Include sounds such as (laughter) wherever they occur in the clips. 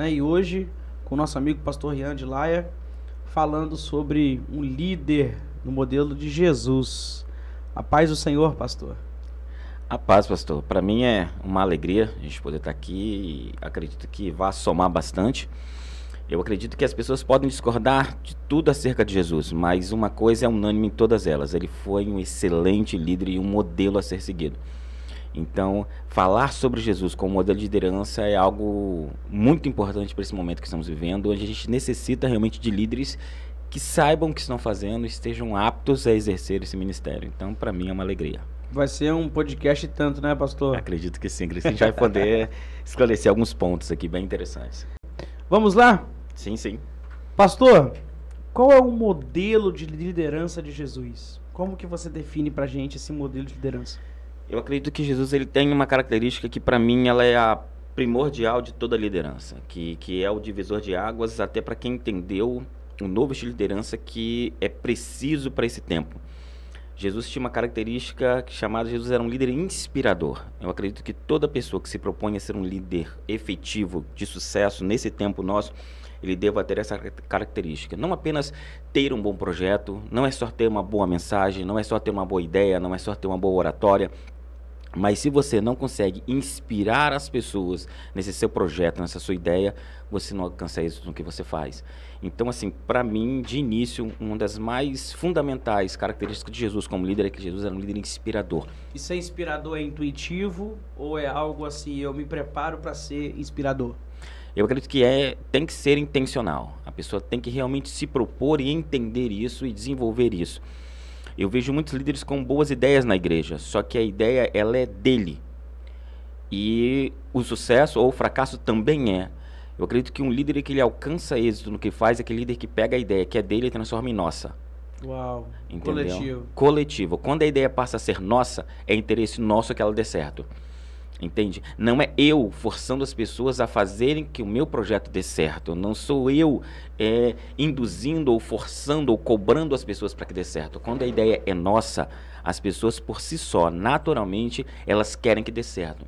né? E hoje, com o nosso amigo pastor Rian de Laia, falando sobre um líder no modelo de Jesus. A paz do Senhor, pastor. A paz, pastor. Para mim é uma alegria a gente poder estar aqui e acredito que vai somar bastante. Eu acredito que as pessoas podem discordar de tudo acerca de Jesus, mas uma coisa é unânime em todas elas: ele foi um excelente líder e um modelo a ser seguido. Então, falar sobre Jesus como modelo de liderança é algo muito importante para esse momento que estamos vivendo, onde a gente necessita realmente de líderes que saibam o que estão fazendo e estejam aptos a exercer esse ministério. Então, para mim é uma alegria. Vai ser um podcast tanto, né, pastor? Acredito que sim, Cris. A gente vai poder (laughs) esclarecer alguns pontos aqui bem interessantes. Vamos lá? Sim, sim. Pastor, qual é o modelo de liderança de Jesus? Como que você define pra gente esse modelo de liderança? Eu acredito que Jesus ele tem uma característica que para mim ela é a primordial de toda liderança, que, que é o divisor de águas até para quem entendeu um novo estilo de liderança que é preciso para esse tempo. Jesus tinha uma característica chamada Jesus era um líder inspirador. Eu acredito que toda pessoa que se propõe a ser um líder efetivo, de sucesso nesse tempo nosso, ele deva ter essa característica. Não apenas ter um bom projeto, não é só ter uma boa mensagem, não é só ter uma boa ideia, não é só ter uma boa oratória, mas se você não consegue inspirar as pessoas nesse seu projeto, nessa sua ideia, você não alcança isso no que você faz. Então, assim, para mim, de início, uma das mais fundamentais características de Jesus como líder é que Jesus era um líder inspirador. E ser inspirador é intuitivo ou é algo assim, eu me preparo para ser inspirador? Eu acredito que é, tem que ser intencional. A pessoa tem que realmente se propor e entender isso e desenvolver isso. Eu vejo muitos líderes com boas ideias na igreja, só que a ideia ela é dele. E o sucesso ou o fracasso também é. Eu acredito que um líder que ele alcança êxito no que faz é aquele líder que pega a ideia que é dele e transforma em nossa. Uau. Entendeu? Coletivo. Coletivo. Quando a ideia passa a ser nossa, é interesse nosso que ela dê certo. Entende? Não é eu forçando as pessoas a fazerem que o meu projeto dê certo. Não sou eu é, induzindo ou forçando ou cobrando as pessoas para que dê certo. Quando a ideia é nossa, as pessoas por si só, naturalmente, elas querem que dê certo.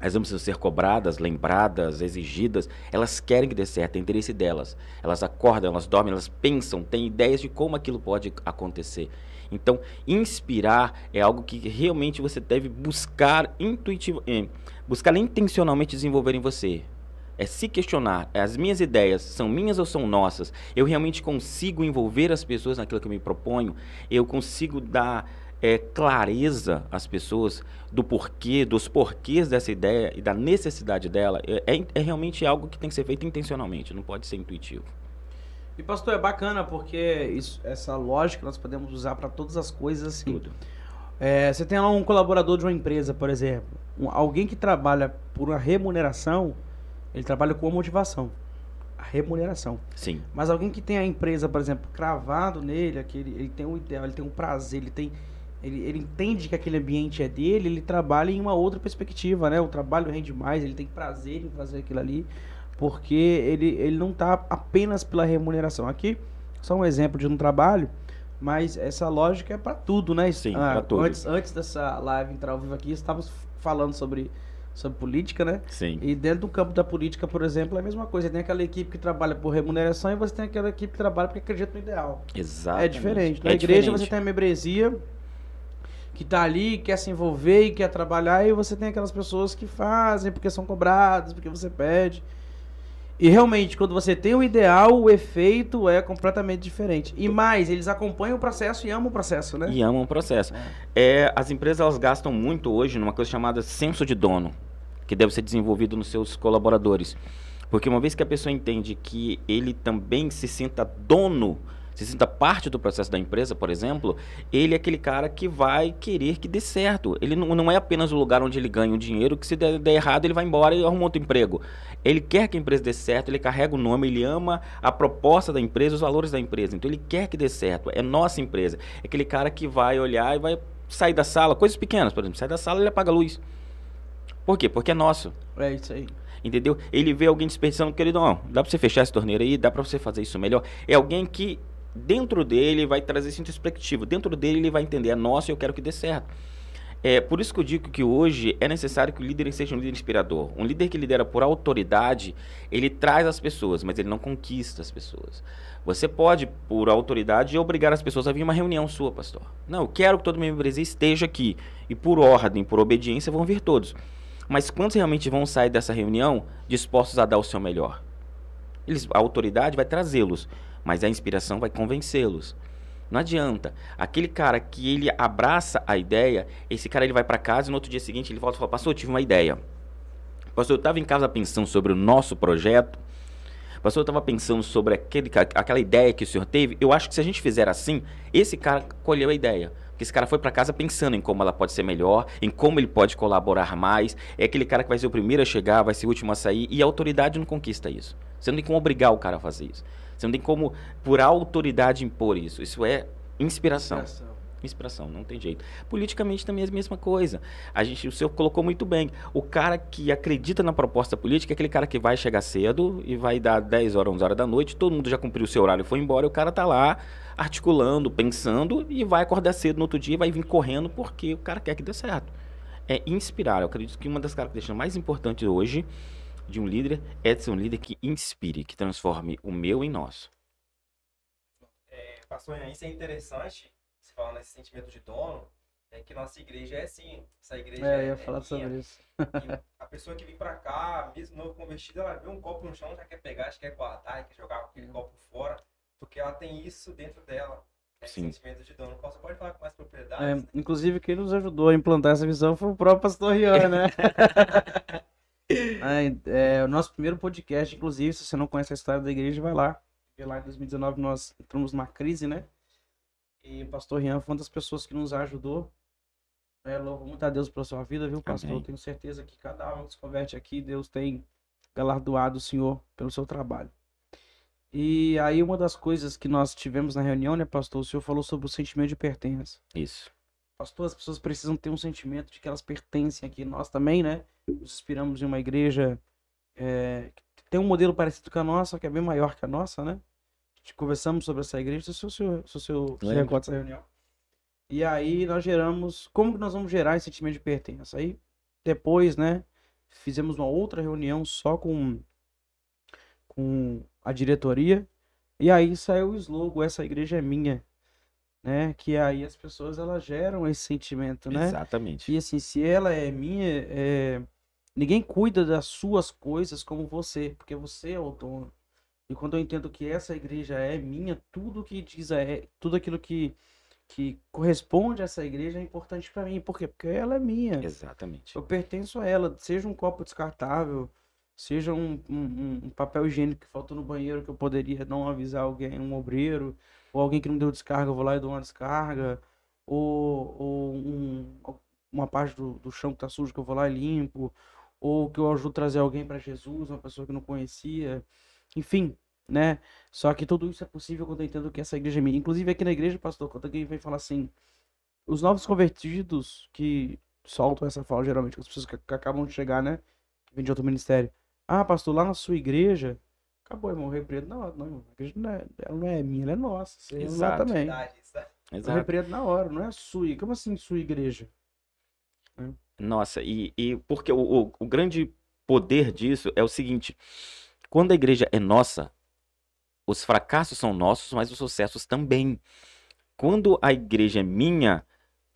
Elas não precisam ser cobradas, lembradas, exigidas. Elas querem que dê certo, é interesse delas. Elas acordam, elas dormem, elas pensam, têm ideias de como aquilo pode acontecer. Então, inspirar é algo que realmente você deve buscar intuitivamente, eh, buscar intencionalmente desenvolver em você. É se questionar, é, as minhas ideias são minhas ou são nossas? Eu realmente consigo envolver as pessoas naquilo que eu me proponho? Eu consigo dar é, clareza às pessoas do porquê, dos porquês dessa ideia e da necessidade dela? É, é, é realmente algo que tem que ser feito intencionalmente, não pode ser intuitivo. E pastor, é bacana porque isso, essa lógica nós podemos usar para todas as coisas assim. Tudo. É, você tem lá um colaborador de uma empresa, por exemplo, um, alguém que trabalha por uma remuneração, ele trabalha com a motivação, a remuneração. Sim. Mas alguém que tem a empresa, por exemplo, cravado nele, aquele, ele tem um ideal, ele tem um prazer, ele tem ele, ele entende que aquele ambiente é dele, ele trabalha em uma outra perspectiva, né? O trabalho rende mais, ele tem prazer em fazer aquilo ali porque ele, ele não está apenas pela remuneração. Aqui, só um exemplo de um trabalho, mas essa lógica é para tudo, né? Sim, ah, para tudo. Antes, antes dessa live entrar ao vivo aqui, estávamos falando sobre, sobre política, né? Sim. E dentro do campo da política, por exemplo, é a mesma coisa. Tem aquela equipe que trabalha por remuneração e você tem aquela equipe que trabalha porque acredita no ideal. Exatamente. É diferente. Na É igreja diferente. você tem a membresia que está ali, quer se envolver e quer trabalhar, e você tem aquelas pessoas que fazem porque são cobradas, porque você pede. E realmente, quando você tem o ideal, o efeito é completamente diferente. E mais, eles acompanham o processo e amam o processo, né? E amam o processo. É, as empresas elas gastam muito hoje numa coisa chamada senso de dono, que deve ser desenvolvido nos seus colaboradores. Porque uma vez que a pessoa entende que ele também se sinta dono, se sinta parte do processo da empresa, por exemplo, ele é aquele cara que vai querer que dê certo. Ele não, não é apenas o lugar onde ele ganha o dinheiro, que se der, der errado ele vai embora e arruma outro emprego. Ele quer que a empresa dê certo, ele carrega o nome, ele ama a proposta da empresa, os valores da empresa. Então ele quer que dê certo. É nossa empresa. É aquele cara que vai olhar e vai sair da sala, coisas pequenas, por exemplo, sai da sala e ele apaga a luz. Por quê? Porque é nosso. É isso aí. Entendeu? Ele vê alguém desperdiçando, querido, dá pra você fechar essa torneira aí, dá pra você fazer isso melhor. É alguém que dentro dele vai trazer esse introspectivo, dentro dele ele vai entender, é nosso e eu quero que dê certo. É por isso que eu digo que hoje é necessário que o líder seja um líder inspirador. Um líder que lidera por autoridade, ele traz as pessoas, mas ele não conquista as pessoas. Você pode, por autoridade, obrigar as pessoas a vir uma reunião sua, pastor. Não, eu quero que todo membresia esteja aqui. E por ordem, por obediência, vão vir todos. Mas quantos realmente vão sair dessa reunião dispostos a dar o seu melhor? Eles, a autoridade vai trazê-los, mas a inspiração vai convencê-los. Não adianta. Aquele cara que ele abraça a ideia, esse cara ele vai para casa e no outro dia seguinte ele volta e fala: Pastor, eu tive uma ideia. Pastor, eu estava em casa pensando sobre o nosso projeto. Pastor, eu estava pensando sobre aquele, aquela ideia que o senhor teve. Eu acho que se a gente fizer assim, esse cara colheu a ideia. Porque esse cara foi para casa pensando em como ela pode ser melhor, em como ele pode colaborar mais. É aquele cara que vai ser o primeiro a chegar, vai ser o último a sair. E a autoridade não conquista isso. Você não tem como obrigar o cara a fazer isso. Você não tem como, por autoridade, impor isso. Isso é inspiração. Inspiração. Inspiração, não tem jeito. Politicamente também é a mesma coisa. A gente, o senhor colocou muito bem. O cara que acredita na proposta política é aquele cara que vai chegar cedo e vai dar 10 horas, 11 horas da noite, todo mundo já cumpriu o seu horário e foi embora, e o cara tá lá articulando, pensando e vai acordar cedo no outro dia e vai vir correndo porque o cara quer que dê certo. É inspirar. Eu acredito que uma das características mais importantes hoje de um líder é ser um líder que inspire, que transforme o meu em nosso. É, pastor, isso é interessante, você falando nesse sentimento de dono, é que nossa igreja é assim. Essa igreja é, eu ia é falar sobre isso. a pessoa que vem pra cá, mesmo novo convertido, ela vê um copo no chão, já quer pegar, já quer guardar, quer jogar aquele copo fora, porque ela tem isso dentro dela. Esse Sim. sentimento de dono. Você pode falar com mais propriedade? É, né? Inclusive, quem nos ajudou a implantar essa visão foi o próprio pastor Rian, né? (laughs) é, é, o nosso primeiro podcast, inclusive, se você não conhece a história da igreja, vai lá. Porque lá em 2019 nós entramos numa crise, né? E o pastor Rian foi uma das pessoas que nos ajudou. É, louvo muito a Deus pela sua vida, viu, pastor? Amém. Tenho certeza que cada alma que se converte aqui, Deus tem galardoado o senhor pelo seu trabalho. E aí uma das coisas que nós tivemos na reunião, né, pastor, o senhor falou sobre o sentimento de pertença. Isso. Pastor, as pessoas precisam ter um sentimento de que elas pertencem aqui. Nós também, né? Nos inspiramos em uma igreja é, que tem um modelo parecido com a nossa, que é bem maior que a nossa, né? Conversamos sobre essa igreja, se o senhor, se o recorda dessa reunião. E aí nós geramos, como que nós vamos gerar esse sentimento de pertença? Aí depois, né, fizemos uma outra reunião só com, com a diretoria, e aí saiu o slogan, essa igreja é minha né? Que aí as pessoas elas geram esse sentimento, né? Exatamente. E assim, se ela é minha, é... ninguém cuida das suas coisas como você, porque você é o dono. E quando eu entendo que essa igreja é minha, tudo que diz é, tudo aquilo que que corresponde a essa igreja é importante para mim. Por quê? Porque ela é minha. Exatamente. Eu pertenço a ela, seja um copo descartável, seja um, um, um papel higiênico que faltou no banheiro que eu poderia não avisar alguém, um obreiro, ou alguém que não deu descarga, eu vou lá e dou uma descarga, ou, ou um, uma parte do, do chão que tá sujo que eu vou lá e limpo, ou que eu ajudo a trazer alguém para Jesus, uma pessoa que não conhecia, enfim, né? Só que tudo isso é possível quando eu entendo que essa igreja é minha. Inclusive aqui na igreja, pastor, quando alguém vem falar assim, os novos convertidos que soltam essa fala geralmente, as pessoas que, que acabam de chegar, né? Que vêm de outro ministério. Ah, pastor, lá na sua igreja, Acabou, irmão. O Repredo, não, não, a igreja não é, ela não é minha, ela é nossa. Você Exato. é também. Exato. O Repredo na hora, não é sua. Como assim sua igreja? É. Nossa, e, e porque o, o, o grande poder disso é o seguinte: quando a igreja é nossa, os fracassos são nossos, mas os sucessos também. Quando a igreja é minha,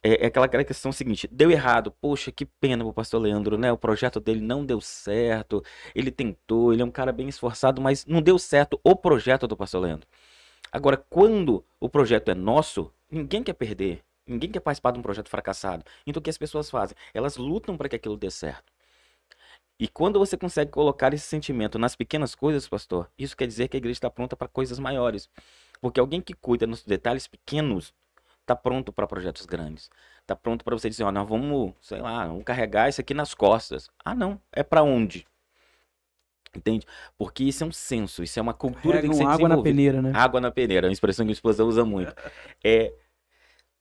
é, é aquela, aquela questão seguinte, deu errado, poxa, que pena pro pastor Leandro, né? O projeto dele não deu certo, ele tentou, ele é um cara bem esforçado, mas não deu certo o projeto do pastor Leandro. Agora, quando o projeto é nosso, ninguém quer perder, ninguém quer participar de um projeto fracassado. Então o que as pessoas fazem? Elas lutam para que aquilo dê certo. E quando você consegue colocar esse sentimento nas pequenas coisas, pastor, isso quer dizer que a igreja está pronta para coisas maiores. Porque alguém que cuida nos detalhes pequenos tá pronto para projetos grandes. Tá pronto para você dizer, ó, nós vamos, sei lá, vamos carregar isso aqui nas costas. Ah, não, é para onde? Entende? Porque isso é um senso, isso é uma cultura que tem que ser água na peneira, né? Água na peneira, é uma expressão que a esposa usa muito. (laughs) É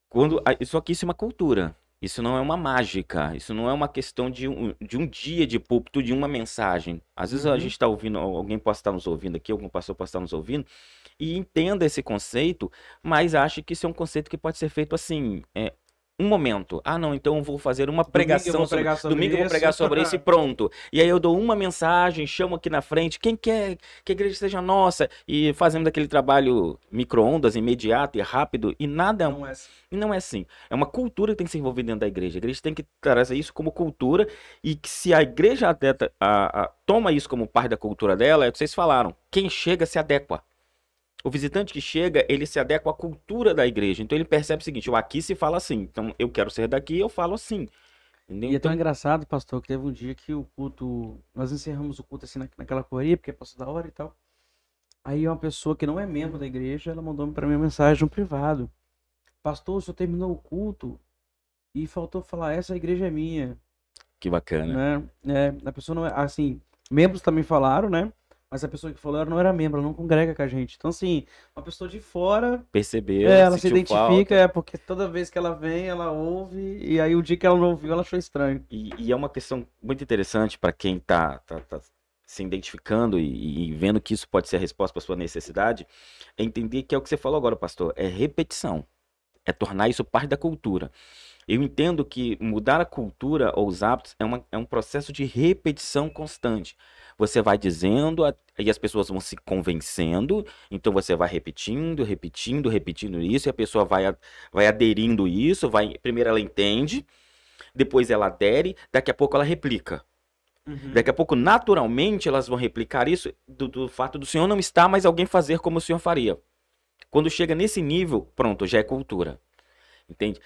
quando só que isso é uma cultura. Isso não é uma mágica, isso não é uma questão de um, de um dia de púlpito, de uma mensagem. Às vezes uhum. a gente está ouvindo, alguém pode estar nos ouvindo aqui, algum pastor pode estar nos ouvindo, e entenda esse conceito, mas acha que isso é um conceito que pode ser feito assim, é, um momento. Ah, não, então eu vou fazer uma pregação. Domingo eu vou pregar sobre, sobre domingo eu vou isso. pregar sobre isso e (laughs) pronto. E aí eu dou uma mensagem, chamo aqui na frente, quem quer que a igreja seja nossa? E fazemos aquele trabalho micro-ondas, imediato e rápido, e nada Não é assim. e não é assim. É uma cultura que tem que ser envolvida dentro da igreja. A igreja tem que trazer isso como cultura e que se a igreja adeta- a- a- toma isso como parte da cultura dela, é o que vocês falaram. Quem chega se adequa. O visitante que chega, ele se adequa à cultura da igreja. Então ele percebe o seguinte: "Ó, aqui se fala assim. Então eu quero ser daqui, eu falo assim. Entendeu? E é tão Então, engraçado, pastor, que teve um dia que o culto. Nós encerramos o culto assim na- naquela correria, porque passou da hora e tal. Aí uma pessoa que não é membro da igreja, ela mandou para mim uma mensagem no privado. Pastor, o senhor terminou o culto e faltou falar, essa igreja é minha. que bacana. Né? É, a pessoa não é. Assim, membros também falaram, né? Mas a pessoa que falou ela não era membro, ela não congrega com a gente. Então, assim, uma pessoa de fora Percebeu, é, ela se identifica, falta. é porque toda vez que ela vem, ela ouve, e aí o dia que ela não ouviu, ela achou estranho. E, e é uma questão muito interessante para quem está tá, tá se identificando e, e vendo que isso pode ser a resposta para sua necessidade, é entender que é o que você falou agora, pastor, é repetição, é tornar isso parte da cultura. Eu entendo que mudar a cultura ou os hábitos é, uma- é um processo de repetição constante. Você vai dizendo a- e as pessoas vão se convencendo, então você vai repetindo, repetindo, repetindo isso, e a pessoa vai, vai aderindo isso, vai, primeiro ela entende, depois ela adere, daqui a pouco ela replica. Daqui a pouco, naturalmente, elas vão replicar isso do, do fato do senhor não estar, mas alguém fazer como o senhor faria. Quando chega nesse nível, pronto, já é cultura. Entende?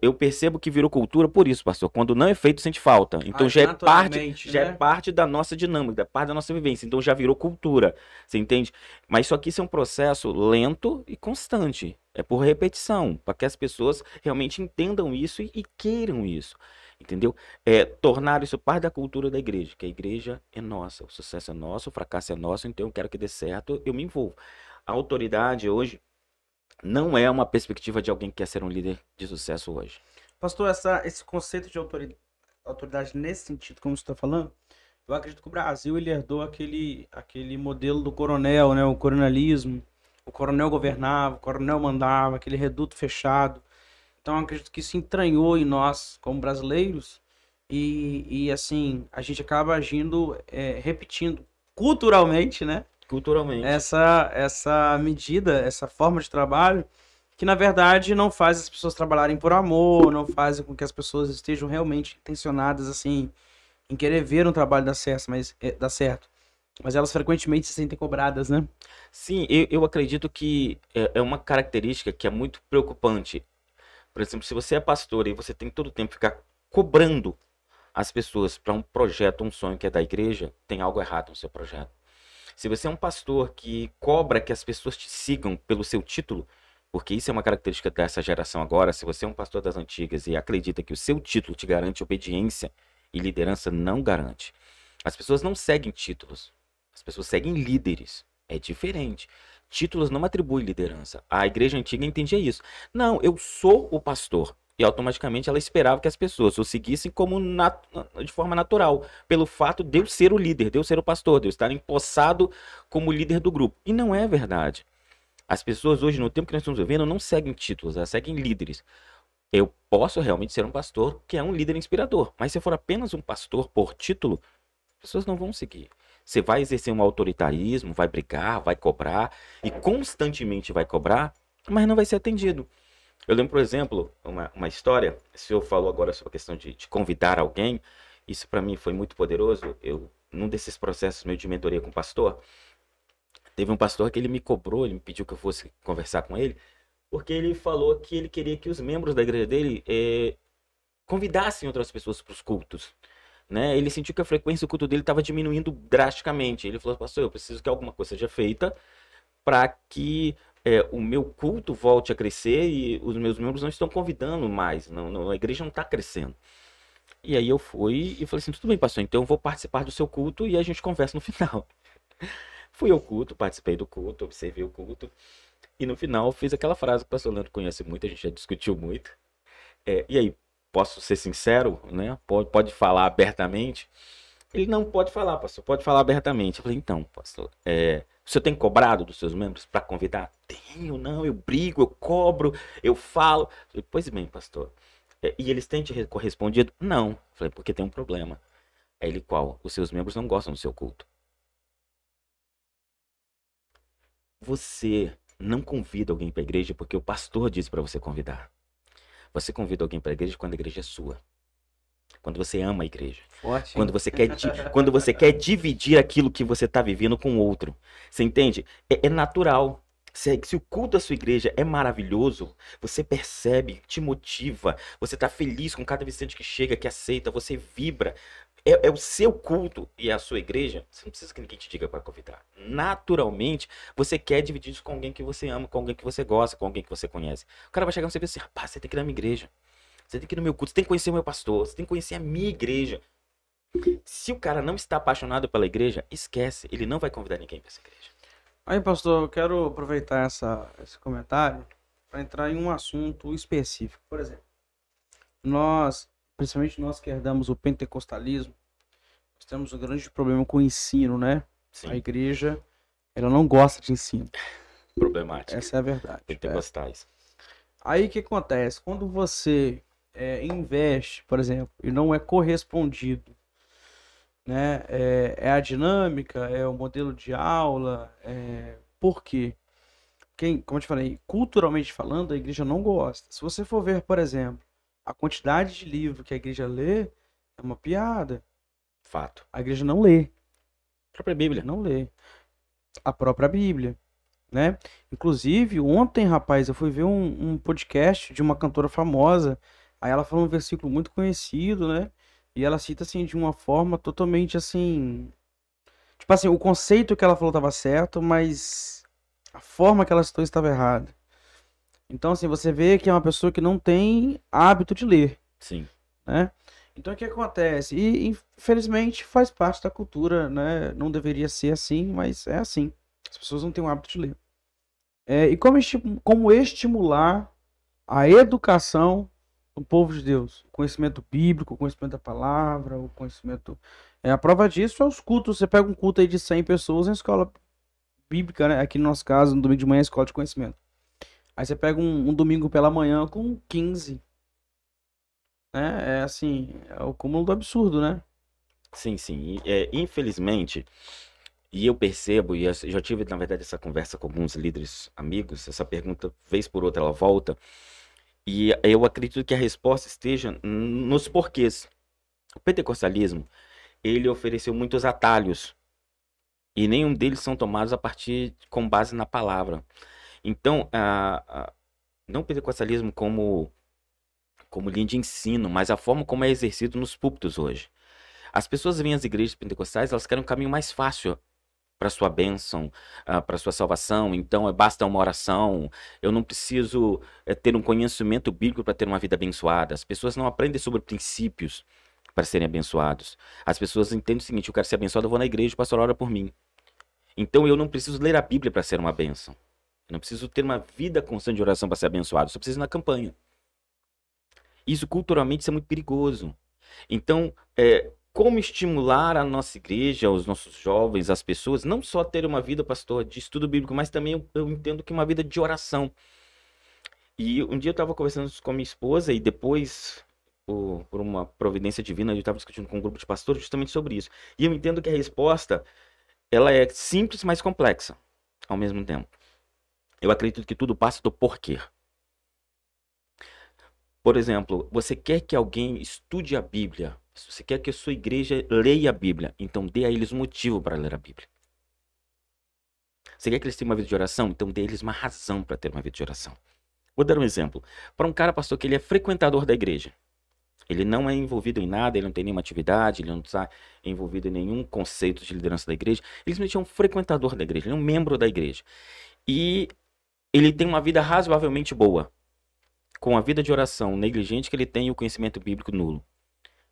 Eu percebo que virou cultura por isso, pastor. Quando não é feito, sente falta. Então Ah, já é parte, naturalmente, já é né? parte da nossa dinâmica, parte da nossa vivência. Então já virou cultura. Você entende? Mas isso aqui isso é um processo lento e constante. É por repetição, para que as pessoas realmente entendam isso e, e queiram isso. Entendeu? É tornar isso parte da cultura da igreja, que a igreja é nossa, o sucesso é nosso, o fracasso é nosso, então eu quero que dê certo, eu me envolvo. A autoridade hoje não é uma perspectiva de alguém que quer ser um líder de sucesso hoje. Pastor, essa, esse conceito de autori- autoridade nesse sentido, como você está falando, eu acredito que o Brasil ele herdou aquele, aquele modelo do coronel, né? O coronelismo. O coronel governava, o coronel mandava, aquele reduto fechado. Então, acredito que isso entranhou em nós, como brasileiros, e, e assim, a gente acaba agindo, é, repetindo culturalmente, né? Culturalmente. essa essa medida, essa forma de trabalho, que na verdade não faz as pessoas trabalharem por amor, não faz com que as pessoas estejam realmente intencionadas assim em querer ver um trabalho dar certo, mas é, dar certo. Mas elas frequentemente se sentem cobradas, né? Sim, eu, eu acredito que é, é uma característica que é muito preocupante. Por exemplo, se você é pastor e você tem todo o tempo ficar cobrando as pessoas para um projeto, um sonho que é da igreja, tem algo errado no seu projeto. Se você é um pastor que cobra que as pessoas te sigam pelo seu título, porque isso é uma característica dessa geração agora, se você é um pastor das antigas e acredita que o seu título te garante obediência e liderança, não garante. As pessoas não seguem títulos, as pessoas seguem líderes. É diferente. Títulos não atribuem liderança. A igreja antiga entendia isso. Não, eu sou o pastor. E automaticamente ela esperava que as pessoas o seguissem como de forma natural, pelo fato de eu ser o líder, de eu ser o pastor, de eu estar empossado como líder do grupo. E não é verdade. As pessoas hoje, no tempo que nós estamos vivendo, não seguem títulos, elas seguem líderes. Eu posso realmente ser um pastor que é um líder inspirador, mas se eu for apenas um pastor por título, as pessoas não vão seguir. Você vai exercer um autoritarismo, vai brigar, vai cobrar e constantemente vai cobrar, mas não vai ser atendido. Eu lembro, por exemplo, uma, uma história. O senhor falou agora sobre a questão de, de convidar alguém. Isso para mim foi muito poderoso. Eu, num desses processos meio de mentoria com o pastor, teve um pastor que ele me cobrou, ele me pediu que eu fosse conversar com ele, porque ele falou que ele queria que os membros da igreja dele eh, convidassem outras pessoas para os cultos. Né? Ele sentiu que a frequência do culto dele estava diminuindo drasticamente. Ele falou, pastor, eu preciso que alguma coisa seja feita para que é, o meu culto volte a crescer e os meus membros não estão convidando mais, não, não- a igreja não está crescendo. E aí eu fui e falei assim, tudo bem, pastor, então eu vou participar do seu culto e a gente conversa no final. (laughs) Fui ao culto, participei do culto, observei o culto e no final fiz aquela frase que o pastor Leandro conhece muito, a gente já discutiu muito. É, e aí, posso ser sincero, né? Pode, pode falar abertamente? Ele não pode falar, pastor, pode falar abertamente. Eu falei, então, pastor, é, o senhor tem cobrado dos seus membros para convidar? Tenho, não, eu brigo, eu cobro, eu falo. Eu falei, pois bem, pastor, É, e eles têm te correspondido? Não. Falei, porque tem um problema. Aí ele, qual? Os seus membros não gostam do seu culto. Você não convida alguém para a igreja porque o pastor disse para você convidar. Você convida alguém para a igreja quando a igreja é sua. Quando você ama a igreja. Forte, quando você quer, quando você quer dividir aquilo que você está vivendo com o outro. Você entende? É, é natural. Se, se, o culto da sua igreja é maravilhoso, você percebe, te motiva, você está feliz com cada visitante que chega, que aceita, você vibra. É, é, o seu culto e a sua igreja. Você não precisa que ninguém te diga para convidar. Naturalmente, você quer dividir isso com alguém que você ama, com alguém que você gosta, com alguém que você conhece. O cara vai chegar e você vai assim: rapaz, você tem que ir na minha igreja. Você tem que ir no meu culto, você tem que conhecer o meu pastor, você tem que conhecer a minha igreja. Se o cara não está apaixonado pela igreja, esquece, ele não vai convidar ninguém para essa igreja. Aí, pastor, eu quero aproveitar essa, esse comentário para entrar em um assunto específico. Por exemplo, nós, principalmente nós que herdamos o pentecostalismo, nós temos um grande problema com o ensino, né? Sim. A igreja, ela não gosta de ensino. Problemática. Essa é a verdade. Pentecostais. É. Aí o que acontece? Quando você é, investe, por exemplo, e não é correspondido né? É, é, a dinâmica, é o modelo de aula, é... por quê? Quem, como eu te falei, culturalmente falando, a igreja não gosta. Se você for ver, por exemplo, a quantidade de livro que a igreja lê, é uma piada. Fato. A igreja não lê. A própria Bíblia. Não lê. A própria Bíblia. Né? Inclusive, ontem, rapaz, eu fui ver um, um podcast de uma cantora famosa. Aí ela falou um versículo muito conhecido, né? E ela cita assim de uma forma totalmente assim. Tipo assim, o conceito que ela falou estava certo, mas a forma que ela citou estava errada. Então, assim, você vê que é uma pessoa que não tem hábito de ler. Sim. Né? Então, o que acontece? E, infelizmente, faz parte da cultura, né? Não deveria ser assim, mas é assim. As pessoas não têm o hábito de ler. É, e como, como estimular a educação o povo de Deus. Conhecimento bíblico, conhecimento da palavra, o conhecimento. É, a prova disso é os cultos. Você pega um culto aí de 100 pessoas em escola bíblica, né? Aqui no nosso caso, no domingo de manhã, é escola de conhecimento. Aí você pega um, um domingo pela manhã com 15. Né? É assim, é o cúmulo do absurdo, né? Sim, sim. É, infelizmente, e eu percebo, e eu já tive, na verdade, essa conversa com alguns líderes amigos, essa pergunta, vez por outra, ela volta. E eu acredito que a resposta esteja nos porquês. O pentecostalismo, ele ofereceu muitos atalhos. E nenhum deles são tomados a partir com base na palavra. Então, a, a, não o pentecostalismo como como linha de ensino, mas a forma como é exercido nos púlpitos hoje. As pessoas vêm às igrejas pentecostais, elas querem um caminho mais fácil para sua bênção, uh, para sua salvação. Então, basta uma oração. Eu não preciso uh, ter um conhecimento bíblico para ter uma vida abençoada. As pessoas não aprendem sobre princípios para serem abençoados. As pessoas entendem o seguinte: eu quero ser abençoado, eu vou na igreja, o pastor ora por mim. Então, eu não preciso ler a Bíblia para ser uma bênção. Eu não preciso ter uma vida constante de oração para ser abençoado. Eu só preciso ir na campanha. Isso culturalmente isso é muito perigoso. Então, é, como estimular a nossa igreja, os nossos jovens, as pessoas, não só ter uma vida, pastor, de estudo bíblico, mas também eu, eu entendo que uma vida de oração. E um dia eu estava conversando com a minha esposa e depois, por, por uma providência divina, eu estava discutindo com um grupo de pastores justamente sobre isso. E eu entendo que a resposta, ela é simples, mas complexa ao mesmo tempo. Eu acredito que tudo passa do porquê. Por exemplo, você quer que alguém estude a Bíblia se você quer que a sua igreja leia a Bíblia, então dê a eles um motivo para ler a Bíblia. Você quer que eles tenham uma vida de oração? Então dê a eles uma razão para ter uma vida de oração. Vou dar um exemplo. Para um cara, pastor, que ele é frequentador da igreja. Ele não é envolvido em nada, ele não tem nenhuma atividade, ele não está envolvido em nenhum conceito de liderança da igreja. Ele simplesmente é um frequentador da igreja, ele é um membro da igreja. E ele tem uma vida razoavelmente boa. Com a vida de oração negligente que ele tem e o conhecimento bíblico nulo.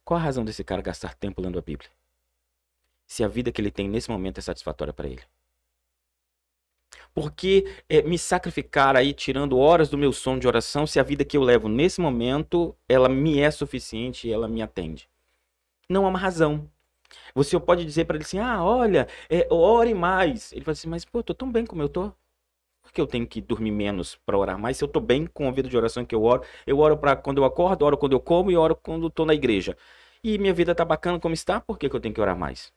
Qual a razão desse cara gastar tempo lendo a Bíblia? Se a vida que ele tem nesse momento é satisfatória para ele. Por que é, me sacrificar aí tirando horas do meu sono de oração se a vida que eu levo nesse momento ela me é suficiente e ela me atende? Não há uma razão. Você pode dizer para ele assim: ah, olha, é, ore mais. Ele vai assim: mas pô, eu tô tão bem como eu tô. Por que eu tenho que dormir menos para orar mais? Se eu tô bem com a vida de oração que eu oro, eu oro para quando eu acordo, oro quando eu como e oro quando estou na igreja. E minha vida tá bacana como está, por que, que eu tenho que orar mais?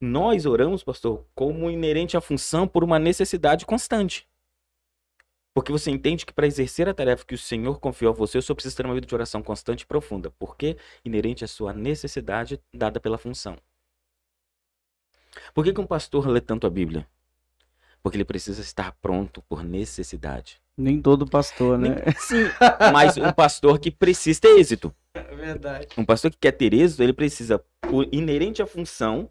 Nós oramos, pastor, como inerente à função por uma necessidade constante. Porque você entende que para exercer a tarefa que o Senhor confiou a você, eu só preciso ter uma vida de oração constante e profunda. Porque inerente à sua necessidade dada pela função. Por que, que um pastor lê tanto a Bíblia? Porque ele precisa estar pronto por necessidade. Nem todo pastor, né? Nem- (laughs) Sim, mas um pastor que precisa ter êxito. É verdade. Um pastor que quer ter êxito, ele precisa, por inerente à função,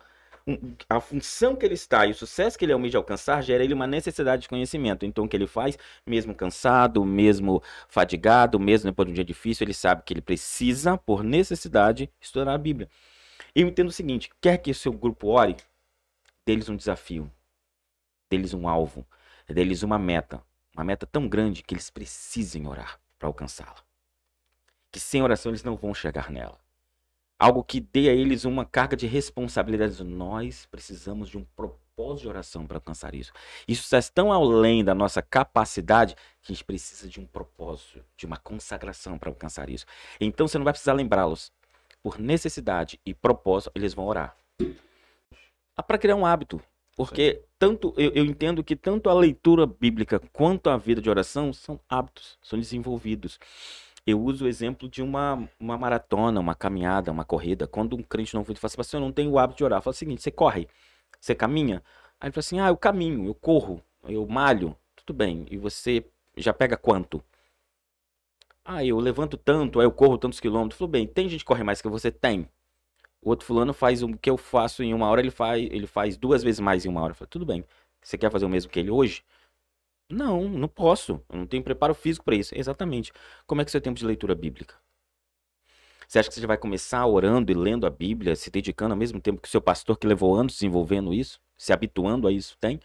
a função que ele está e o sucesso que ele almeja alcançar gera ele uma necessidade de conhecimento. Então, o que ele faz, mesmo cansado, mesmo fadigado, mesmo depois de um dia difícil, ele sabe que ele precisa, por necessidade, estudar a Bíblia. Eu entendo o seguinte: quer que o seu grupo ore, deles um desafio, deles um alvo, deles uma meta. Uma meta tão grande que eles precisem orar para alcançá-la. Que sem oração eles não vão chegar nela algo que dê a eles uma carga de responsabilidade. Nós precisamos de um propósito de oração para alcançar isso. Isso está tão além da nossa capacidade que a gente precisa de um propósito, de uma consagração para alcançar isso. Então você não vai precisar lembrá-los. Por necessidade e propósito, eles vão orar. Para criar um hábito. Porque tanto eu, eu entendo que tanto a leitura bíblica quanto a vida de oração são hábitos, são desenvolvidos. Eu uso o exemplo de uma, uma maratona, uma caminhada, uma corrida. Quando um crente não fala assim, "Pastor, eu não tenho o hábito de orar. Fala o seguinte, você corre, você caminha. Aí ele fala assim, ah, eu caminho, eu corro, eu malho. Tudo bem, e você já pega quanto? Ah, eu levanto tanto, aí eu corro tantos quilômetros. Tudo bem, tem gente que corre mais que você? Tem. O outro fulano faz o que eu faço em uma hora, ele faz, ele faz duas vezes mais em uma hora. Eu falo, tudo bem, você quer fazer o mesmo que ele hoje? Não, não posso. Eu não tenho preparo físico para isso. Exatamente. Como é que é o seu tempo de leitura bíblica? Você acha que você vai começar orando e lendo a Bíblia, se dedicando ao mesmo tempo que o seu pastor que levou anos desenvolvendo isso, se habituando a isso tem?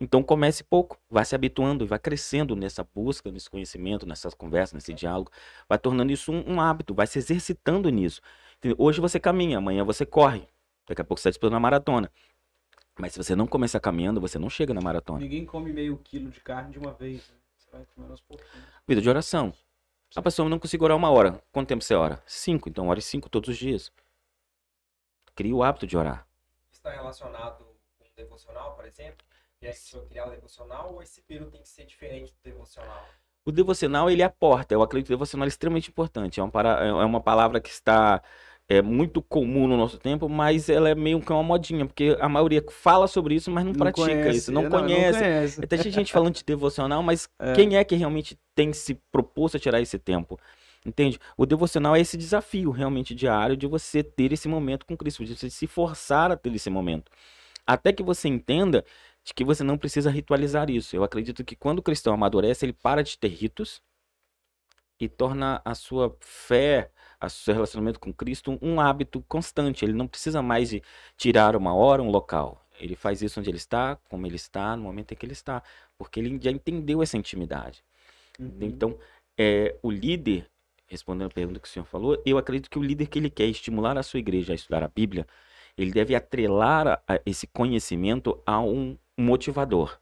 Então comece pouco, vai se habituando e vai crescendo nessa busca, nesse conhecimento, nessas conversas, nesse diálogo, vai tornando isso um, um hábito, vai se exercitando nisso. Hoje você caminha, amanhã você corre, daqui a pouco você está disputando uma maratona. Mas se você não começar caminhando, você não chega na maratona. Ninguém come meio quilo de carne de uma vez. Né? Você vai comendo aos pouquinhos. Vida de oração. A pessoa não consegue orar uma hora. Quanto tempo você ora? Cinco. Então ore cinco todos os dias. Crie o hábito de orar. Está relacionado com o devocional, por exemplo? Quer que eu criar o devocional ou esse período tem que ser diferente do devocional? O devocional, ele é a porta. Eu acredito que o devocional é extremamente importante. É uma, para... é uma palavra que está é muito comum no nosso tempo, mas ela é meio que uma modinha, porque a maioria fala sobre isso, mas não, não pratica conhece, isso, não, não conhece. Não conhece. Até tem gente falando de devocional, mas (laughs) É. quem é que realmente tem se proposto a tirar esse tempo? Entende? O devocional é esse desafio realmente diário de você ter esse momento com Cristo, de você se forçar a ter esse momento. Até que você entenda de que você não precisa ritualizar isso. Eu acredito que quando o cristão amadurece, ele para de ter ritos e torna a sua fé, o seu relacionamento com Cristo um hábito constante. Ele não precisa mais de tirar uma hora, um local. Ele faz isso onde ele está, como ele está, no momento em que ele está, porque ele já entendeu essa intimidade. Uhum. Então, é, o líder, respondendo a pergunta que o senhor falou, eu acredito que o líder que ele quer estimular a sua igreja a estudar a Bíblia, ele deve atrelar a- a esse conhecimento a um motivador,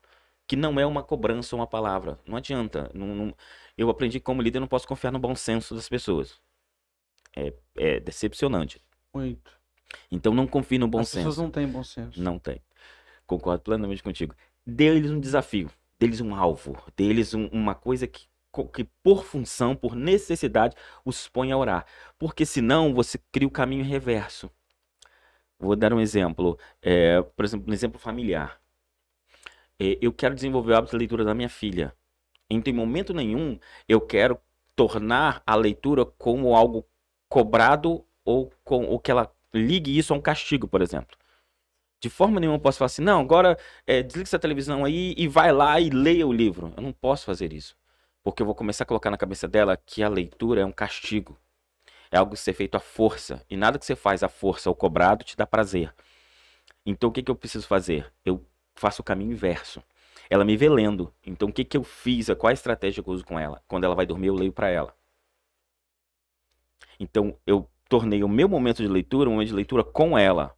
que não é uma cobrança ou uma palavra. Não adianta. não- não- eu aprendi que como líder não posso confiar no bom senso das pessoas. É, é decepcionante. Muito. Então não confie no bom As senso. pessoas não têm bom senso. Não tem. Concordo plenamente contigo. Dê-lhes um desafio, dê-lhes um alvo, dê-lhes um- uma coisa que, que, por função, por necessidade, os põe a orar. Porque senão você cria o caminho reverso. Vou dar um exemplo. É, por exemplo, um exemplo familiar. É, eu quero desenvolver o hábito de leitura da minha filha. Em momento nenhum, eu quero tornar a leitura como algo cobrado ou, com, ou que ela ligue isso a um castigo, por exemplo. De forma nenhuma eu posso falar assim, não, agora é, desliga essa televisão aí e vai lá e leia o livro. Eu não posso fazer isso. Porque eu vou começar a colocar na cabeça dela que a leitura é um castigo. É algo que ser feito à força. E nada que você faz à força ou cobrado te dá prazer. Então o que, que eu preciso fazer? Eu faço o caminho inverso. Ela me vê lendo. Então o que, que eu fiz? Qual a estratégia que eu uso com ela? Quando ela vai dormir, eu leio para ela. Então eu tornei o meu momento de leitura um momento de leitura com ela.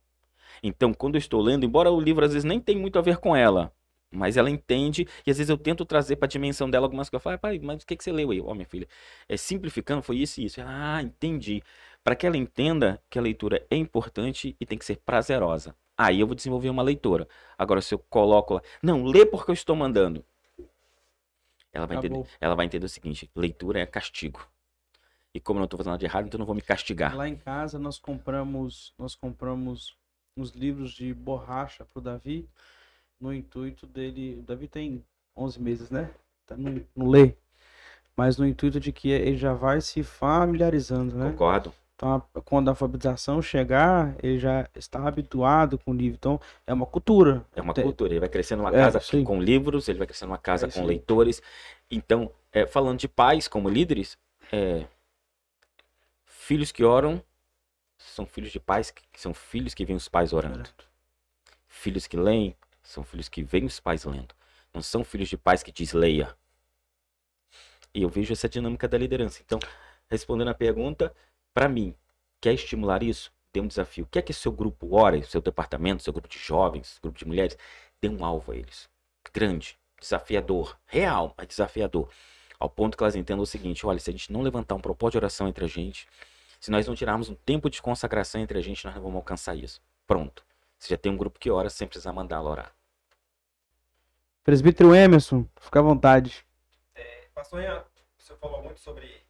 Então, quando eu estou lendo, embora o livro às vezes nem tenha muito a ver com ela, Mas ela entende, e às vezes eu tento trazer para a dimensão dela algumas coisas. Eu falo, pai, mas o que, que você leu aí? Ó, oh, minha filha, é, simplificando, foi isso e isso. Ah, entendi. Para que ela entenda que a leitura é importante e tem que ser prazerosa. Aí eu vou desenvolver uma leitora. Agora, se eu coloco lá, não, lê porque eu estou mandando. Ela vai, entender, ela vai entender o seguinte: leitura é castigo. E como eu não estou fazendo nada de errado, então eu não vou me castigar. Lá em casa nós compramos, nós compramos uns livros de borracha para o Davi no intuito dele. O Davi tem 11 meses, né? Tá, não, não lê. Mas no intuito de que ele já vai se familiarizando, né? Concordo. Então, quando a alfabetização chegar, ele já está habituado com o livro. Então, é uma cultura. É uma cultura. Ele vai crescendo numa é, casa sim. com livros, ele vai crescendo numa casa é, com sim. leitores. Então, é, falando de pais como líderes, é, filhos que oram são filhos de pais que são filhos que veem os pais orando. Filhos que leem são filhos que veem os pais lendo. Não são filhos de pais que diz leia. E eu vejo essa dinâmica da liderança. Então, respondendo a pergunta, para mim, quer estimular isso? Dê um desafio. Quer que seu grupo ore, seu departamento, seu grupo de jovens, grupo de mulheres, dê um alvo a eles. Grande, desafiador, real, mas desafiador. Ao ponto que elas entendam o seguinte: olha, se a gente não levantar um propósito de oração entre a gente, se nós não tirarmos um tempo de consagração entre a gente, nós não vamos alcançar isso. Pronto. Você já tem um grupo que ora sem precisar mandá-lo orar. Presbítero Emerson, fica à vontade. É, pastor Ian, você falou muito sobre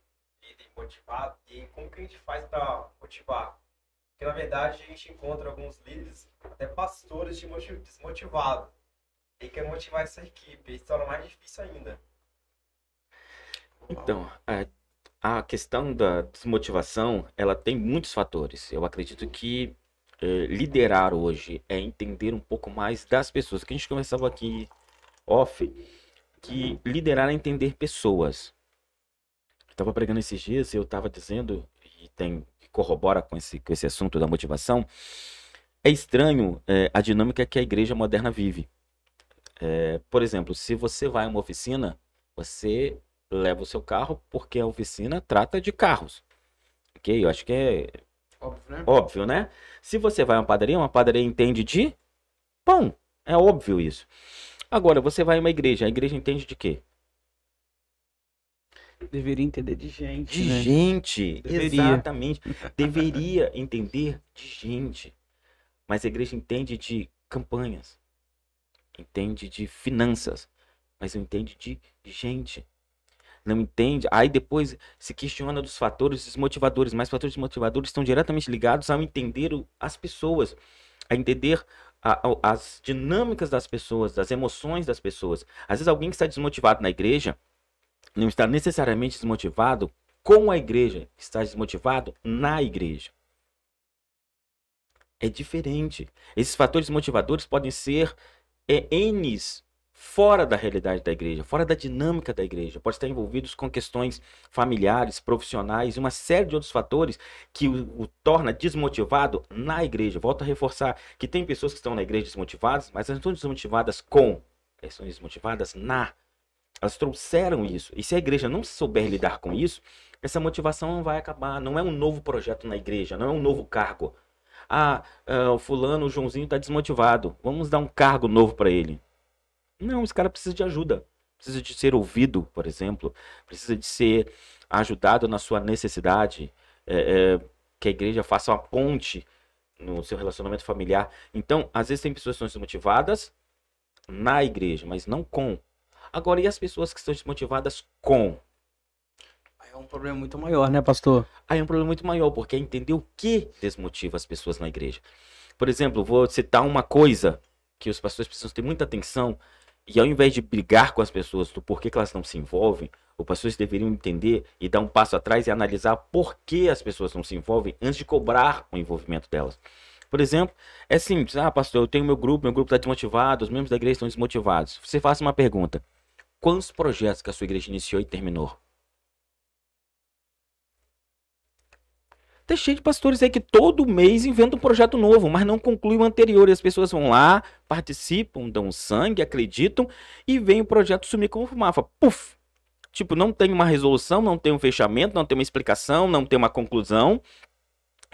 motivado e como que a gente faz para motivar. Porque na verdade a gente encontra alguns líderes, até pastores desmotivados. E quer motivar essa equipe, isso torna mais difícil ainda. Então, a, a questão da desmotivação, ela tem muitos fatores. Eu acredito que é, liderar hoje é entender um pouco mais das pessoas. Que a gente conversava aqui off que liderar é entender pessoas. Estava pregando esses dias e eu estava dizendo, e tem corrobora com esse, com esse assunto da motivação, é estranho é, a dinâmica que a igreja moderna vive. É, por exemplo, se você vai a uma oficina, você leva o seu carro porque a oficina trata de carros. Ok? Eu acho que é óbvio, né? Óbvio, né? Se você vai a uma padaria, uma padaria entende de pão. É óbvio isso. Agora, você vai a uma igreja, a igreja entende de quê? Deveria entender de gente. De né? gente, Deveria. exatamente. (laughs) Deveria entender de gente. Mas a igreja entende de campanhas, entende de finanças, mas não entende de gente. Não entende. Aí depois se questiona dos fatores desmotivadores, mas fatores desmotivadores estão diretamente ligados ao entender as pessoas, a entender a, a, as dinâmicas das pessoas, das emoções das pessoas. Às vezes alguém que está desmotivado na igreja não está necessariamente desmotivado com a igreja, está desmotivado na igreja. É diferente. Esses fatores motivadores podem ser é, N's fora da realidade da igreja, fora da dinâmica da igreja, pode estar envolvidos com questões familiares, profissionais e uma série de outros fatores que o, o, torna desmotivado na igreja. Volto a reforçar que tem pessoas que estão na igreja desmotivadas, mas não estão desmotivadas com, elas estão desmotivadas na. Elas trouxeram isso. E se a igreja não souber lidar com isso, essa motivação não vai acabar. Não é um novo projeto na igreja, não é um novo cargo. Ah, uh, o fulano, o Joãozinho está desmotivado. Vamos dar um cargo novo para ele. Não, esse cara precisa de ajuda. Precisa de ser ouvido, por exemplo. Precisa de ser ajudado na sua necessidade. É, é, que a igreja faça uma ponte no seu relacionamento familiar. Então, às vezes tem pessoas que estão desmotivadas na igreja, mas não com. Agora, e as pessoas que estão desmotivadas com? Aí é um problema muito maior, né, pastor? Aí é um problema muito maior, porque é entender o que desmotiva as pessoas na igreja. Por exemplo, vou citar uma coisa que os pastores precisam ter muita atenção e ao invés de brigar com as pessoas do porquê que elas não se envolvem, os pastores deveriam entender e dar um passo atrás e analisar por que as pessoas não se envolvem antes de cobrar o envolvimento delas. Por exemplo, é simples. Ah, pastor, eu tenho meu grupo, meu grupo está desmotivado, os membros da igreja estão desmotivados. Você faça uma pergunta. Quantos projetos que a sua igreja iniciou e terminou? Tem cheio de pastores aí que todo mês inventa um projeto novo, mas não conclui o anterior. E as pessoas vão lá, participam, dão sangue, acreditam e vem o projeto sumir como fumaça. Puf! Tipo, não tem uma resolução, não tem um fechamento, não tem uma explicação, não tem uma conclusão.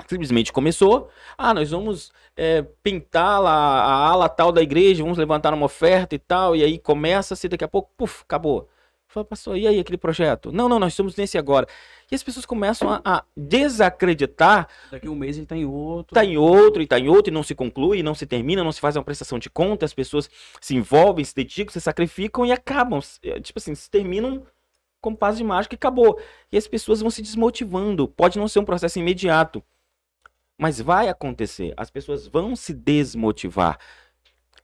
Simplesmente começou. Ah, nós vamos é, pintar lá a ala tal da igreja, vamos levantar uma oferta e tal. E aí começa-se, daqui a pouco, puf, acabou. Fala, pastor, e aí aquele projeto? Não, não, nós estamos nesse agora. E as pessoas começam a, a desacreditar. Daqui um mês ele está em outro. Está em outro, e está em outro, e não se conclui, não se termina, não se faz uma prestação de conta, as pessoas se envolvem, se dedicam, se sacrificam e acabam. Tipo assim, se terminam com paz de mágica e acabou. E as pessoas vão se desmotivando. Pode não ser um processo imediato. Mas vai acontecer. As pessoas vão se desmotivar.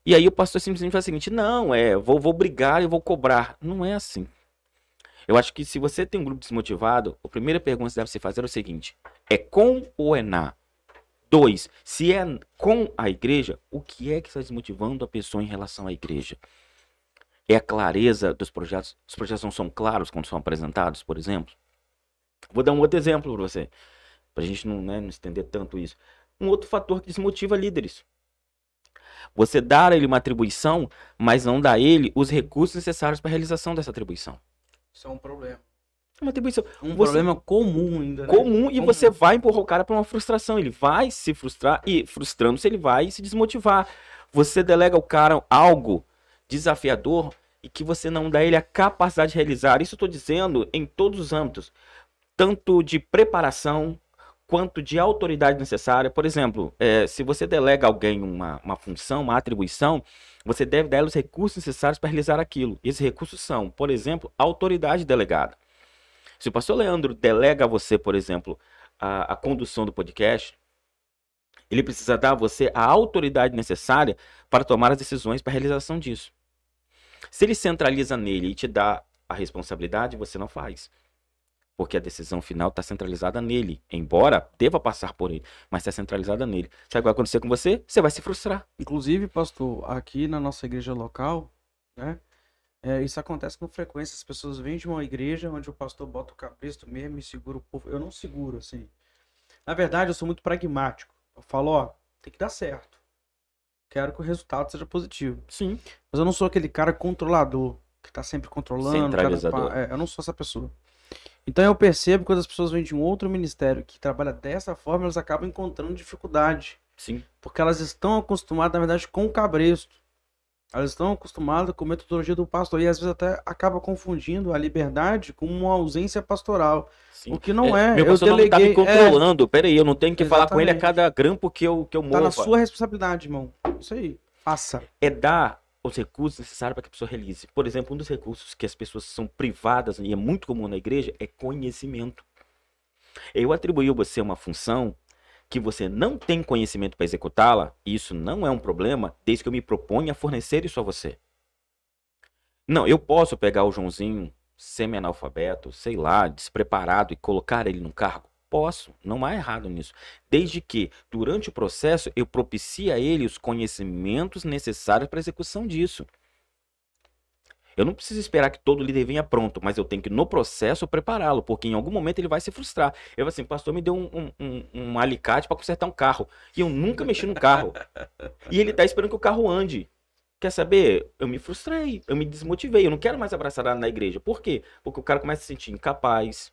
E aí o pastor simplesmente fala o seguinte: não, é, vou, vou brigar e vou cobrar. Não é assim. Eu acho que se você tem um grupo desmotivado, a primeira pergunta que deve se fazer é o seguinte: é com ou é na? Dois, se é com a igreja, o que é que está desmotivando a pessoa em relação à igreja? É a clareza dos projetos? Os projetos não são claros quando são apresentados, por exemplo? Vou dar um outro exemplo para você para a gente não, né, não estender tanto isso. Um outro fator que desmotiva líderes. Você dá a ele uma atribuição, mas não dá a ele os recursos necessários para a realização dessa atribuição. Isso é um problema. Uma atribuição. Um você... problema comum ainda. Né? Comum, e comum. você vai empurrar o cara para uma frustração. Ele vai se frustrar, e frustrando-se, ele vai se desmotivar. Você delega ao cara algo desafiador e que você não dá a ele a capacidade de realizar. Isso eu estou dizendo em todos os âmbitos. Tanto de preparação, quanto de autoridade necessária. Por exemplo, é, se você delega a alguém uma, uma função, uma atribuição, você deve dar os recursos necessários para realizar aquilo. E esses recursos são, por exemplo, autoridade delegada. Se o pastor Leandro delega a você, por exemplo, a, a condução do podcast, ele precisa dar a você a autoridade necessária para tomar as decisões para a realização disso. Se ele centraliza nele e te dá a responsabilidade, você não faz porque a decisão final está centralizada nele, embora deva passar por ele, mas está centralizada nele. Sabe o que vai acontecer com você? Você vai se frustrar. Inclusive, pastor, aqui na nossa igreja local, né? É, isso acontece com frequência. As pessoas vêm de uma igreja onde o pastor bota o capristo mesmo e segura o povo. Eu não seguro, assim. Na verdade, eu sou muito pragmático. Eu falo, ó, tem que dar certo. Quero que o resultado seja positivo. Sim. Mas eu não sou aquele cara controlador, que tá sempre controlando. Centralizador. Cara, é, eu não sou essa pessoa. Então eu percebo que quando as pessoas vêm de um outro ministério que trabalha dessa forma, elas acabam encontrando dificuldade. Sim. Porque elas estão acostumadas, na verdade, com o cabresto. Elas estão acostumadas com a metodologia do pastor e às vezes até acaba confundindo a liberdade com uma ausência pastoral. Sim. O que não é. é. Meu pastor eu deleguei, não tá me controlando. É... Peraí, eu não tenho que Exatamente. falar com ele a cada grampo que eu, que eu. Tá na sua responsabilidade, irmão. Isso aí. Faça. É dar os recursos necessários para que a pessoa realize. Por exemplo, um dos recursos que as pessoas são privadas, e é muito comum na igreja, é conhecimento. Eu atribuí a você uma função que você não tem conhecimento para executá-la, e isso não é um problema, desde que eu me proponha a fornecer isso a você. Não, eu posso pegar o Joãozinho semi-analfabeto, sei lá, despreparado e colocar ele num cargo? Posso, não há errado nisso. Desde que, durante o processo, eu propicie a ele os conhecimentos necessários para a execução disso. Eu não preciso esperar que todo líder venha pronto, mas eu tenho que, no processo, prepará-lo, porque em algum momento ele vai se frustrar. Eu assim, pastor, me deu um, um, um, um alicate para consertar um carro. E eu nunca mexi no carro. e ele está esperando que o carro ande. Quer saber? Eu me frustrei, eu me desmotivei, eu não quero mais abraçar na igreja. Por quê? Porque o cara começa a se sentir incapaz,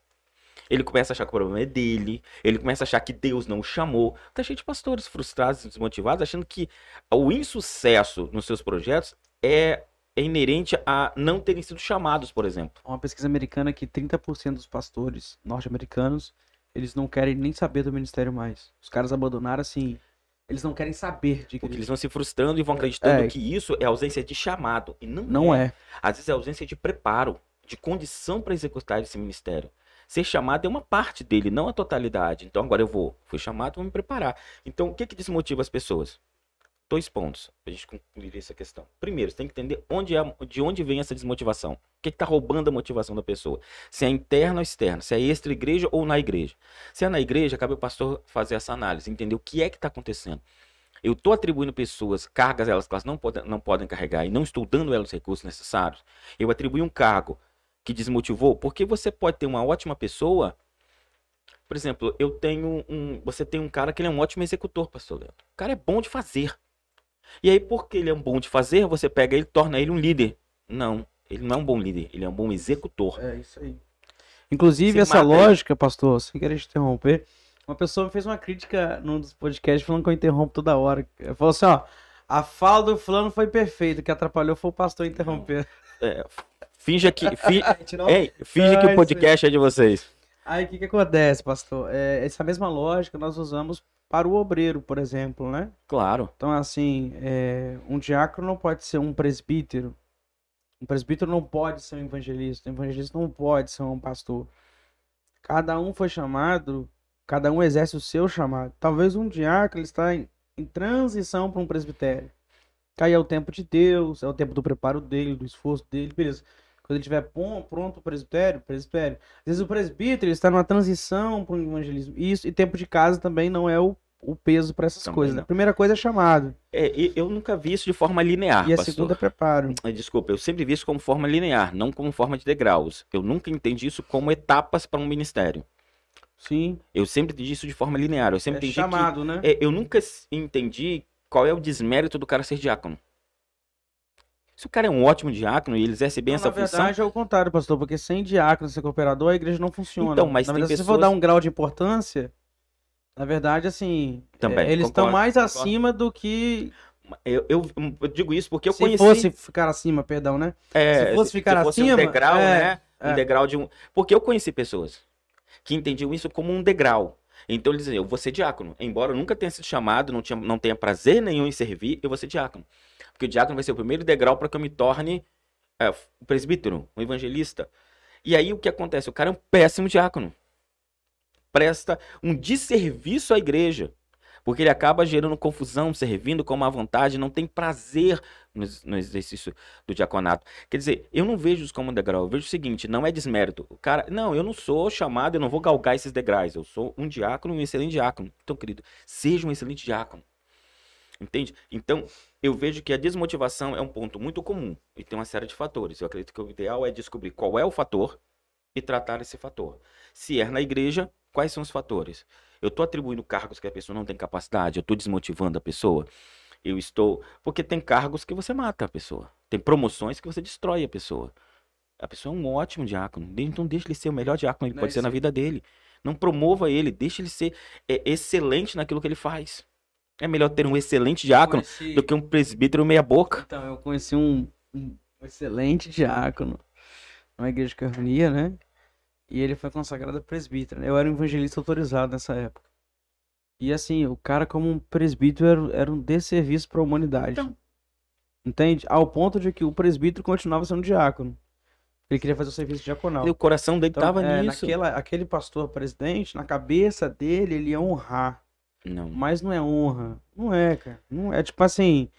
ele começa a achar que o problema é dele, ele começa a achar que Deus não o chamou. Tá cheio de pastores frustrados e desmotivados, achando que o insucesso nos seus projetos é, é inerente a não terem sido chamados, por exemplo. Uma pesquisa americana que 30% dos pastores norte-americanos, eles não querem nem saber do ministério mais. Os caras abandonaram assim, eles não querem saber de que Porque eles vão se frustrando e vão acreditando é. que isso é ausência de chamado. E não, não é. é. Às vezes é ausência de preparo, de condição para executar esse ministério. Ser chamado é uma parte dele, não a totalidade. Então agora eu vou, fui chamado, vou me preparar. Então o que que desmotiva as pessoas? Dois pontos para a gente concluir essa questão. Primeiro, você tem que entender onde é, de onde vem essa desmotivação. O que está roubando a motivação da pessoa? Se é interna ou externa, se é extra-igreja ou na igreja. Se é na igreja, cabe o pastor fazer essa análise, entender o que é que está acontecendo. Eu estou atribuindo pessoas cargas elas que elas não podem, não podem carregar e não estou dando elas os recursos necessários. Eu atribuí um cargo que desmotivou? Porque você pode ter uma ótima pessoa. Por exemplo, eu tenho um. Você tem um cara que ele é um ótimo executor, pastor Leandro. O cara é bom de fazer. E aí, porque ele é um bom de fazer, você pega ele e torna ele um líder. Não, ele não é um bom líder, ele é um bom executor. É isso aí. Inclusive, essa lógica, pastor, sem querer te interromper, Uma pessoa me fez uma crítica num dos podcasts falando que eu interrompo toda hora. Ela falou assim, ó, a fala do fulano foi perfeita, o que atrapalhou foi o pastor interromper. É, (laughs) finja que, fi, (laughs) ei, finja que o podcast é de vocês. Aí o que, que acontece, pastor? É, essa mesma lógica nós usamos para o obreiro, por exemplo, né? Claro. Então, assim, é, um diácono não pode ser um presbítero. Um presbítero não pode ser um evangelista. Um evangelista não pode ser um pastor. Cada um foi chamado, cada um exerce o seu chamado. Talvez um diácono está em, em transição para um presbitério. Aí é o tempo de Deus, é o tempo do preparo dele, do esforço dele, beleza. Quando ele estiver pronto o presbitério, presbitério. Às vezes o presbítero está numa transição para um evangelismo. Isso, e tempo de casa também não é o, o peso para essas Também coisas. né? não. A primeira coisa é chamado. É, eu nunca vi isso de forma linear, E a pastor. segunda é preparo. Ah, Desculpa, eu sempre vi isso como forma linear, não como forma de degraus. Eu nunca entendi isso como etapas para um ministério. Sim. Eu sempre entendi isso de forma linear. Eu sempre É chamado, né? que. é, eu nunca entendi qual é o desmérito do cara ser diácono. Se o cara é um ótimo diácono e ele exerce bem Não, essa na função. verdade é o contrário, pastor, porque sem diácono, sem cooperador, a igreja não funciona. Então, mas na verdade, se você for pessoas- dar um grau de importância, na verdade, assim, Também, é, eles estão mais concordo. acima do que Eu, eu- eu digo isso porque eu se conheci. fosse ficar acima, perdão, né? é, se fosse ficar um acima, degrau, é, né? Um é. degrau de um. Porque eu conheci pessoas que entendiam isso como um degrau. Então eles diziam, eu vou ser diácono. Embora eu nunca tenha sido chamado, não, tinha, não tenha prazer nenhum em servir, eu vou ser diácono. Porque o diácono vai ser o primeiro degrau para que eu me torne é, um presbítero, um evangelista. E aí o que acontece? O cara é um péssimo diácono. Presta um desserviço à igreja. Porque ele acaba gerando confusão, servindo com má vontade, não tem prazer no, no exercício do diaconato. Quer dizer, eu não vejo isso como um degrau. Eu vejo o seguinte, não é desmérito. O cara, não, eu não sou chamado, eu não vou galgar esses degraus. Eu sou um diácono um excelente diácono. Então, querido, seja um excelente diácono. Entende? Então, eu vejo que a desmotivação é um ponto muito comum e tem uma série de fatores. Eu acredito que o ideal é descobrir qual é o fator e tratar esse fator. Se é na igreja, quais são os fatores? Eu estou atribuindo cargos que a pessoa não tem capacidade, eu estou desmotivando a pessoa. Eu estou. Porque tem cargos que você mata a pessoa. Tem promoções que você destrói a pessoa. A pessoa é um ótimo diácono. Então deixa ele ser o melhor diácono que ele É pode ser na vida dele. Não promova ele, deixa ele ser é, excelente naquilo que ele faz. É melhor ter um excelente diácono Conheci- do que um presbítero meia boca. Então, eu conheci um, um excelente diácono numa igreja de Carmonia, né? E ele foi consagrado a presbítero. né? Eu era um evangelista autorizado nessa época. E assim, o cara como um presbítero era, era um desserviço para a humanidade. Então. Entende? Ao ponto de que o presbítero continuava sendo diácono. Ele queria fazer o serviço diaconal. E o coração dele Então, tava é, nisso. naquela, aquele pastor presidente, na cabeça dele, ele ia honrar. Não. Mas não é honra. Não é, cara. Não é tipo assim.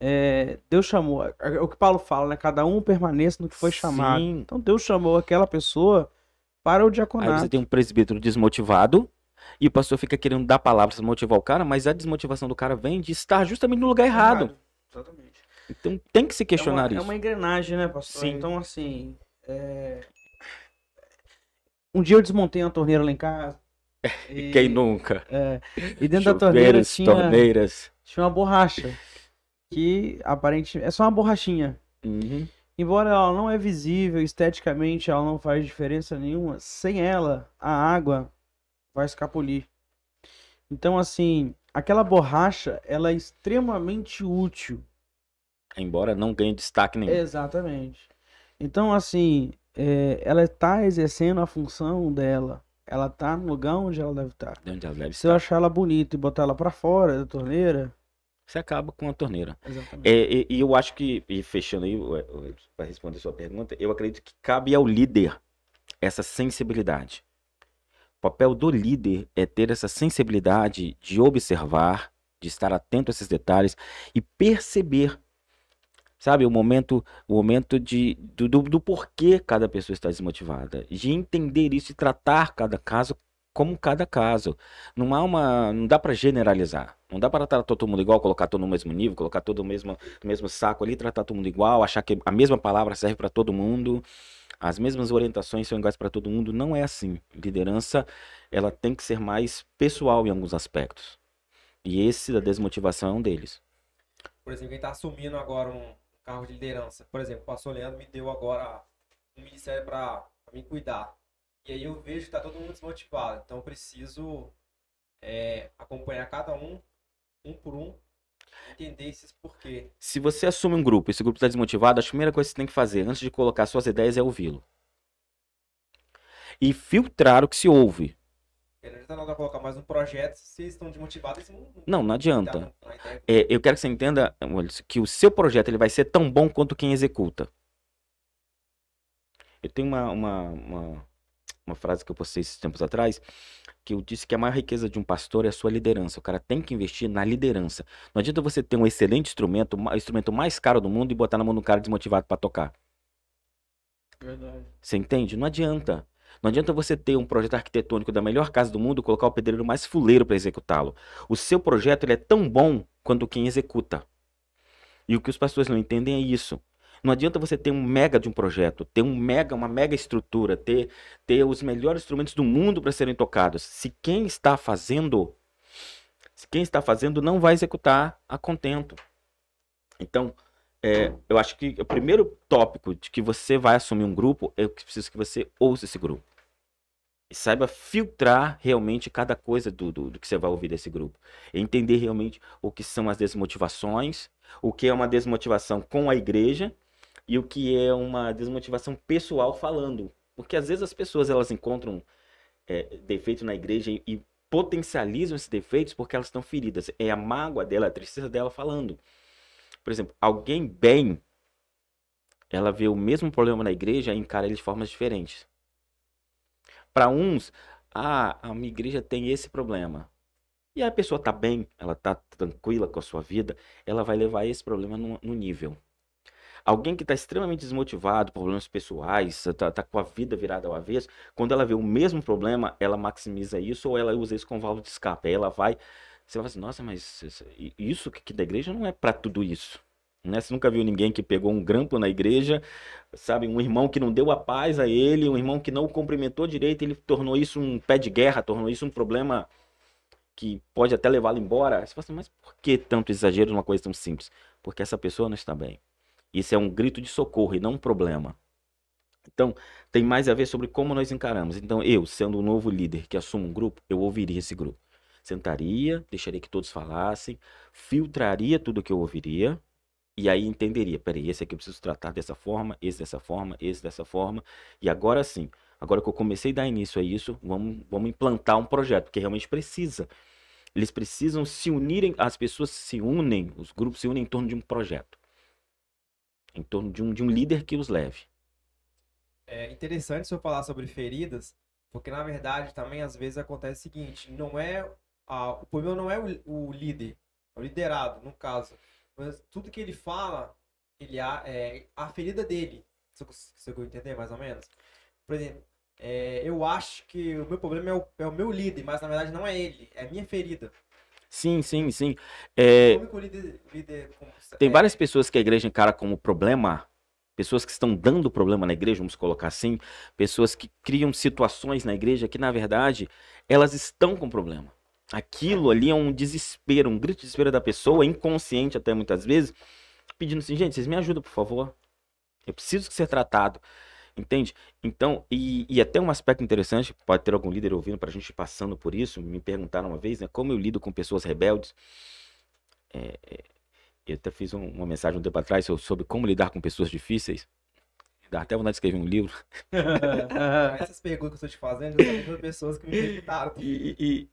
é, Deus chamou. é- é o que Paulo fala, né? Cada um permaneça no que foi chamado. Sim. Então Deus chamou aquela pessoa para o Aí diaconato. você tem um presbítero desmotivado e o pastor fica querendo dar palavras para motivar o cara, mas a desmotivação do cara vem de estar justamente no lugar errado. Exatamente. Então tem que se questionar é uma, isso. É uma engrenagem, né, pastor? Sim. Então, assim. é, Um dia eu desmontei uma torneira lá em casa. E, Quem nunca? é, e dentro da torneira tinha, torneiras. tinha uma borracha. Que aparentemente. É só uma borrachinha. Uhum. Embora ela não é visível, esteticamente ela não faz diferença nenhuma, sem ela a água vai escapulir. Então assim, aquela borracha, ela é extremamente útil. Embora não ganhe destaque nenhum. Exatamente. Então assim, é, ela está exercendo a função dela. Ela está no lugar onde ela deve estar. De onde ela deve Se eu estar. achar ela bonita e botar ela para fora da torneira, Você acaba com a torneira. exatamente. É, e, eu acho que, e fechando aí, para responder a sua pergunta, eu acredito que cabe ao líder essa sensibilidade. O papel do líder é ter essa sensibilidade de observar, de estar atento a esses detalhes e perceber, sabe, o momento, o momento de, do, do, do porquê cada pessoa está desmotivada, de entender isso e tratar cada caso como cada caso. Não há uma, não dá para generalizar. Não dá para tratar todo mundo igual, colocar todo no mesmo nível, colocar todo no mesmo, no mesmo saco ali, tratar todo mundo igual, achar que a mesma palavra serve para todo mundo, as mesmas orientações são iguais para todo mundo. Não é assim. Liderança, ela tem que ser mais pessoal em alguns aspectos. E esse da desmotivação é um deles. Por exemplo, quem tá assumindo agora um cargo de liderança. Por exemplo, o pastor Leandro me deu agora um ministério para me cuidar. E aí eu vejo que tá todo mundo desmotivado. Então eu preciso é, acompanhar cada um, um por um, entender esses porquê. Se você assume um grupo, esse grupo está desmotivado, a primeira coisa que você tem que fazer antes de colocar suas ideias é ouvi-lo. E filtrar o que se ouve. Não adianta nada colocar mais um projeto se estão desmotivados. Não, Não, não adianta. É, eu quero que você entenda que o seu projeto ele vai ser tão bom quanto quem executa. Eu tenho uma, uma, uma, uma frase que eu postei esses tempos atrás, que eu disse que a maior riqueza de um pastor é a sua liderança. O cara tem que investir na liderança. Não adianta você ter um excelente instrumento, o instrumento mais caro do mundo e botar na mão do cara desmotivado para tocar. Verdade. Você entende? Não adianta. Não adianta você ter um projeto arquitetônico da melhor casa do mundo e colocar o pedreiro mais fuleiro para executá-lo. O seu projeto ele é tão bom quanto quem executa. E o que os pastores não entendem é isso. Não adianta você ter um mega de um projeto, ter um mega, uma mega estrutura, ter, ter os melhores instrumentos do mundo para serem tocados. Se quem está fazendo, se quem está fazendo não vai executar a contento. Então, é, eu acho que o primeiro tópico de que você vai assumir um grupo é que preciso que você ouça esse grupo. E saiba filtrar realmente cada coisa do, do, do que você vai ouvir desse grupo. Entender realmente o que são as desmotivações, o que é uma desmotivação com a igreja e o que é uma desmotivação pessoal falando. Porque às vezes as pessoas elas encontram é, defeito na igreja e, e potencializam esses defeitos porque elas estão feridas. É a mágoa dela, a tristeza dela falando. Por exemplo, alguém bem, ela vê o mesmo problema na igreja e encara ele de formas diferentes. Para uns, ah, a minha igreja tem esse problema. E a pessoa tá bem, ela tá tranquila com a sua vida, ela vai levar esse problema no, no nível. Alguém que está extremamente desmotivado, problemas pessoais, tá, tá com a vida virada ao avesso, quando ela vê o mesmo problema, ela maximiza isso ou ela usa isso como válvula de escape. Aí ela vai, você vai assim, nossa, mas isso- aqui da igreja não é para tudo isso. Né? Você nunca viu ninguém que pegou um grampo na igreja, sabe? Um irmão que não deu a paz a ele, um irmão que não o cumprimentou direito, ele tornou isso um pé de guerra, tornou isso um problema que pode até levá-lo embora. Você fala assim, mas por que tanto exagero numa coisa tão simples? Porque essa pessoa não está bem. Isso é um grito de socorro e não um problema. Então, tem mais a ver sobre como nós encaramos. Então, eu, sendo um novo líder que assumo um grupo, eu ouviria esse grupo. Sentaria, deixaria que todos falassem, filtraria tudo que eu ouviria, e aí entenderia, peraí, esse aqui eu preciso tratar dessa forma, esse dessa forma, esse dessa forma. E agora sim, agora que eu comecei a dar início a isso, vamos, vamos implantar um projeto, porque realmente precisa. Eles precisam se unirem, as pessoas se unem, os grupos se unem em torno de um projeto. Em torno de um, de um líder que os leve. É interessante se eu falar sobre feridas, porque na verdade também às vezes acontece o seguinte, não é a- o problema não é o, o líder, é o liderado, no caso. Mas tudo que ele fala, ele a, é a ferida dele. Você você conseguiu entender mais ou menos? Por exemplo, é, eu acho que o meu problema é o, é o meu líder, mas na verdade não é ele, é a minha ferida. Sim, sim, sim. É, líder, líder como- Tem é, várias pessoas que a igreja encara como problema, pessoas que estão dando problema na igreja, vamos colocar assim, pessoas que criam situações na igreja que, na verdade, elas estão com problema. Aquilo ali é um desespero, um grito de desespero da pessoa, inconsciente até muitas vezes, pedindo assim, gente, vocês me ajudam, por favor. Eu preciso ser tratado. Entende? Então, e, e até um aspecto interessante, pode ter algum líder ouvindo para a gente passando por isso, me perguntaram uma vez, né, como eu lido com pessoas rebeldes. É, é, eu até fiz um- uma mensagem um tempo atrás so- sobre como lidar com pessoas difíceis. Dá até vontade de escrever um livro. (laughs) Essas perguntas que eu estou te fazendo, são pessoas que me (laughs) perguntaram. E, e-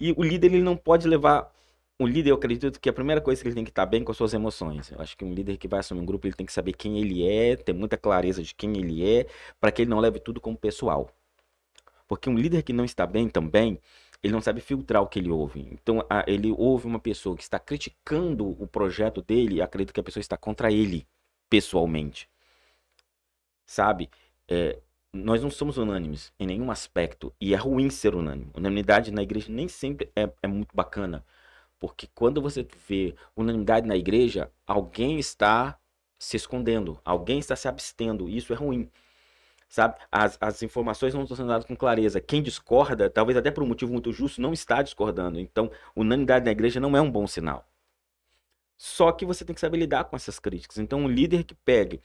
e o líder, ele não pode levar. O líder, eu acredito que a primeira coisa que ele tem que estar bem com as suas emoções. Eu acho que um líder que vai assumir um grupo, ele tem que saber quem ele é, ter muita clareza de quem ele é, para que ele não leve tudo como pessoal. Porque um líder que não está bem também, ele não sabe filtrar o que ele ouve. Então, a- ele ouve uma pessoa que está criticando o projeto dele, acredita que a pessoa está contra ele, pessoalmente. Sabe? É, nós não somos unânimes em nenhum aspecto. E é ruim ser unânime. Unanimidade na igreja nem sempre é, é muito bacana. Porque quando você vê unanimidade na igreja, alguém está se escondendo, alguém está se abstendo. E isso é ruim. Sabe? As, as informações não estão sendo dadas com clareza. Quem discorda, talvez até por um motivo muito justo, não está discordando. Então, unanimidade na igreja não é um bom sinal. Só que você tem que saber lidar com essas críticas. Então, um líder que pegue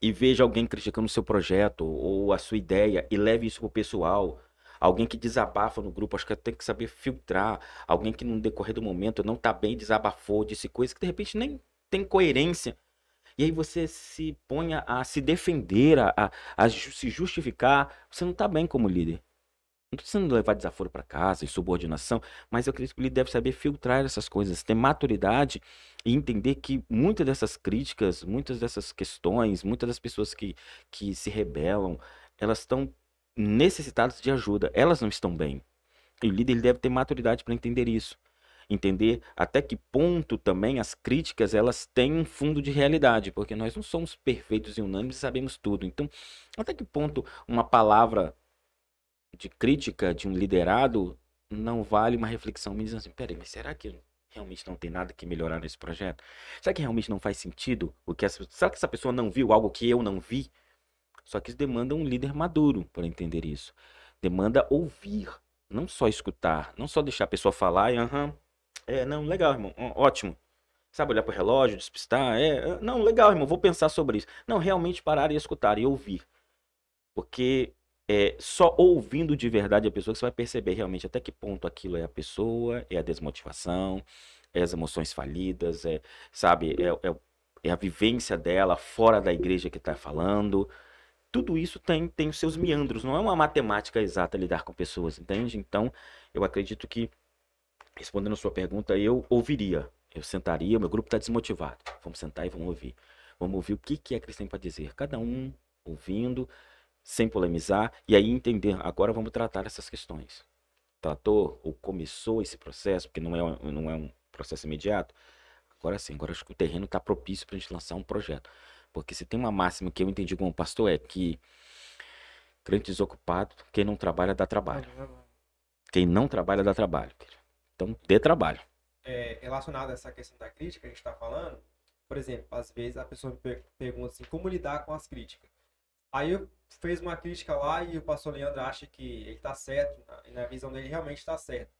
e veja alguém criticando o seu projeto ou a sua ideia e leve isso pro pessoal. alguém que desabafa no grupo, acho que tem que saber filtrar, alguém que no decorrer do momento não tá bem, desabafou, disse coisas que de repente nem tem coerência. E aí você se põe a, se defender, a, a, se justificar, você não tá bem como líder. Não estou precisando levar desaforo para casa e subordinação, mas eu acredito que ele deve saber filtrar essas coisas, ter maturidade e entender que muitas dessas críticas, muitas dessas questões, muitas das pessoas que, que se rebelam, elas estão necessitadas de ajuda, elas não estão bem. E o líder ele deve ter maturidade para entender isso. Entender até que ponto também as críticas elas têm um fundo de realidade, porque nós não somos perfeitos e unânimes e sabemos tudo. Então, até que ponto uma palavra de crítica de um liderado não vale uma reflexão me dizendo assim, peraí, mas será que realmente não tem nada que melhorar nesse projeto? Será que realmente não faz sentido? O que essa, será que essa pessoa não viu algo que eu não vi? Só que isso demanda um líder maduro para entender isso. Demanda ouvir, não só escutar, não só deixar a pessoa falar e aham, é, não, legal, irmão, ótimo. Sabe, olhar para o relógio, despistar, é, não, legal, irmão, vou pensar sobre isso. Não, realmente parar e escutar e ouvir. Porque é, só ouvindo de verdade a pessoa que você vai perceber realmente até que ponto aquilo é a pessoa, é a desmotivação, é as emoções falidas, é, sabe, é, é, é a vivência dela fora da igreja que está falando. Tudo isso tem, tem os seus meandros, não é uma matemática exata lidar com pessoas, entende? Então, eu acredito que, respondendo a sua pergunta, eu ouviria, eu sentaria, meu grupo está desmotivado, vamos sentar e vamos ouvir. Vamos ouvir o que, que que eles têm para dizer. Cada um ouvindo, sem polemizar, e aí entender, agora vamos tratar essas questões. Tratou ou começou esse processo, porque não é, não é um processo imediato, agora sim, agora acho que o terreno está propício para a gente lançar um projeto. Porque se tem uma máxima que eu entendi como pastor é que crente desocupado, quem não trabalha dá trabalho. Quem não trabalha dá trabalho. Então, dê trabalho. É, relacionado a essa questão da crítica que a gente está falando, por exemplo, às vezes a pessoa me pergunta assim, como lidar com as críticas? Aí eu fez uma crítica lá e o pastor Leandro acha que ele está certo, e na visão dele realmente está certo.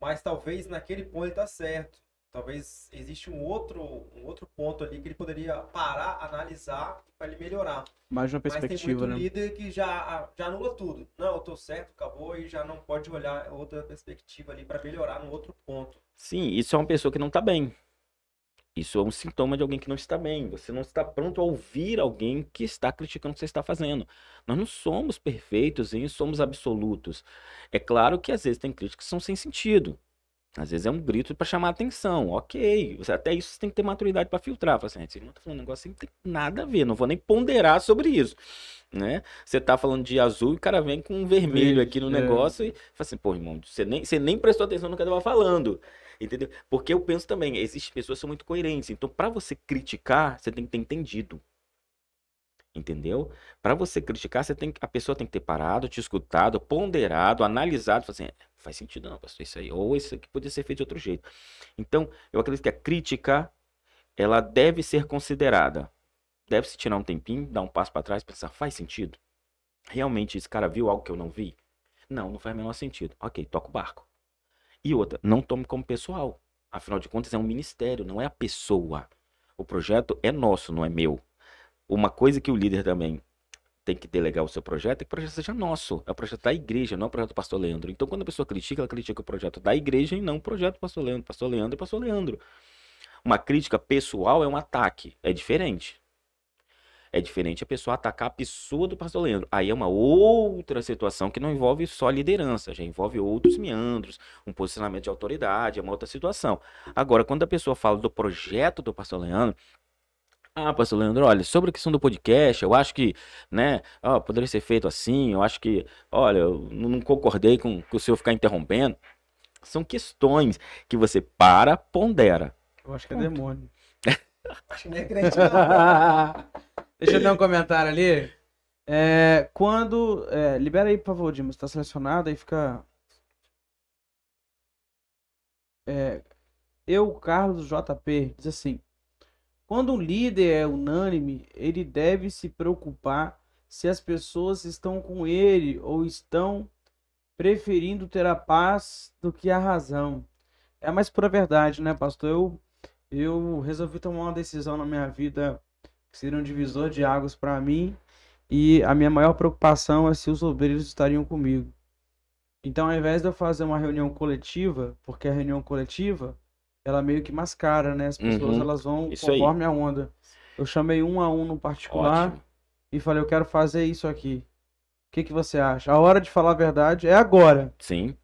Mas talvez naquele ponto ele está certo. Talvez existe um outro, um outro ponto ali que ele poderia parar, analisar para ele melhorar. Mais uma perspectiva, Mas tem muito né? líder que já, já anula tudo. Não, eu estou certo, acabou e já não pode olhar outra perspectiva ali para melhorar no outro ponto. Sim, isso é uma pessoa que não está bem. Isso é um sintoma de alguém que não está bem. Você não está pronto a ouvir alguém que está criticando o que você está fazendo. Nós não somos perfeitos e somos absolutos. É claro que às vezes tem críticas que são sem sentido. Às vezes é um grito para chamar atenção. Ok. Até isso você tem que ter maturidade para filtrar. Fala assim, esse irmão tá falando um negócio que não tem nada a ver. Não vou nem ponderar sobre isso. Né? Você tá falando de azul e o cara vem com um vermelho aqui no é. negócio e fala assim, pô, irmão, você nem, você nem prestou atenção no que eu estava falando. Entendeu? Porque eu penso também, existem pessoas que são muito coerentes. Então, para você criticar, você tem que ter entendido. Entendeu? Para você criticar, você tem, a pessoa tem que ter parado, te escutado, ponderado, analisado, assim, é, faz sentido não, pastor, isso aí, ou isso aqui podia ser feito de outro jeito. Então, eu acredito que a crítica, ela deve ser considerada. Deve-se tirar um tempinho, dar um passo para trás, pensar, faz sentido? Realmente esse cara viu algo que eu não vi? Não, não faz o menor sentido. Ok, toca o barco. E outra, não tome como pessoal. Afinal de contas, é um ministério, não é a pessoa. O projeto é nosso, não é meu. Uma coisa que o líder também tem que delegar o seu projeto é que o projeto seja nosso. É o projeto da igreja, não é o projeto do pastor Leandro. Então, quando a pessoa critica, ela critica o projeto da igreja e não o projeto do pastor Leandro. Pastor Leandro e pastor Leandro. Uma crítica pessoal é um ataque. É diferente. É diferente a pessoa atacar a pessoa do pastor Leandro. Aí é uma outra situação que não envolve só liderança, já envolve outros meandros, um posicionamento de autoridade, é uma outra situação. Agora, quando a pessoa fala do projeto do pastor Leandro, ah, pastor Leandro, olha, sobre a questão do podcast, eu acho que, né, ó, poderia ser feito assim, eu acho que, olha, eu não concordei com, com o senhor ficar interrompendo. São questões que você para, pondera. Eu acho que é demônio. (laughs) acho que nem é crente, não. (laughs) Deixa eu dar um comentário ali. É, quando. É, libera aí, por favor, Dimas. Está selecionado, aí fica. É, eu, Carlos JP, diz assim: quando um líder é unânime, ele deve se preocupar se as pessoas estão com ele ou estão preferindo ter a paz do que a razão. É a mais pura verdade, né, pastor? Eu, eu resolvi tomar uma decisão na minha vida seria um divisor de águas para mim. E a minha maior preocupação é se os obreiros estariam comigo. Então, ao invés de eu fazer uma reunião coletiva, porque a reunião coletiva, ela meio que mascara, né? As pessoas, Uhum. elas vão Isso aí. conforme a onda. Eu chamei um a um no particular Ótimo. e falei, eu quero fazer isso aqui. O que que você acha? A hora de falar a verdade é agora, Sim.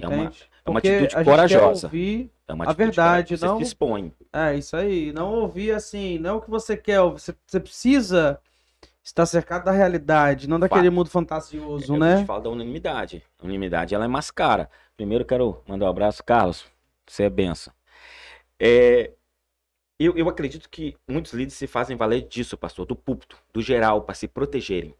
É uma- entende? é uma Porque atitude a gente quer corajosa. ouvir É uma A verdade, correta. Você não- se expõe. É, isso aí. Não ouvir assim, não o que você quer. Você, você precisa estar cercado da realidade, não daquele mundo fantasioso, É que a né? gente fala da unanimidade. A unanimidade, ela é mascara. Primeiro, quero mandar um abraço, Carlos. Você é benção. É, eu, eu acredito que muitos líderes se fazem valer disso, pastor, do púlpito, do geral, para se protegerem.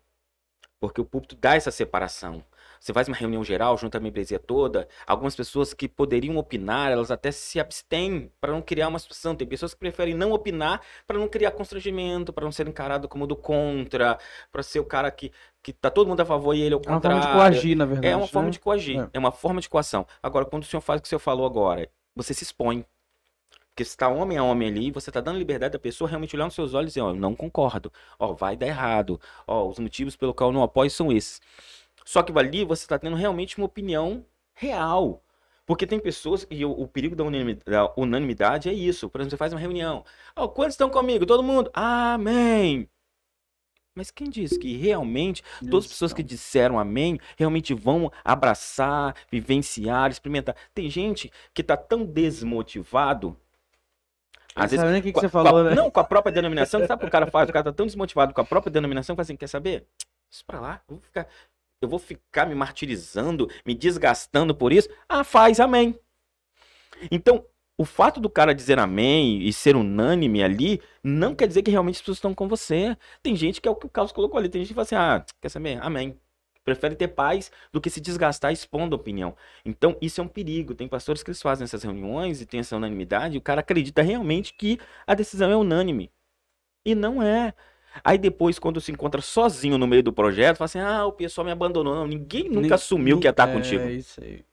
Porque o púlpito dá essa separação. Você faz uma reunião geral, junta a membresia toda. Algumas pessoas que poderiam opinar, elas até se abstêm para não criar uma situação. Tem pessoas que preferem não opinar para não criar constrangimento, para não ser encarado como do contra, para ser o cara que, que tá todo mundo a favor e ele é o É uma contrário. forma de coagir, na verdade. É uma forma né? de coagir, É. é. uma forma de coação. Agora, quando o senhor faz o que o senhor falou agora, você se expõe. Porque você está homem a homem ali, você está dando liberdade da pessoa realmente olhar nos seus olhos e dizer, ó, eu não concordo. Ó, vai dar errado. Ó, os motivos pelo qual eu não apoio são esses. Só que ali você está tendo realmente uma opinião real. Porque tem pessoas, e o, o perigo da unanimi- da unanimidade é isso. Por exemplo, você faz uma reunião. Ó, quantos estão comigo? Todo mundo? Amém. Mas quem disse que realmente Todas as pessoas que disseram amém realmente vão abraçar, vivenciar, experimentar. Tem gente que tá tão desmotivado. Às vezes, Sabe nem o que, que a- você com a- falou, né? Não, com a própria denominação. Sabe o que o cara faz? O cara tá tão desmotivado com a própria denominação que fala assim, quer saber? Isso pra lá. Eu vou ficar, eu vou ficar me martirizando, me desgastando por isso. Ah, faz amém. Então, o fato do cara dizer amém e ser unânime ali, não quer dizer que realmente as pessoas estão com você. Tem gente que é o que o Carlos colocou ali. Tem gente que fala assim, ah, quer saber? Amém. Prefere ter paz do que se desgastar expondo a opinião. Então, isso é um perigo. Tem pastores que eles fazem essas reuniões e tem essa unanimidade, e o cara acredita realmente que a decisão é unânime. E não é. Aí depois, quando se encontra sozinho no meio do projeto, fala assim: ah, o pessoal me abandonou. Não, ninguém nunca Nem- assumiu que ia estar é, contigo. isso aí.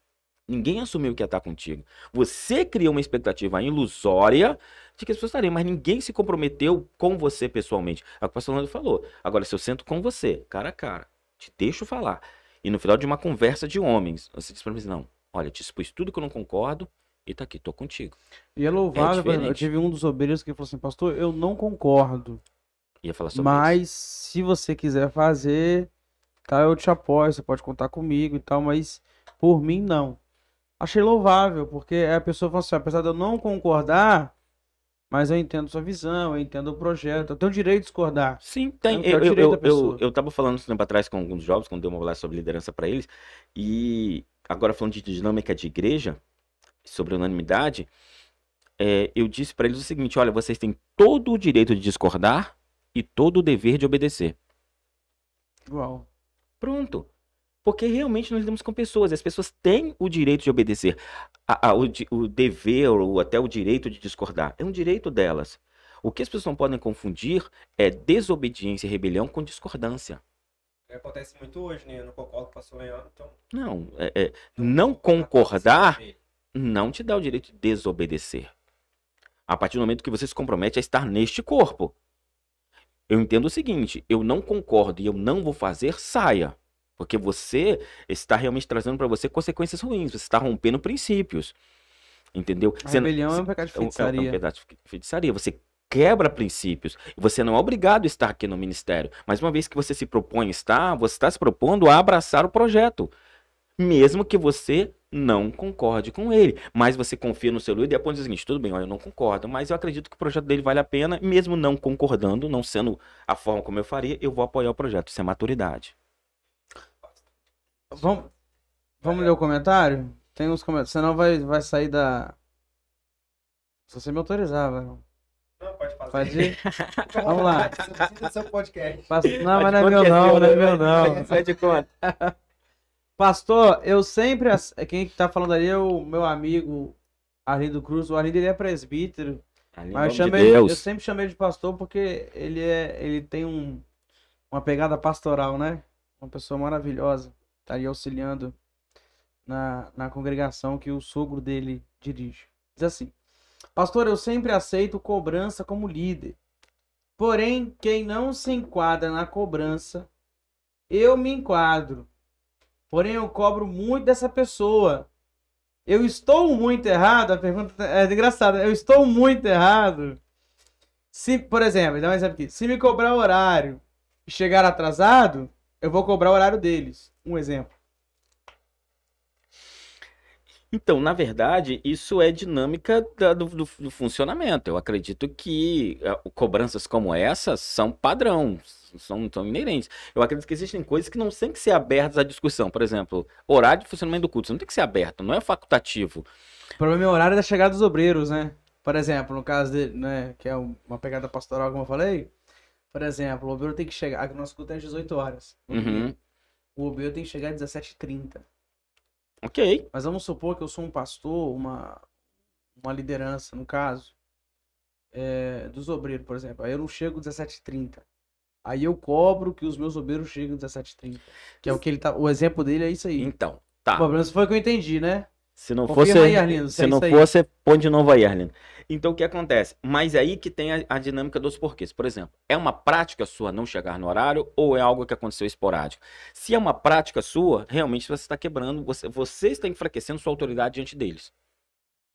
Ninguém assumiu que ia estar contigo. Você criou uma expectativa ilusória de que as pessoas estariam, mas ninguém se comprometeu com você pessoalmente. É o que o pastor Leandro falou. Agora, se eu sento com você, cara a cara, te deixo falar, e no final de uma conversa de homens, você diz pra mim, não, olha, te expus tudo que eu não concordo, e tá aqui, tô contigo. E é louvável, exemplo, eu tive um dos obreiros que falou assim, pastor, eu não concordo, Ia falar sobre isso. mas se você quiser fazer, tá, eu te apoio, você pode contar comigo e tal, mas por mim não. Achei louvável, porque a pessoa falou assim, apesar de eu não concordar, mas eu entendo sua visão, eu entendo o projeto, eu tenho o direito de discordar. Sim, tem. É Eu, eu, eu, eu, eu tava falando um tempo atrás com alguns jovens, quando deu uma palestra sobre liderança para eles, e agora falando de dinâmica de igreja, sobre unanimidade, é, eu disse para eles o seguinte: olha, vocês têm todo o direito de discordar e todo o dever de obedecer. Igual. Pronto. Porque realmente nós lidamos com pessoas, e as pessoas têm o direito de obedecer. A- a- o, o dever ou até o direito de discordar. É um direito delas. O que as pessoas não podem confundir é desobediência e rebelião com discordância. É, Acontece muito hoje, né? Eu não concordo com o pastor Leandro, então. Não, é- é, não concordar não te dá o direito de desobedecer. A partir do momento que você se compromete a estar neste corpo. Eu entendo o seguinte: eu não concordo e eu não vou fazer, saia. Porque você está realmente trazendo para você consequências ruins. Você está rompendo princípios. Entendeu? A Você não- rebelião é você- um pecado de é um- é um feitiçaria. pedaço de feitiçaria. Você quebra princípios. Você não é obrigado a estar aqui no ministério. Mas uma vez que você se propõe a estar, você está se propondo a abraçar o projeto. Mesmo que você não concorde com ele. Mas você confia no seu líder e aponta o seguinte: tudo bem, olha, eu não concordo, mas eu acredito que o projeto dele vale a pena, mesmo não concordando, não sendo a forma como eu faria, eu vou apoiar o projeto. Isso é maturidade. Vamos, vamos ler o comentário? Tem uns comentários, senão vai, vai sair da... Se você me autorizar, vai. Não, pode fazer. Pode ir? (laughs) Vamos lá. Não, mas não é meu não, não é meu não. Faz de conta. (laughs) Pastor, eu sempre. Quem tá falando ali é o meu amigo Arlindo Cruz. O Arlindo ele é presbítero. Ali, em Mas eu, de chamei, ele- eu sempre chamei de pastor porque ele, é, ele tem um, uma pegada pastoral, né? Uma pessoa maravilhosa. Tá aí auxiliando na, na congregação que o sogro dele dirige. Diz assim: Pastor, eu sempre aceito cobrança como líder. Porém, quem não se enquadra na cobrança, eu me enquadro. Porém eu cobro muito dessa pessoa. Eu estou muito errado? A pergunta é engraçada. Eu estou muito errado? Se, por exemplo, dá um exemplo aqui. Se me cobrar horário e chegar atrasado, eu vou cobrar o horário deles. Um exemplo. Então, na verdade, isso é dinâmica da- do, do- do funcionamento. Eu acredito que ah, cobranças como essas são padrão, são, são inerentes. Eu acredito que existem coisas que não têm que ser abertas à discussão. Por exemplo, horário de funcionamento do culto, isso não tem que ser aberto, não é facultativo. O problema é o horário da chegada dos obreiros, né? Por exemplo, no caso dele, né, que é um- uma pegada pastoral, como eu falei. Por exemplo, o obreiro tem que chegar. Aqui o nosso culto é às 18 horas. Uhum. O obreiro tem que chegar às 17h30. Ok. Mas vamos supor que eu sou um pastor, uma, uma liderança, no caso, é, dos obreiros, por exemplo. Aí eu não chego às 17h30. Aí eu cobro que os meus obreiros cheguem às 17h30. Que é o que ele tá. O exemplo dele é isso aí. Então, O tá. problema foi o que eu entendi, né? Se não Confirma fosse, aí, Arlindo, se se é não fosse, põe de novo aí, Arlindo. Então, o que acontece? Mas aí que tem a, a dinâmica dos porquês. Por exemplo, é uma prática sua não chegar no horário ou é algo que aconteceu esporádico? Se é uma prática sua, realmente você está quebrando, você, você está enfraquecendo sua autoridade diante deles.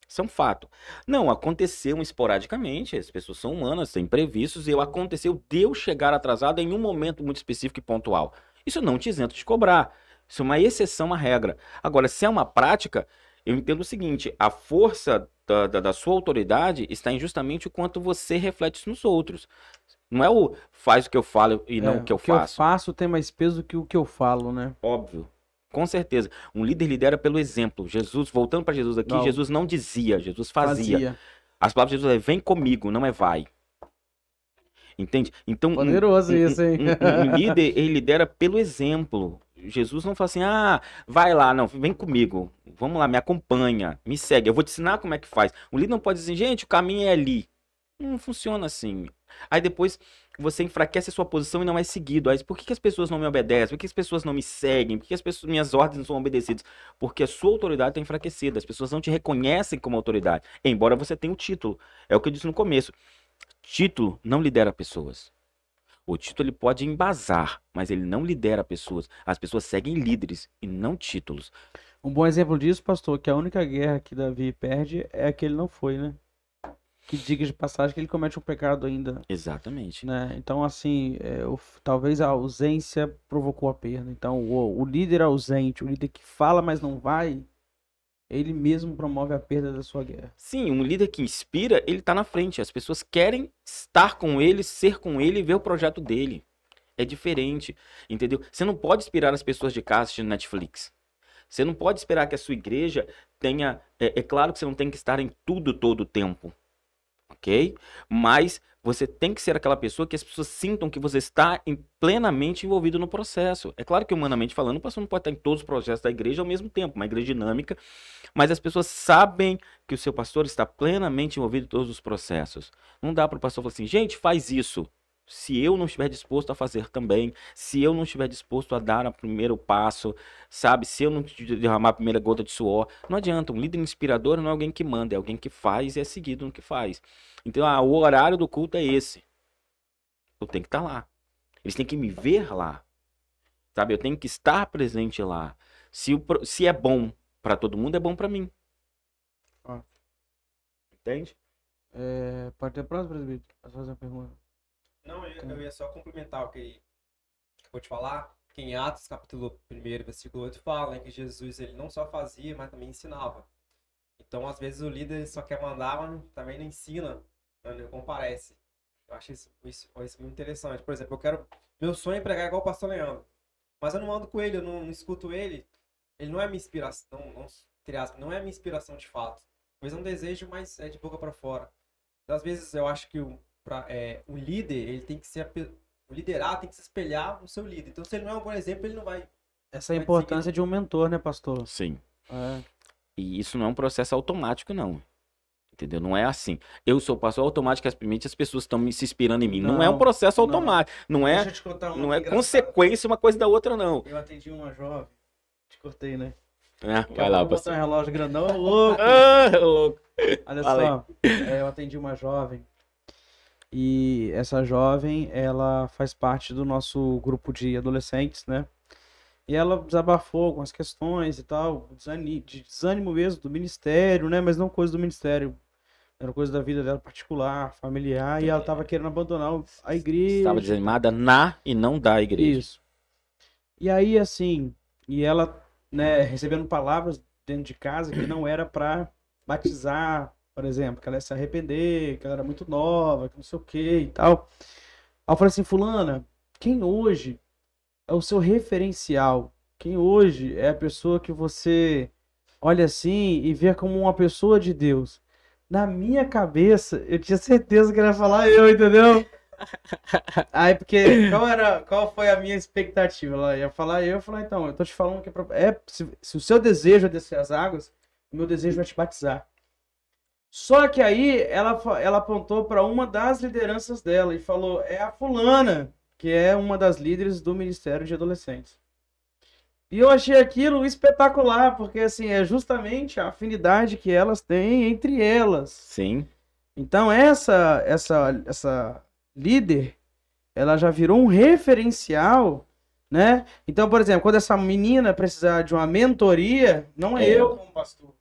Isso é um fato. Não, aconteceu esporadicamente, as pessoas são humanas, têm imprevistos, e eu aconteceu de eu chegar atrasado em um momento muito específico e pontual. Isso não te isenta de cobrar. Isso é uma exceção à regra. Agora, se é uma prática, eu entendo o seguinte: a força da, da, da sua autoridade está em justamente o quanto você reflete isso nos outros. Não é o faz o que eu falo e não É, o que eu o que eu faço. faço tem mais peso do que o que eu falo, né? Óbvio. Com certeza. Um líder lidera pelo exemplo. Jesus, voltando para Jesus aqui, Não. Jesus não dizia, Jesus fazia. As palavras de Jesus é vem comigo, não é vai. Entende? Então, um- Poderoso um, isso, hein? um- um (laughs) líder, ele lidera pelo exemplo. Jesus não fala assim, ah, vai lá, não, vem comigo, vamos lá, me acompanha, me segue, eu vou te ensinar como é que faz. O líder não pode dizer, gente, o caminho é ali. Não funciona assim. Aí depois você enfraquece a sua posição e não é seguido. Aí, por que, que as pessoas não me obedecem? Por que as pessoas não me seguem? Por que as pessoas, minhas ordens não são obedecidas? Porque a sua autoridade está enfraquecida. As pessoas não te reconhecem como autoridade, embora você tenha o título. É o que eu disse no começo. Título não lidera pessoas. O título ele pode embasar, mas ele não lidera pessoas. As pessoas seguem líderes e não títulos. Um bom exemplo disso, pastor, que a única guerra que Davi perde é a que ele não foi, né? Que diga de passagem que ele comete um pecado ainda, Exatamente. né? Então, assim, é, o- talvez a ausência provocou a perda. Então, o, o líder ausente, o líder que fala, mas não vai, ele mesmo promove a perda da sua guerra. Sim, um líder que inspira, ele tá na frente. As pessoas querem estar com ele, ser com ele e ver o projeto dele. É diferente, entendeu? Você não pode inspirar as pessoas de casa assistindo Netflix. Você não pode esperar que a sua igreja tenha. É, é claro que você não tem que estar em tudo todo o tempo, ok? Mas você tem que ser aquela pessoa que as pessoas sintam que você está plenamente envolvido no processo. É claro que, humanamente falando, o pastor não pode estar em todos os processos da igreja ao mesmo tempo, uma igreja dinâmica, mas as pessoas sabem que o seu pastor está plenamente envolvido em todos os processos. Não dá para o pastor falar assim, gente, faz isso. Se eu não estiver disposto a fazer também, se eu não estiver disposto a dar o primeiro passo, sabe? Se eu não derramar a primeira gota de suor, não adianta. Um líder inspirador não é alguém que manda, é alguém que faz e é seguido no que faz. Então, ah, o horário do culto é esse. Eu tenho que estar lá. Eles têm que me ver lá. Sabe? Eu tenho que estar presente lá. Se, o se é bom para todo mundo, é bom para mim. Ó. Entende? É, pode ter próximo, presbítero? Posso fazer uma pergunta? Não, eu, eu ia só complementar o que vou te falar. Que em Atos, capítulo 1, versículo 8, fala né, que Jesus ele não só fazia, mas também ensinava. Então, às vezes, o líder só quer mandar, mas também não ensina, né, não comparece. Eu acho isso, isso, isso muito interessante. Por exemplo, eu quero. Meu sonho é pregar igual o pastor Leandro. Mas eu não ando com ele, eu não, não escuto ele. Ele não é minha inspiração, não, não, aspas, não é minha inspiração de fato. Talvez é um desejo, mas é de boca para fora. Então, às vezes eu acho que o, pra, é, o líder, ele tem que ser. O liderar tem que se espelhar no seu líder. Então, se ele não é um bom exemplo, ele não vai. Essa é a Vai importância de um mentor, né, pastor? Sim. É. E isso não é um processo automático, não. Entendeu? Não é assim. Eu sou pastor automaticamente as pessoas estão me se inspirando em mim. Não, é um Não, processo não. automático. Não, é, Deixa eu te contar uma não é engraçada. consequência uma coisa da outra, não. Eu atendi uma jovem. Te cortei, né? É, Daqui a vai lá, pastor. um relógio grandão, louco. (laughs) Ah, louco. Olha Fala só, é, eu atendi uma jovem e essa jovem, ela faz parte do nosso grupo de adolescentes, né? E ela desabafou com as questões e tal, de desânimo mesmo do ministério, né? Mas não coisa do ministério. Era coisa da vida dela particular, familiar, e ela tava querendo abandonar a igreja. Estava desanimada na e não da igreja. Isso. E aí, assim, e ela, né, recebendo palavras dentro de casa que não era pra batizar, por exemplo, que ela ia se arrepender, que ela era muito nova, que não sei o que e tal. Aí eu falei assim, fulana, quem hoje é o seu referencial? Quem hoje é a pessoa que você olha assim e vê como uma pessoa de Deus? Na minha cabeça, eu tinha certeza que ela ia falar eu, entendeu? (laughs) Aí, porque qual era, qual foi a minha expectativa? Ela ia falar eu, eu falar, então, eu tô te falando que é, é se, se o seu desejo é descer as águas, o meu desejo é te batizar. Só que aí ela, ela apontou para uma das lideranças dela e falou: é a fulana, que é uma das líderes do Ministério de Adolescentes. E eu achei aquilo espetacular, porque assim, é justamente a afinidade que elas têm entre elas. Sim. Então essa essa essa líder, ela já virou um referencial, né? Então, por exemplo, quando essa menina precisar de uma mentoria, não é É. eu como pastor.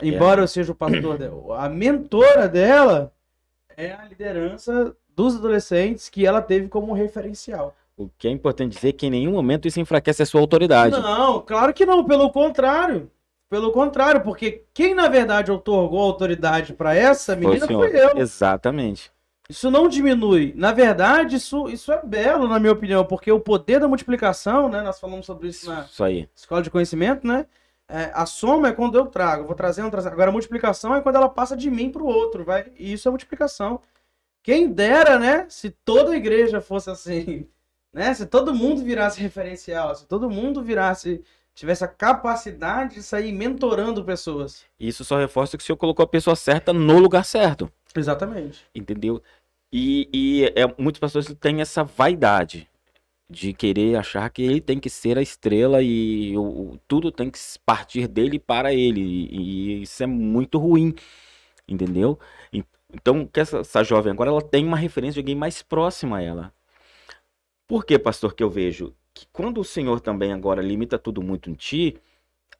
Embora eu seja o pastor dela, a mentora dela é a liderança dos adolescentes que ela teve como referencial. O que é importante dizer é que em nenhum momento isso enfraquece a sua autoridade. Não, claro que não, pelo contrário. Pelo contrário, porque quem na verdade otorgou autoridade para essa Foi menina senhor. foi eu. Exatamente. Isso não diminui. Na verdade, isso, isso é belo, na minha opinião, porque o poder da multiplicação, né? Nós falamos sobre isso na Isso escola de conhecimento, né? É, a soma é quando eu trago, vou trazendo, trazendo. Agora a multiplicação é quando ela passa de mim para o outro, vai. E isso é multiplicação. Quem dera, né? Se toda a igreja fosse assim, (laughs) né? Se todo mundo virasse referencial, se todo mundo virasse, tivesse a capacidade de sair mentorando pessoas. Isso só reforça que o senhor colocou a pessoa certa no lugar certo. Exatamente. Entendeu? E, e é, muitas pessoas têm essa vaidade de querer achar que ele tem que ser a estrela e o, tudo tem que partir dele para ele. E, e isso é muito ruim. Entendeu? En- Então, que essa, essa jovem agora ela tem uma referência de alguém mais próximo a ela. Por que, pastor, que eu vejo que quando o Senhor também agora limita tudo muito em ti,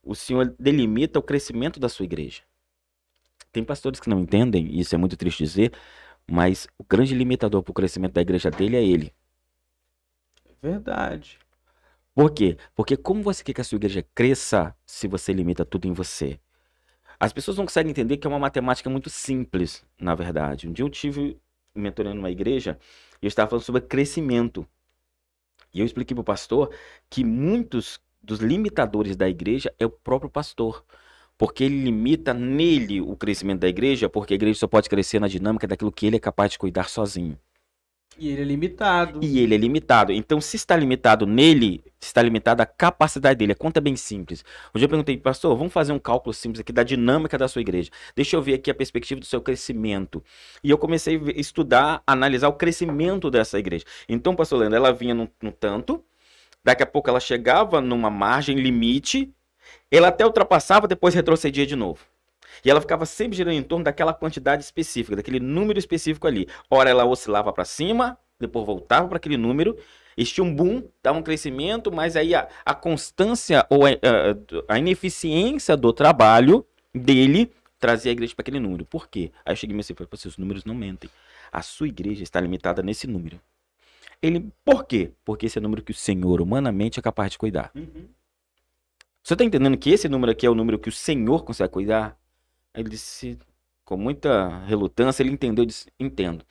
o Senhor delimita o crescimento da sua igreja. Tem pastores que não entendem, e isso é muito triste dizer, mas o grande limitador para o crescimento da igreja dele é ele. Verdade. Por quê? Porque como você quer que a sua igreja cresça se você limita tudo em você? As pessoas não conseguem entender que é uma matemática muito simples, na verdade. Um dia eu tive mentorando uma igreja e eu estava falando sobre crescimento. E eu expliquei para o pastor que muitos dos limitadores da igreja é o próprio pastor. Porque ele limita nele o crescimento da igreja, porque a igreja só pode crescer na dinâmica daquilo que ele é capaz de cuidar sozinho. E ele é limitado. E ele é limitado. Então, se está limitado nele, está limitada a capacidade dele. A conta é bem simples. Um dia eu perguntei, pastor, vamos fazer um cálculo simples aqui da dinâmica da sua igreja. Deixa eu ver aqui a perspectiva do seu crescimento. E eu comecei a estudar, analisar o crescimento dessa igreja. Então, pastor Leandro, ela vinha no, no tanto, daqui a pouco ela chegava numa margem limite, ela até ultrapassava, depois retrocedia de novo. E ela ficava sempre girando em torno daquela quantidade específica, daquele número específico ali. Ora ela oscilava para cima, depois voltava para aquele número, existia um boom, dava um crescimento, mas aí a, a constância ou a, a- a ineficiência do trabalho dele trazia a igreja para aquele número. Por quê? Aí eu cheguei e me falei, "Pô, os números não mentem. A sua igreja está limitada nesse número. Ele, por quê? Porque esse é o número que o Senhor humanamente é capaz de cuidar. Uhum. Você tá entendendo que esse número aqui é o número que o Senhor consegue cuidar? Ele disse, com muita relutância, ele entendeu, disse, entendo.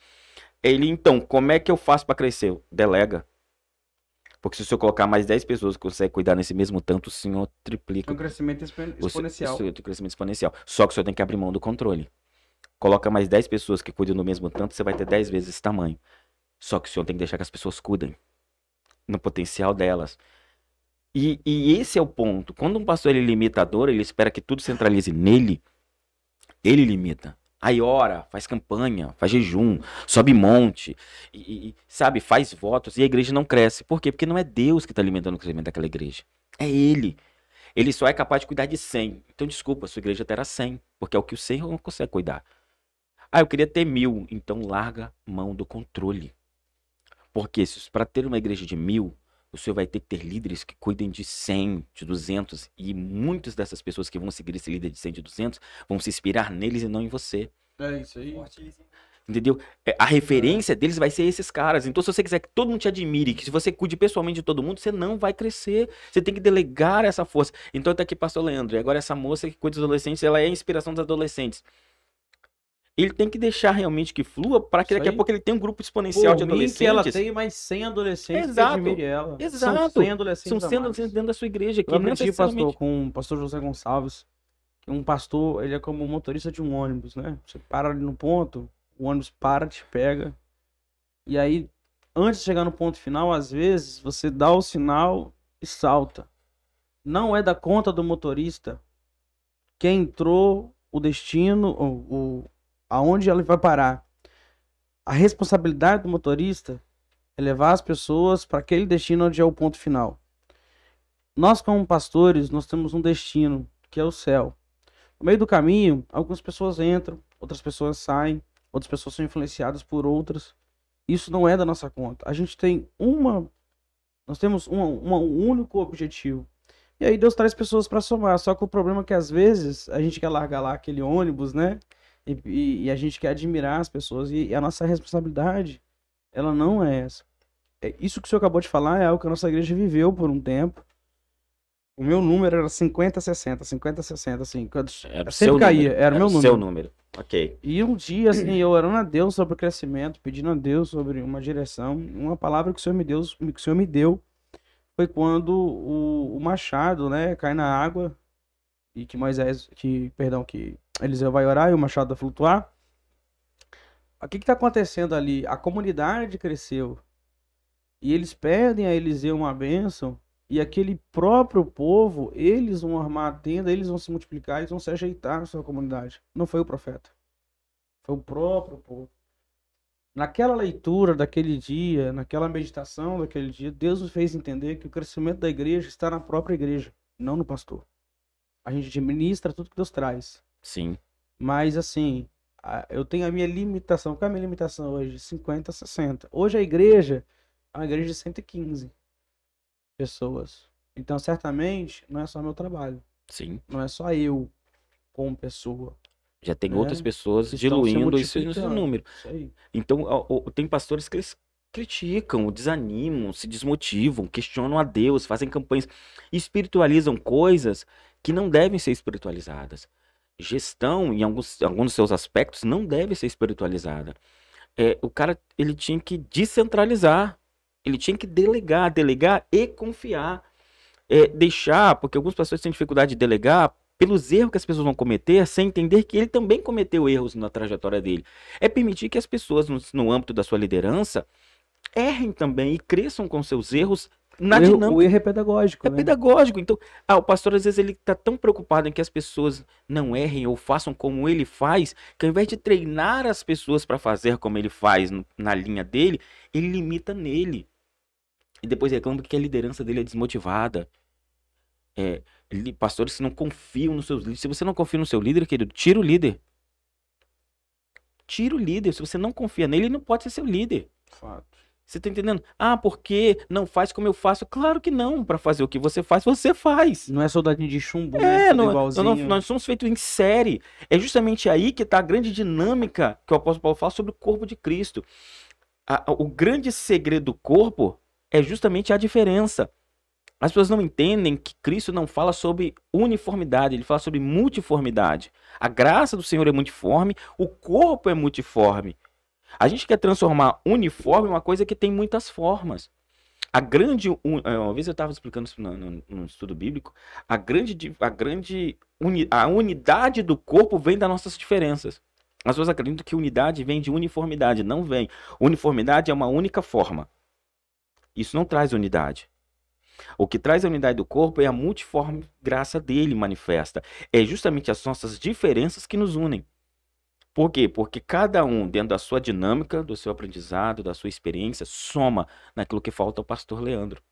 Ele, então, como é que eu faço para crescer? Delega. Porque se o senhor colocar mais 10 pessoas que conseguem cuidar nesse mesmo tanto, o senhor É triplica um crescimento expo- o, exponencial. o seu crescimento exponencial. Só que o senhor tem que abrir mão do controle. Coloca mais 10 pessoas que cuidam do mesmo tanto, você vai ter 10 vezes esse tamanho. Só que o senhor tem que deixar que as pessoas cuidem no potencial delas. E, e esse é o ponto. Quando um pastor ele é limitador, ele espera que tudo centralize nele, ele limita. Aí ora, faz campanha, faz jejum, sobe monte, e, e, sabe, faz votos, e a igreja não cresce. Por quê? Porque não é Deus que está alimentando o crescimento daquela igreja. É ele. Ele só é capaz de cuidar de 100. Então, desculpa, sua igreja terá 100, porque é o que o Senhor não consegue cuidar. Ah, eu queria ter mil. Então, larga mão do controle. Porque para ter uma igreja de mil, o senhor vai ter que ter líderes que cuidem de 100, de 200, e muitas dessas pessoas que vão seguir esse líder de 100, de 200, vão se inspirar neles e não em você. É isso aí. Entendeu? É, A referência deles vai ser esses caras. Então, se você quiser que todo mundo te admire, que se você cuide pessoalmente de todo mundo, você não vai crescer. Você tem que delegar essa força. Então, tá aqui pastor Leandro. E agora essa moça que cuida dos adolescentes, ela é a inspiração dos adolescentes. Ele tem que deixar realmente que flua para que Isso daqui a pouco ele tenha um grupo exponencial de Por mim, adolescentes. que ela tem mais 100 adolescentes Exato. que ela. São Exato. 100 adolescentes São a sendo mais. dentro da sua igreja. Que Eu aprendi, necessariamente- pastor, com o pastor José Gonçalves, um pastor, ele é como um motorista de um ônibus, né? Você para ali no ponto, o ônibus para, te pega, e aí, antes de chegar no ponto final, às vezes, você dá o sinal e salta. Não é da conta do motorista quem entrou, o destino, o, o, aonde ele vai parar. A responsabilidade do motorista é levar as pessoas para aquele destino onde é o ponto final. Nós, como pastores, nós temos um destino, que é o céu. No meio do caminho, algumas pessoas entram, outras pessoas saem, outras pessoas são influenciadas por outras. Isso não é da nossa conta. A gente tem uma. Nós temos um único objetivo. E aí Deus traz pessoas para somar. Só que o problema é que às vezes a gente quer largar lá aquele ônibus, né? E, e- e a gente quer admirar as pessoas. E, e a nossa responsabilidade, ela não é essa. É, isso que o senhor acabou de falar é algo que a nossa igreja viveu por um tempo. O meu número era 50, 60, 50, 60, assim. quando- Era o sempre caía, número. era o meu o seu número. número. Ok. E um dia, assim, eu orando a Deus sobre o crescimento, pedindo a Deus sobre uma direção, uma palavra que o Senhor me deu, que o Senhor me deu, foi quando o, o machado, né, cai na água e que Moisés, que, perdão, que Eliseu vai orar e o machado vai flutuar. O que que tá acontecendo ali? A comunidade cresceu e eles pedem a Eliseu uma bênção e aquele próprio povo, eles vão armar a tenda, eles vão se multiplicar, eles vão se ajeitar na sua comunidade. Não foi o profeta. Foi o próprio povo. Naquela leitura daquele dia, naquela meditação daquele dia, Deus nos fez entender que o crescimento da igreja está na própria igreja, não no pastor. A gente administra tudo que Deus traz. Sim. Mas assim, eu tenho a minha limitação. Qual é a minha limitação hoje? 50, 60. Hoje a igreja é uma igreja de 115 pessoas. Então, certamente, não é só meu trabalho. Sim. Não é só eu como pessoa. Já tem É, outras pessoas que diluindo esse, esse multiplicando. número. Isso. Então, tem pastores que eles criticam, desanimam, se desmotivam, questionam a Deus, fazem campanhas, espiritualizam coisas que não devem ser espiritualizadas. Gestão, em alguns, alguns dos seus aspectos, não deve ser espiritualizada. É, o cara, ele tinha que descentralizar, ele tinha que delegar, delegar e confiar. É, deixar, porque alguns pastores têm dificuldade de delegar pelos erros que as pessoas vão cometer, sem entender que ele também cometeu erros na trajetória dele. É permitir que as pessoas, no, no âmbito da sua liderança, errem também e cresçam com seus erros na o, erro, dinâmica. o erro é pedagógico. É né? pedagógico. Então, ah, o pastor às vezes ele tá tão preocupado em que as pessoas não errem ou façam como ele faz, que ao invés de treinar as pessoas para fazer como ele faz no- na linha dele, ele limita nele. E depois reclama que a liderança dele é desmotivada. É, li- pastores que não confiam nos seus líderes. Se você não confia no seu líder, querido, tira o líder. Tira o líder. Se você não confia nele, ele não pode ser seu líder. Fato. Você tá entendendo? Ah, porque não faz como eu faço? Claro que não. Para fazer o que você faz, você faz. Não é soldadinho de chumbo, né? É, Tudo não, igualzinho. não- nós somos feitos em série. É justamente aí que está a grande dinâmica que o apóstolo Paulo fala sobre o corpo de Cristo. A- a- o grande segredo do corpo é justamente a diferença. As pessoas não entendem que Cristo não fala sobre uniformidade, ele fala sobre multiformidade. A graça do Senhor é multiforme, o corpo é multiforme. A gente quer transformar uniforme em uma coisa que tem muitas formas. A grande. eh, Uma vez eu estava explicando isso no estudo bíblico. A grande, a grande uni- a unidade do corpo vem das nossas diferenças. As pessoas acreditam que unidade vem de uniformidade. Não vem. Uniformidade é uma única forma. Isso não traz unidade. O que traz a unidade do corpo é a multiforme graça dele manifesta. É justamente as nossas diferenças que nos unem. Por quê? Porque cada um, dentro da sua dinâmica, do seu aprendizado, da sua experiência, soma naquilo que falta ao pastor Leandro.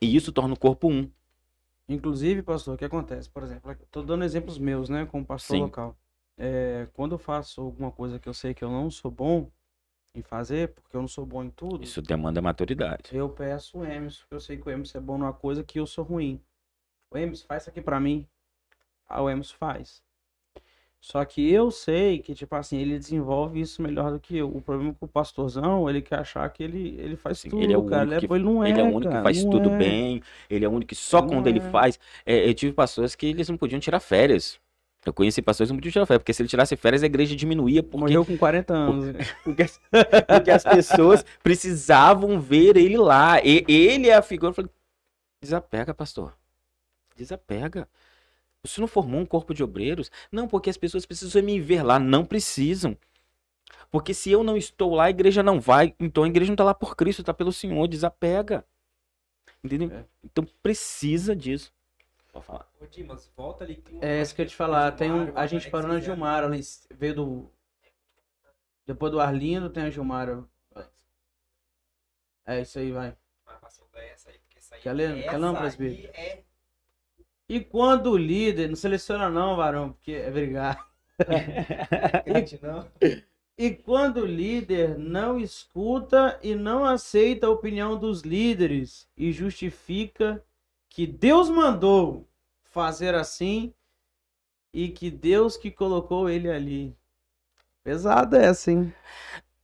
E isso torna o corpo um. Inclusive, pastor, o que acontece? Por exemplo, estou dando exemplos meus, né, como pastor Sim. local. É, quando eu faço alguma coisa que eu sei que eu não sou bom, em fazer, porque eu não sou bom em tudo, Isso demanda maturidade. eu peço o Emerson, porque eu sei que o Emerson é bom numa coisa que eu sou ruim. O Emerson, faz isso aqui pra mim. Ah, o Emerson faz. Só que eu sei que, tipo assim, ele desenvolve isso melhor do que eu. O problema é que o pastorzão, ele quer achar que ele, ele faz Sim, tudo, ele é o cara. único Ele, que- é, ele não é, ele é o único cara, que faz tudo é. bem. Ele é o único que só Não quando ele é. faz. É, eu tive pastores que eles não podiam tirar férias. Eu conheci pastores que não podiam tirar férias, porque se ele tirasse férias, a igreja diminuía, porque, Morreu com 40 anos. (laughs) porque, as, porque as pessoas precisavam ver ele lá. E, ele é a figura. Eu falei, desapega, pastor. Desapega. Você não formou um corpo de obreiros? Não, porque as pessoas precisam me ver lá. Não precisam. Porque se eu não estou lá, a igreja não vai. Então a igreja não está lá por Cristo, está pelo Senhor. Desapega. Entendeu? É. Então precisa disso. Pode falar. Ô, Dimas, volta ali. tem um É isso que eu ia te falar. Tem um, a gente parou na Gilmar, ali, veio do. Depois do Arlindo tem a Gilmara. É isso aí, vai. Mas passou dessa aí, porque essa aí- Quer ler? Quer ler, essa presbítero? é E quando o líder, não seleciona não, varão, porque é brigar. (laughs) não. E quando o líder não escuta e não aceita a opinião dos líderes e justifica que Deus mandou fazer assim e que Deus que colocou ele ali. Pesada essa, hein?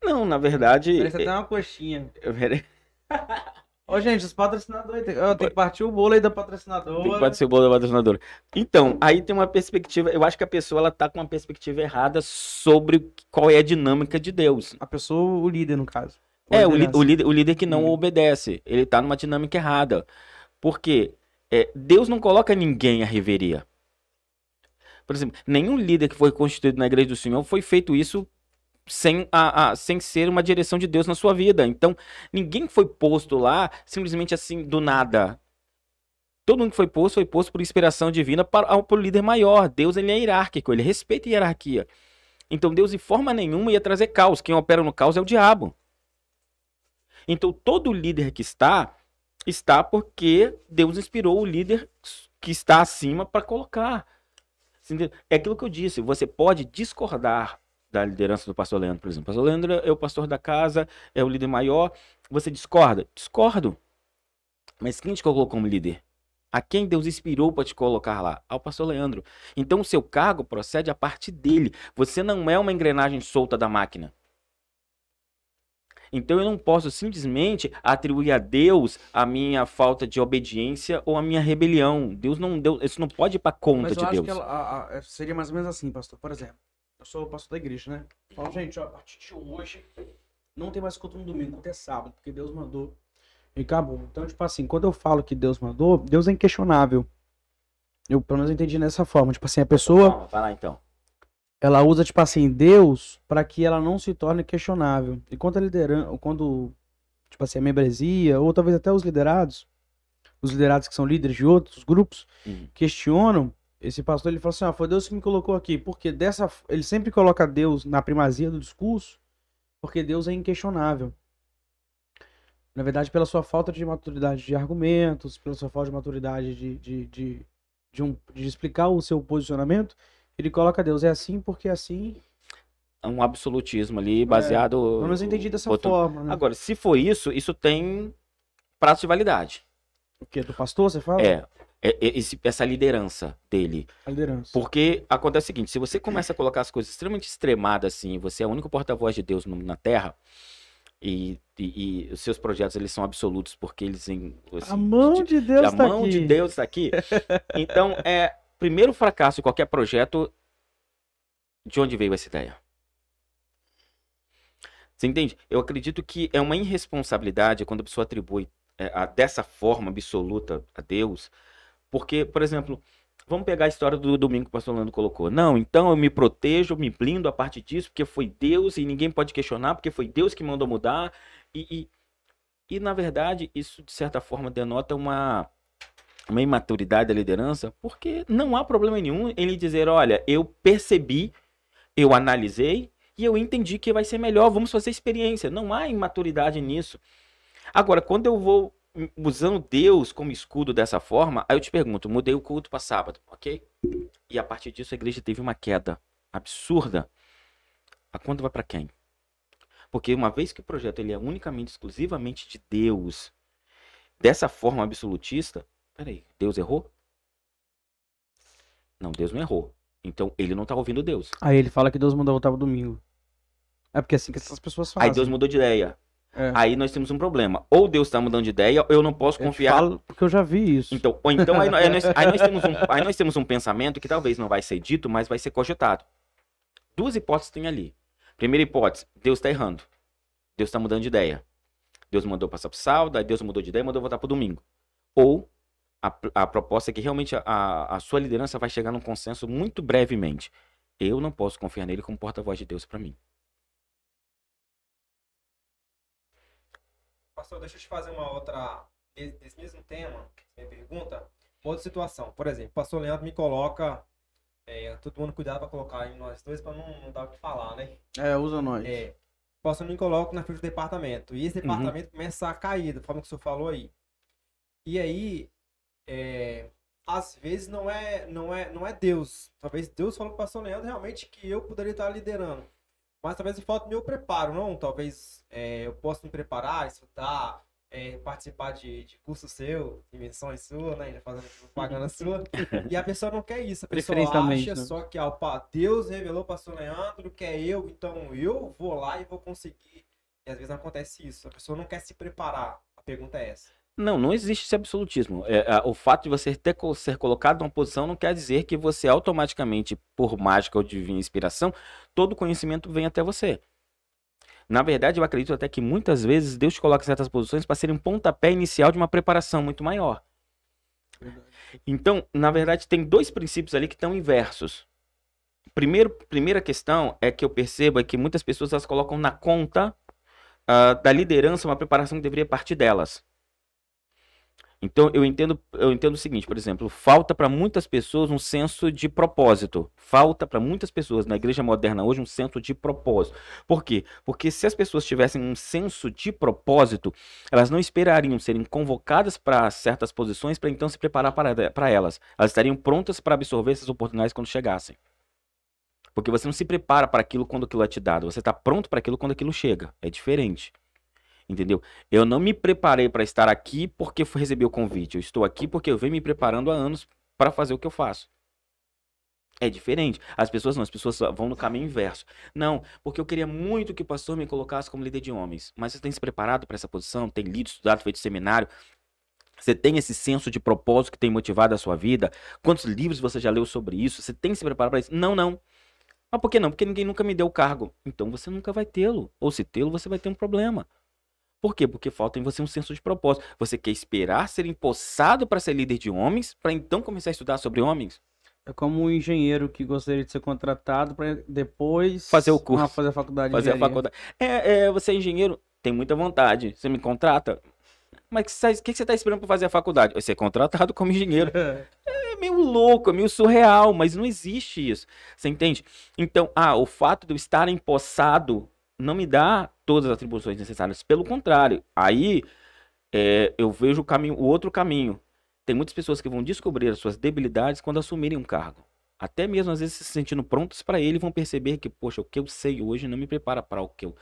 Não, na verdade. Parece até uma coxinha. eu- eu- (laughs) Ô, gente, os patrocinadores. Tem, ó, tem que partir o bolo aí da patrocinadora. Tem que bater o bolo da patrocinadora. Então, aí tem uma perspectiva. Eu acho que a pessoa ela tá com uma perspectiva errada sobre qual é a dinâmica de Deus. A pessoa, o líder, no caso. É, o, o líder, o líder que não Hum. obedece. Ele tá numa dinâmica errada. Porque é, Deus não coloca ninguém à reveria. Por exemplo, nenhum líder que foi constituído na igreja do Senhor foi feito isso sem, a, a- sem ser uma direção de Deus na sua vida. Então, ninguém foi posto lá simplesmente assim, do nada. Todo mundo que foi posto, foi posto por inspiração divina para, para o líder maior. Deus ele é hierárquico, ele respeita a hierarquia. Então, Deus, em forma nenhuma, ia trazer caos. Quem opera no caos é o diabo. Então, todo líder que está, está porque Deus inspirou o líder que está acima para colocar. É aquilo que eu disse, você pode discordar da liderança do pastor Leandro, por exemplo. O pastor Leandro é o pastor da casa, é o líder maior. Você discorda? Discordo. Mas quem te colocou como líder? A quem Deus inspirou para te colocar lá? Ao pastor Leandro. Então o seu cargo procede a partir dele. Você não é uma engrenagem solta da máquina. Então eu não posso simplesmente atribuir a Deus a minha falta de obediência ou a minha rebelião. Deus não deu, isso não pode ir para conta Mas eu de acho Deus. que ela- a- a- seria mais ou menos assim, pastor. Por exemplo, sou o pastor da igreja, né? Falo, gente, ó, a partir de hoje não tem mais culto no domingo, culto é sábado, porque Deus mandou. E acabou. Então, tipo assim, quando eu falo que Deus mandou, Deus é inquestionável. Eu, pelo menos, eu entendi dessa forma. Tipo assim, a pessoa, Calma, vai lá então. ela usa, tipo assim, Deus para que ela não se torne questionável. E quando a liderança, quando, tipo assim, a membresia, ou talvez até os liderados, os liderados que são líderes de outros grupos, Uhum. questionam, esse pastor ele fala assim: ah, foi Deus que me colocou aqui. Porque dessa. Ele sempre coloca Deus na primazia do discurso, porque Deus é inquestionável. Na verdade, pela sua falta de maturidade de argumentos, pela sua falta de maturidade de, de, de, de, um, de explicar o seu posicionamento, ele coloca Deus é assim porque é assim. É um absolutismo ali baseado. Pelo menos eu entendi dessa outro- forma, né? Agora, se for isso, isso tem prazo de validade. O quê? Do pastor, você fala? É, é- é esse- essa liderança dele. A liderança. Porque acontece o seguinte: se você começa a colocar as coisas extremamente extremadas assim, você é o único porta-voz de Deus na Terra. E, e- e os seus projetos eles são absolutos porque eles em, assim, a mão de Deus a tá mão aqui. de Deus está aqui. (laughs) Então, é primeiro fracasso de qualquer projeto. De onde veio essa ideia? Você entende? Eu acredito que é uma irresponsabilidade quando a pessoa atribui é, a- dessa forma absoluta a Deus. Porque, por exemplo, vamos pegar a história do domingo que o pastor Lando colocou. Não, então eu me protejo, me blindo a parte disso, porque foi Deus e ninguém pode questionar, porque foi Deus que mandou mudar. E, e, e, na verdade, isso de certa forma denota uma, uma imaturidade da liderança, porque não há problema nenhum em ele dizer: olha, eu percebi, eu analisei e eu entendi que vai ser melhor, vamos fazer experiência. Não há imaturidade nisso. Agora, quando eu vou usando Deus como escudo dessa forma, aí eu te pergunto: mudei o culto para sábado, ok? E a partir disso a igreja teve uma queda absurda. A conta vai para quem? Porque uma vez que o projeto ele é unicamente, exclusivamente de Deus, dessa forma absolutista, peraí, Deus errou? Não, Deus não errou. Então ele não está ouvindo Deus. Aí ele fala que Deus mandou voltar pro domingo. É porque é assim que essas pessoas fazem. Aí Deus mudou de ideia. É. Aí nós temos um problema. Ou Deus está mudando de ideia, ou eu não posso Eu confiar. falo porque eu já vi isso. Então, ou então aí, (laughs) aí nós, aí nós temos um, aí nós temos um pensamento que talvez não vai ser dito, mas vai ser cogitado. Duas hipóteses tem ali. Primeira hipótese, Deus está errando. Deus está mudando de ideia. Deus mandou passar pro sábado, aí Deus mudou de ideia e mandou voltar pro domingo. Ou a, a proposta é que realmente a, a sua liderança vai chegar num consenso muito brevemente. Eu não posso confiar nele como porta-voz de Deus para mim. Pastor, deixa eu te fazer uma outra. Desse, mesmo tema, minha pergunta. Outra situação. Por exemplo, o pastor Leandro me coloca. É, todo mundo cuidado pra colocar em nós dois pra não, não dar o que falar, né? É, usa nós. É, o pastor me coloca na frente do departamento. E esse departamento começa a cair, da forma que o senhor falou aí. E aí, é, às vezes não é, não é, não é Deus. Talvez Deus falou pro pastor Leandro realmente que eu poderia estar liderando. Mas talvez falta meu preparo, não? Talvez é, eu possa me preparar, estudar, é, participar de, de curso seu, invenções sua, né? Ainda fazendo (laughs) propaganda sua. E a pessoa não quer isso. A pessoa acha né? só que pá, Deus revelou para o pastor Leandro que é eu, então eu vou lá e vou conseguir. E às vezes não acontece isso. A pessoa não quer se preparar. A pergunta é essa. Não, não existe esse absolutismo. É, é, o fato de você ter, ser colocado numa posição não quer dizer que você automaticamente, por mágica ou divina inspiração, todo conhecimento vem até você. Na verdade, eu acredito até que muitas vezes Deus te coloca em certas posições para ser um pontapé inicial de uma preparação muito maior. Então, na verdade, tem dois princípios ali que estão inversos. Primeiro, primeira questão é que eu percebo é que muitas pessoas elas colocam na conta ah, da liderança uma preparação que deveria partir delas. Então eu entendo, eu entendo o seguinte, por exemplo, falta para muitas pessoas um senso de propósito. Falta para muitas pessoas na igreja moderna hoje um senso de propósito. Por quê? Porque se as pessoas tivessem um senso de propósito, elas não esperariam serem convocadas para certas posições para então se preparar para, para elas. Elas estariam prontas para absorver essas oportunidades quando chegassem. Porque você não se prepara para aquilo quando aquilo é te dado, você está pronto para aquilo quando aquilo chega. É diferente. Entendeu? Eu não me preparei para estar aqui porque fui receber o convite. Eu estou aqui porque eu venho me preparando há anos para fazer o que eu faço. É diferente. As pessoas não, as pessoas vão no caminho inverso. Não, porque eu queria muito que o pastor me colocasse como líder de homens. Mas você tem se preparado para essa posição? Tem lido, estudado, feito seminário? Você tem esse senso de propósito que tem motivado a sua vida? Quantos livros você já leu sobre isso? Você tem se preparado para isso? Não, não. Mas por que não? Porque ninguém nunca me deu o cargo. Então você nunca vai tê-lo. Ou se tê-lo, você vai ter um problema. Por quê? Porque falta em você um senso de propósito. Você quer esperar ser empossado para ser líder de homens, para então começar a estudar sobre homens? É como um engenheiro que gostaria de ser contratado para depois Fazer o curso. ah, fazer a faculdade. de Fazer a faculdade. É, é, você é engenheiro, tem muita vontade. Você me contrata? Mas o que, você- que que você está esperando para fazer a faculdade? Ser contratado como engenheiro. (laughs) É meio louco, é meio surreal, mas não existe isso. Você entende? Então, ah, o fato de eu estar empossado não me dá todas as atribuições necessárias. Pelo contrário, aí é, eu vejo o caminho, o outro caminho. Tem muitas pessoas que vão descobrir as suas debilidades quando assumirem um cargo. Até mesmo às vezes se sentindo prontos para ele, vão perceber que, poxa, o que eu sei hoje não me prepara para o que eu,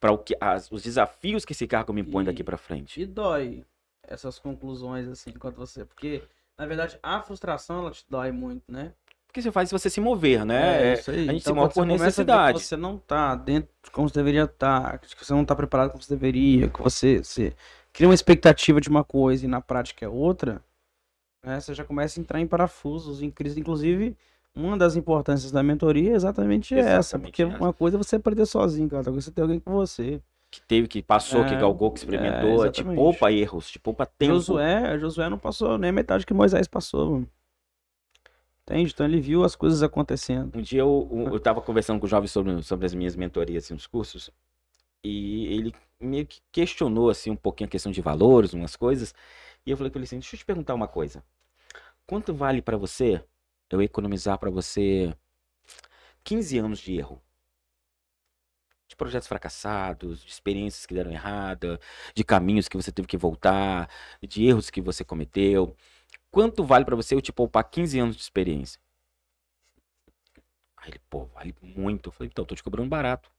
para o que as- os desafios que esse cargo me impõe daqui E- para frente. E dói essas conclusões assim enquanto você, porque na verdade a frustração ela te dói muito, né? Porque você faz você se mover, né? É, isso aí. a gente se Então, move quando por que necessidade. Você não tá dentro de como você deveria estar, que você não tá preparado como você deveria, que você, você cria uma expectativa de uma coisa e na prática é outra, né? Você já começa a entrar em parafusos, em crise. Inclusive, uma das importâncias da mentoria é exatamente, essa, Exatamente porque essa. uma coisa é você aprender sozinho, cara, outra coisa é você ter alguém com você. que teve, que passou, que É, galgou, que experimentou, é, te poupa erros, te poupa tempo. Josué, Josué não passou nem a metade que Moisés passou. mano. Entende? Então ele viu as coisas acontecendo. Um dia eu, eu, eu tava conversando com o jovem sobre, sobre as minhas mentorias, assim, os cursos, e ele meio que questionou, assim, um pouquinho a questão de valores, umas coisas, e eu falei com ele assim, deixa eu te perguntar uma coisa. Quanto vale pra você eu economizar pra você 15 anos de erro? De projetos fracassados, de experiências que deram errada, de caminhos que você teve que voltar, de erros que você cometeu. Quanto vale pra você eu te poupar 15 anos de experiência? Aí ele, pô, vale muito. Eu falei, então, tô te cobrando barato.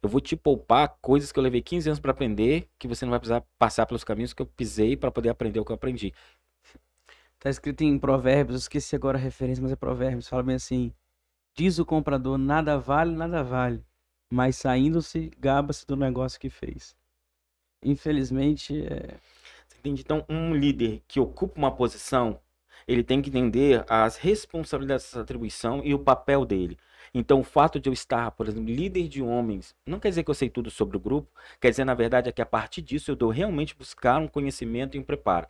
Eu vou te poupar coisas que eu levei 15 anos para aprender, que você não vai precisar passar pelos caminhos que eu pisei para poder aprender o que eu aprendi. Tá escrito em Provérbios, eu esqueci agora a referência, mas é Provérbios, fala bem assim: Diz o comprador, nada vale, nada vale, mas saindo-se, gaba-se do negócio que fez. Infelizmente, é... Entende? Então, um líder que ocupa uma posição, ele tem que entender as responsabilidades dessa atribuição e o papel dele. Então, o fato de eu estar, por exemplo, líder de homens, não quer dizer que eu sei tudo sobre o grupo, quer dizer, na verdade, é que a partir disso eu dou realmente buscar um conhecimento e um preparo.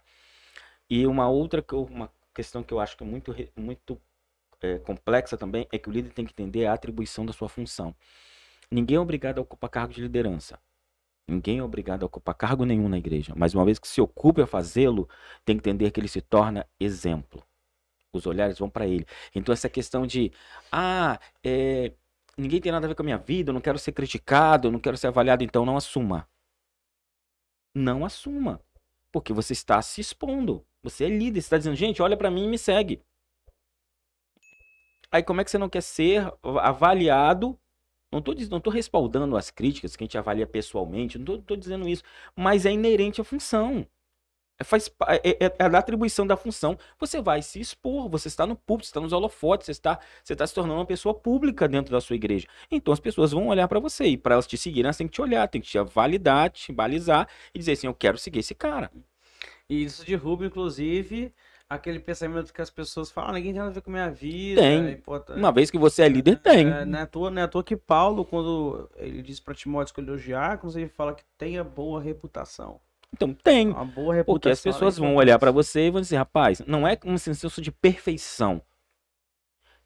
E uma outra uma questão que eu acho que é muito, muito é, complexa também é que o líder tem que entender a atribuição da sua função. Ninguém é obrigado a ocupar cargo de liderança. Ninguém é obrigado a ocupar cargo nenhum na igreja. Mas uma vez que se ocupe a fazê-lo, tem que entender que ele se torna exemplo os olhares vão para ele. Então essa questão de, ah, é, ninguém tem nada a ver com a minha vida, eu não quero ser criticado, eu não quero ser avaliado, então não assuma. Não assuma. Porque você está se expondo. Você é líder, você está dizendo, gente, olha para mim e me segue. Aí como é que você não quer ser avaliado? Não estou não tô respaldando as críticas que a gente avalia pessoalmente, não estou dizendo isso, mas é inerente à função. É, faz, é, é, é da atribuição da função. Você vai se expor, você está no público, você está nos holofotes, você está, você está se tornando uma pessoa pública dentro da sua igreja. Então as pessoas vão olhar para você e para elas te seguirem, elas têm que te olhar, têm que te validar, te balizar e dizer assim: eu quero seguir esse cara. E isso derruba, inclusive, aquele pensamento que as pessoas falam: ah, ninguém tem nada a ver com a minha vida. Tem. Tá uma vez que você é líder, tem. É, não, é à toa, não é à toa que Paulo, quando ele diz para Timóteo que ele elogiar, ele fala que tenha boa reputação. Então tem. Uma boa reputação. Porque as pessoas vão olhar para você e vão dizer, rapaz, não é um senso de perfeição.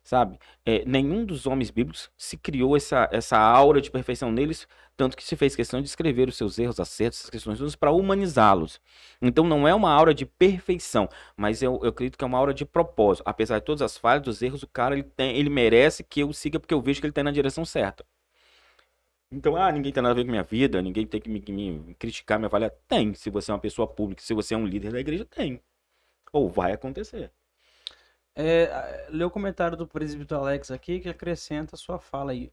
Sabe? É, nenhum dos homens bíblicos se criou essa, essa aura de perfeição neles, tanto que se fez questão de escrever os seus erros, acertos, essas questões para humanizá-los. Então não é uma aura de perfeição, mas eu, eu acredito que é uma aura de propósito. Apesar de todas as falhas, dos erros, o cara ele, tem, ele merece que eu siga porque eu vejo que ele está na direção certa. Então, ah, ninguém tem nada a ver com minha vida, ninguém tem que me, me criticar, me avaliar. Tem. Se você é uma pessoa pública, se você é um líder da igreja, tem. Ou vai acontecer. É, lê o comentário do presbítero Alex aqui que acrescenta a sua fala aí.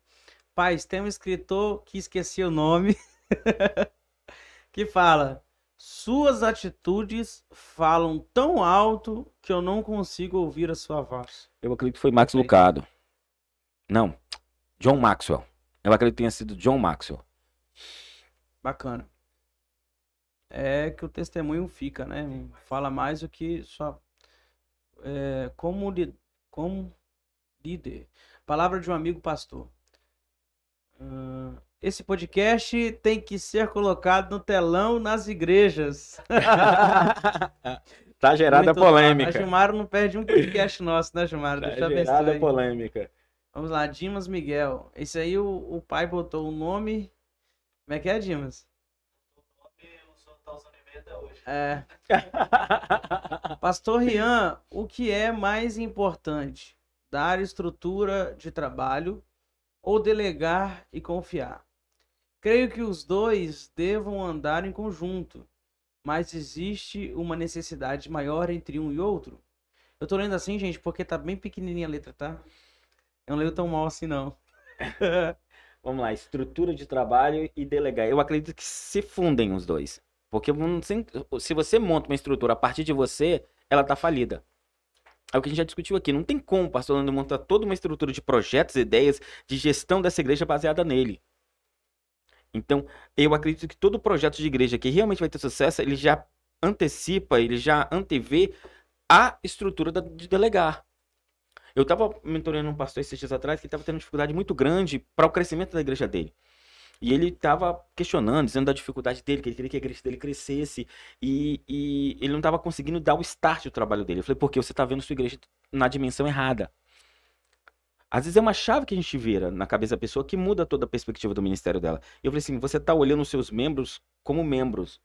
Paz, tem um escritor que esqueci o nome, (laughs) que fala: Suas atitudes falam tão alto que eu não consigo ouvir a sua voz. Eu acredito que foi Max Lucado. Não, John Maxwell. Eu acredito que tenha sido John Maxwell. Bacana. É que o testemunho fica, né? Fala mais do que só. É, como, li, como líder. Palavra de um amigo pastor. Uh, esse podcast tem que ser colocado no telão nas igrejas. (laughs) tá gerada Muito polêmica. A Gilmar não perde um podcast nosso, né, Gilmar? Tá Deixa gerada polêmica. Vamos lá, Dimas Miguel. Esse aí o, o pai botou o nome. Como é que é, Dimas? É. (laughs) Pastor Rian, o que é mais importante? Dar estrutura de trabalho ou delegar e confiar? Creio que os dois devam andar em conjunto, mas existe uma necessidade maior entre um e outro? Eu tô lendo assim, gente, porque tá bem pequenininha a letra, tá? Eu não leio tão mal assim, não. (laughs) Vamos lá, estrutura de trabalho e delegar. Eu acredito que se fundem os dois. Porque se você monta uma estrutura a partir de você, ela tá falida. É o que a gente já discutiu aqui. Não tem como o pastor Leandro montar toda uma estrutura de projetos, ideias, de gestão dessa igreja baseada nele. Então, eu acredito que todo projeto de igreja que realmente vai ter sucesso, ele já antecipa, ele já antevê a estrutura de delegar. Eu estava mentorando um pastor esses dias atrás que estava tendo dificuldade muito grande para o crescimento da igreja dele. E ele estava questionando, dizendo da dificuldade dele, que ele queria que a igreja dele crescesse. E, e ele não estava conseguindo dar o start do trabalho dele. Eu falei, porque você está vendo sua igreja na dimensão errada. Às vezes é uma chave que a gente vira na cabeça da pessoa que muda toda a perspectiva do ministério dela. E eu falei assim: você está olhando os seus membros como membros.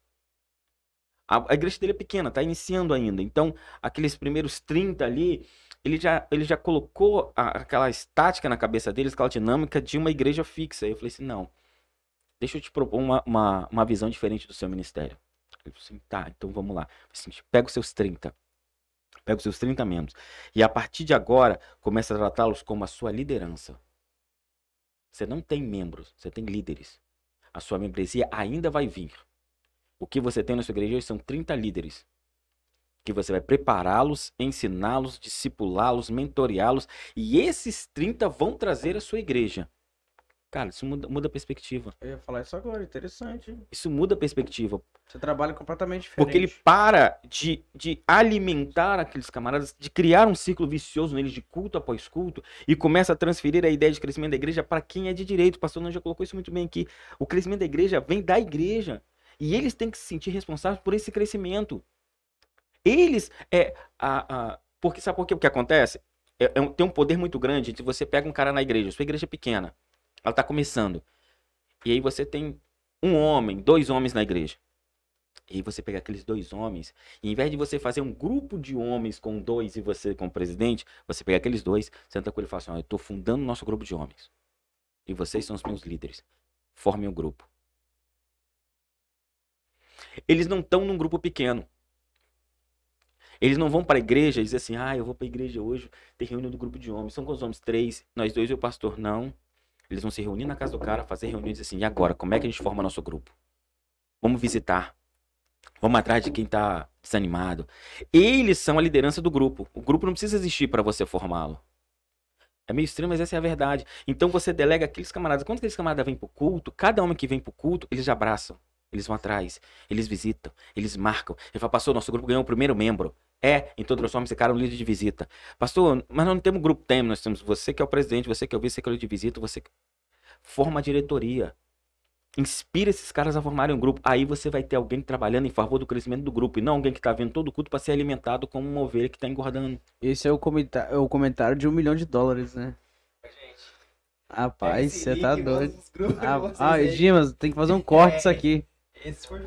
A, a igreja dele é pequena, está iniciando ainda. Então, aqueles primeiros 30 ali, ele já, ele já colocou a, aquela estática na cabeça deles, aquela dinâmica de uma igreja fixa. Eu falei assim, não, deixa eu te propor uma, uma, uma visão diferente do seu ministério. Falou assim, tá, então vamos lá. Assim, pega os seus 30. Pega os seus 30 membros. E a partir de agora, começa a tratá-los como a sua liderança. Você não tem membros, você tem líderes. A sua membresia ainda vai vir. O que você tem na sua igreja hoje são 30 líderes. Que você vai prepará-los, ensiná-los, discipulá-los, mentoreá-los. E esses 30 vão trazer a sua igreja Cara, isso muda, muda a perspectiva. Eu ia falar isso agora, interessante. Isso muda a perspectiva. Você trabalha completamente diferente. Porque ele para de, de alimentar aqueles camaradas, de criar um ciclo vicioso neles de culto após culto e começa a transferir a ideia de crescimento da igreja para quem é de direito. O pastor já colocou isso muito bem aqui. O crescimento da igreja vem da igreja. E eles têm que se sentir responsáveis por esse crescimento. Eles é a, a porque sabe por quê? o que acontece? É, é, tem um poder muito grande. Se você pega um cara na igreja, sua igreja é pequena. Ela está começando. E aí você tem um homem, dois homens na igreja. E aí você pega aqueles dois homens, e em vez de você fazer um grupo de homens com dois e você com o presidente, você pega aqueles dois, senta com ele e fala assim: ó, eu estou fundando nosso grupo de homens. E vocês são os meus líderes. Formem um grupo. Eles não estão num grupo pequeno. Eles não vão para a igreja e dizem assim: ah, eu vou para a igreja hoje, tem reunião do grupo de homens. São quantos homens? Três, nós dois e o pastor. Não. Eles vão se reunir na casa do cara, fazer reuniões assim, e agora, como é que a gente forma nosso grupo? Vamos visitar. Vamos atrás de quem está desanimado. Eles são a liderança do grupo. O grupo não precisa existir para você formá-lo. É meio estranho, mas essa é a verdade. Então você delega aqueles camaradas. Quando aqueles camaradas vêm pro culto, cada homem que vem pro culto, eles abraçam. Eles vão atrás, eles visitam, eles marcam. Ele fala, pastor, nosso grupo ganhou o primeiro membro. É, então transforma esse cara um líder de visita. Pastor, mas nós não temos grupo, tem, nós temos você que é o presidente, você que é o vice, você que é o líder de visita, você forma a diretoria. Inspira esses caras a formarem um grupo. Aí você vai ter alguém trabalhando em favor do crescimento do grupo. E não alguém que está vendo todo o culto para ser alimentado como uma ovelha que está engordando. Esse é o, comentário, é o comentário de um milhão de dólares, né? Rapaz, você tá doido. Ah, ah Dimas, tem que fazer um (laughs) corte é, isso aqui. Esse foi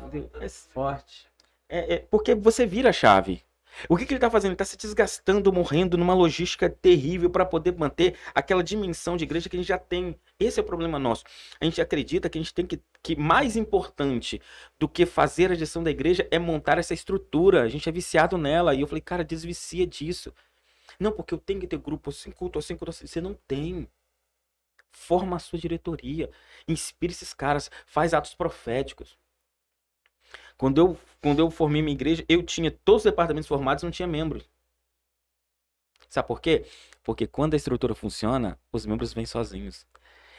forte. É, é, porque você vira a chave. O que, que ele está fazendo? Ele está se desgastando, morrendo numa logística terrível para poder manter aquela dimensão de igreja que a gente já tem. Esse é o problema nosso. A gente acredita que a gente tem que. que mais importante do que fazer a gestão da igreja é montar essa estrutura. A gente é viciado nela. E eu falei, cara, desvicia disso. Não, porque eu tenho que ter grupo assim, culto assim, culto assim. Você não tem. Forma a sua diretoria. Inspire esses caras. Faz atos proféticos. Quando eu, quando eu formei minha igreja, eu tinha todos os departamentos formados não tinha membros. Sabe por quê? Porque quando a estrutura funciona, os membros vêm sozinhos.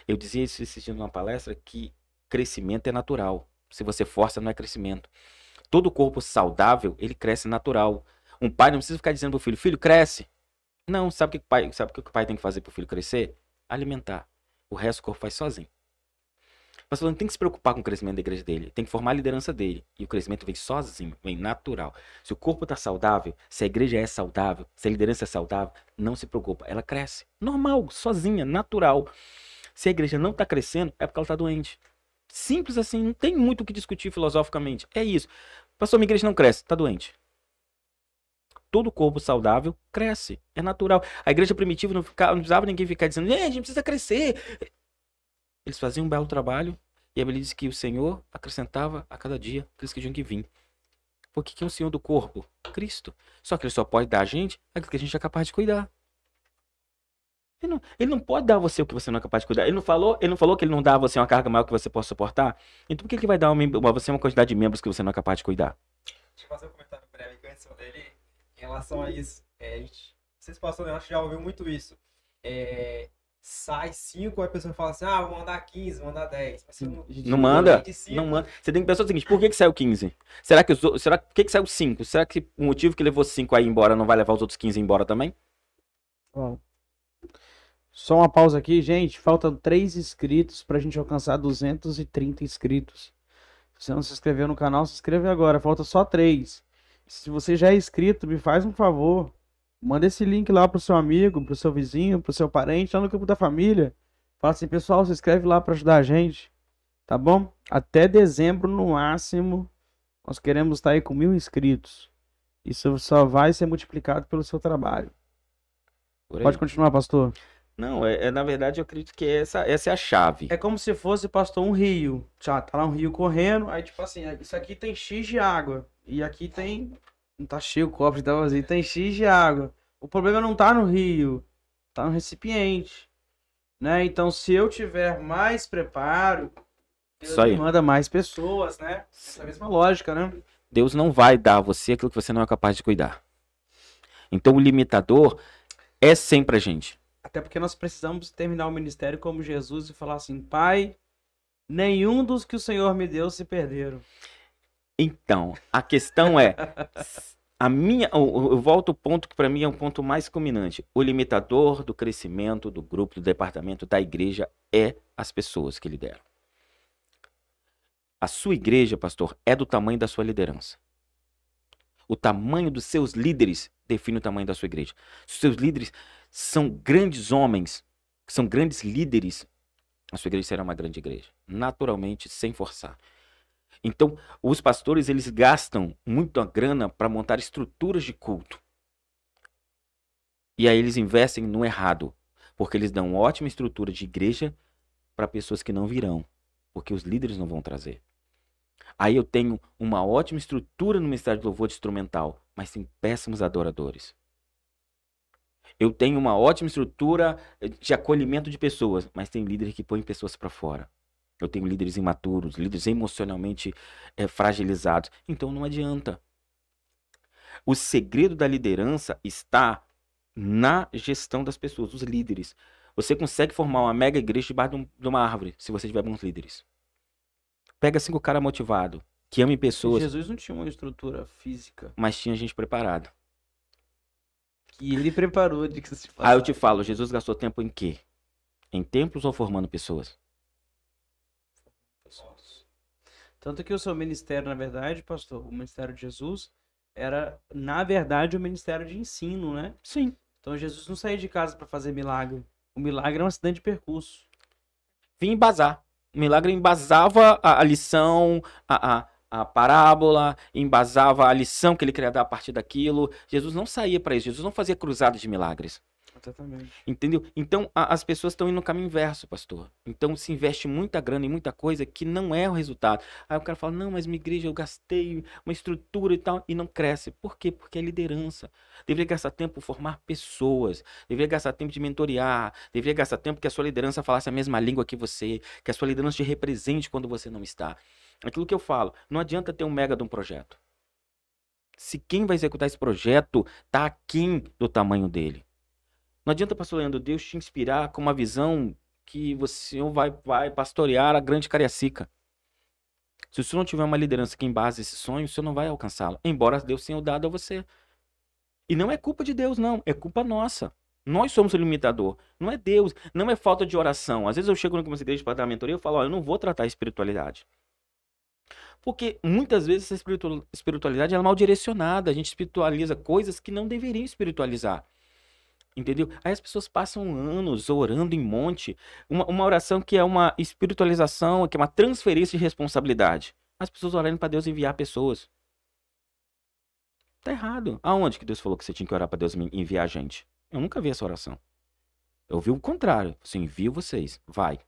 Eu dizia isso assistindo uma palestra que crescimento é natural. Se você força, não é crescimento. Todo corpo saudável, ele cresce natural. Um pai não precisa ficar dizendo pro filho, filho, cresce. Não, sabe o que o pai, sabe o que o pai tem que fazer pro filho crescer? Alimentar. O resto o corpo faz sozinho. Mas não tem que se preocupar com o crescimento da igreja dele, tem que formar a liderança dele. E o crescimento vem sozinho, vem natural. Se o corpo está saudável, se a igreja é saudável, se a liderança é saudável, não se preocupa, ela cresce. Normal, sozinha, natural. Se a igreja não está crescendo, é porque ela está doente. Simples assim, não tem muito o que discutir filosoficamente. É isso. Pastor, minha igreja não cresce, está doente. Todo corpo saudável cresce, é natural. A igreja primitiva não, ficava, não precisava ninguém ficar dizendo, gente precisa crescer. Eles faziam um belo trabalho e a Bíblia diz que o Senhor acrescentava a cada dia aqueles que tinham que vir. Porque quem é o Senhor do corpo? Cristo. Só que ele só pode dar a gente aquilo que a gente é capaz de cuidar. Ele não, ele não pode dar a você o que você não é capaz de cuidar. Ele não falou, ele não falou que ele não dá a você uma carga maior que você possa suportar. Então por que ele vai dar a você uma quantidade de membros que você não é capaz de cuidar? Deixa eu fazer um comentário breve com dele em relação a isso. É, a gente, vocês passam, eu acho que já ouviu muito isso. É, sai 5, aí a pessoa fala assim, ah, vou mandar 15, vou mandar 10. Mas não, não manda, não manda. Você tem que pensar o seguinte, por que, que saiu 15? Será que, os, será, por que, que saiu 5? Será que o motivo que levou 5 aí embora não vai levar os outros 15 embora também? Bom. Só uma pausa aqui, gente. Faltam 3 inscritos pra gente alcançar 230 inscritos. Se você não se inscreveu no canal, se inscreve agora. Falta só 3. Se você já é inscrito, me faz um favor. Manda esse link lá pro seu amigo, pro seu vizinho, pro seu parente, lá no grupo da família. Fala assim, pessoal, se inscreve lá para ajudar a gente. Tá bom? Até dezembro, no máximo, nós queremos estar aí com mil inscritos. Isso só vai ser multiplicado pelo seu trabalho. Pode continuar, pastor. Não, é, é, na verdade eu acredito que essa, essa é a chave. É como se fosse, pastor, um rio. Já tá lá um rio correndo, aí tipo assim, isso aqui tem X de água. E aqui tem não tá cheio o copo, tá vazio. Tem X de água. O problema não tá no rio, tá no recipiente. Né? Então, se eu tiver mais preparo, Deus Isso aí. me manda mais pessoas, né? Essa mesma lógica, né? Deus não vai dar a você aquilo que você não é capaz de cuidar. Então o limitador é sempre a gente. Até porque nós precisamos terminar o ministério como Jesus e falar assim: Pai, nenhum dos que o Senhor me deu se perderam. Então, a questão é a minha, eu, eu volto ao ponto que para mim é um ponto mais culminante. O limitador do crescimento do grupo, do departamento, da igreja é as pessoas que lideram. A sua igreja, pastor, é do tamanho da sua liderança. O tamanho dos seus líderes define o tamanho da sua igreja. Se os seus líderes são grandes homens, são grandes líderes, a sua igreja será uma grande igreja, naturalmente, sem forçar. Então, os pastores eles gastam muita grana para montar estruturas de culto. E aí eles investem no errado, porque eles dão ótima estrutura de igreja para pessoas que não virão, porque os líderes não vão trazer. Aí eu tenho uma ótima estrutura no Ministério de Louvor de instrumental, mas tem péssimos adoradores. Eu tenho uma ótima estrutura de acolhimento de pessoas, mas tem líderes que põem pessoas para fora. Eu tenho líderes imaturos, líderes emocionalmente é, fragilizados. Então não adianta. O segredo da liderança está na gestão das pessoas, dos líderes. Você consegue formar uma mega igreja debaixo de uma árvore, se você tiver bons líderes. Pega cinco caras motivados, que amem pessoas. Jesus não tinha uma estrutura física. Mas tinha gente preparada. Que ele preparou de que se Aí eu te falo, Jesus gastou tempo em quê? Em templos ou formando pessoas? Tanto que o seu ministério, na verdade, pastor, o ministério de Jesus, era, na verdade, o ministério de ensino, né? Sim. Então Jesus não saía de casa para fazer milagre. O milagre é um acidente de percurso. Vim embasar. O milagre embasava a, a lição, a, a, a, parábola, embasava a lição que ele queria dar a partir daquilo. Jesus não saía para isso. Jesus não fazia cruzadas de milagres. Exatamente. Entendeu? Então a, as pessoas estão indo no caminho inverso, pastor. Então se investe muita grana em muita coisa que não é o resultado. Aí o cara fala: não, mas minha igreja eu gastei uma estrutura e tal, e não cresce. Por quê? Porque é liderança. Deveria gastar tempo formar pessoas, deveria gastar tempo de mentorear, deveria gastar tempo que a sua liderança falasse a mesma língua que você, que a sua liderança te represente quando você não está. Aquilo que eu falo, não adianta ter um mega de um projeto. Se quem vai executar esse projeto está aquém do tamanho dele. Não adianta, pastor Leandro, Deus te inspirar com uma visão que você vai, vai pastorear a grande Cariacica. Se você não tiver uma liderança que embase esse sonho, você não vai alcançá-lo. Embora Deus tenha o dado a você. E não é culpa de Deus, não. É culpa nossa. Nós somos o limitador. Não é Deus. Não é falta de oração. Às vezes eu chego algumas igrejas para dar mentoria e eu falo, ó, eu não vou tratar a espiritualidade. Porque muitas vezes essa espiritualidade é mal direcionada. A gente espiritualiza coisas que não deveriam espiritualizar. Entendeu? Aí as pessoas passam anos orando em monte. Uma, uma oração que é uma espiritualização, que é uma transferência de responsabilidade. As pessoas orando para Deus enviar pessoas. Tá errado. Aonde que Deus falou que você tinha que orar para Deus enviar gente? Eu nunca vi essa oração. Eu vi o contrário. Assim, envio vocês. Vai.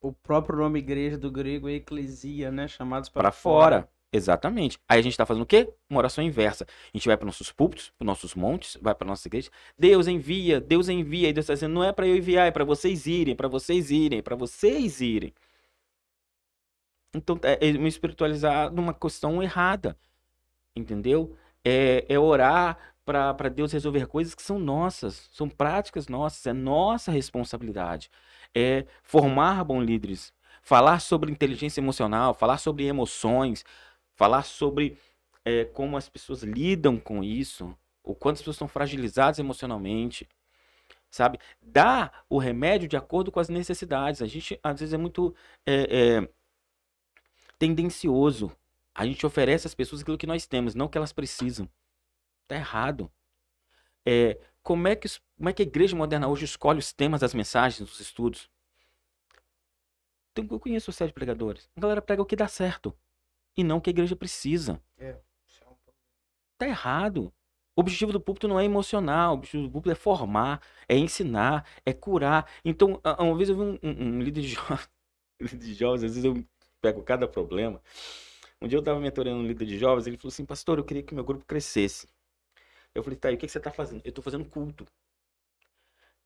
O próprio nome igreja do grego é eclesia, né? Chamados para, para fora. fora. Exatamente. Aí a gente está fazendo o quê? Uma oração inversa. A gente vai para nossos púlpitos, para nossos montes, vai para nossa igreja. Deus envia, Deus envia. E Deus está dizendo, não é para eu enviar, é para vocês irem, para vocês irem, para vocês irem. Então, é, é me espiritualizar numa questão errada. Entendeu? É, é orar para Deus resolver coisas que são nossas, são práticas nossas, é nossa responsabilidade. É formar bons líderes, falar sobre inteligência emocional, falar sobre emoções, falar sobre é, como as pessoas lidam com isso, o quanto as pessoas estão fragilizadas emocionalmente, sabe? Dar o remédio de acordo com as necessidades. A gente, às vezes, é muito é, é, tendencioso. A gente oferece às pessoas aquilo que nós temos, não o que elas precisam. Tá errado. É, como, é que, como é que a igreja moderna hoje escolhe os temas das mensagens, dos estudos? Eu conheço sete pregadores. A galera prega o que dá certo e não o que a igreja precisa. É. Tá errado. O objetivo do púlpito não é emocional, o objetivo do púlpito é formar, é ensinar, é curar. Então, uma vez eu vi um, um, um líder de jovens, (laughs) de jovens, às vezes eu pego cada problema. Um dia eu estava mentorando um líder de jovens, ele falou assim, pastor, eu queria que meu grupo crescesse. Eu falei, tá, e o que, que você está fazendo? Eu estou fazendo culto.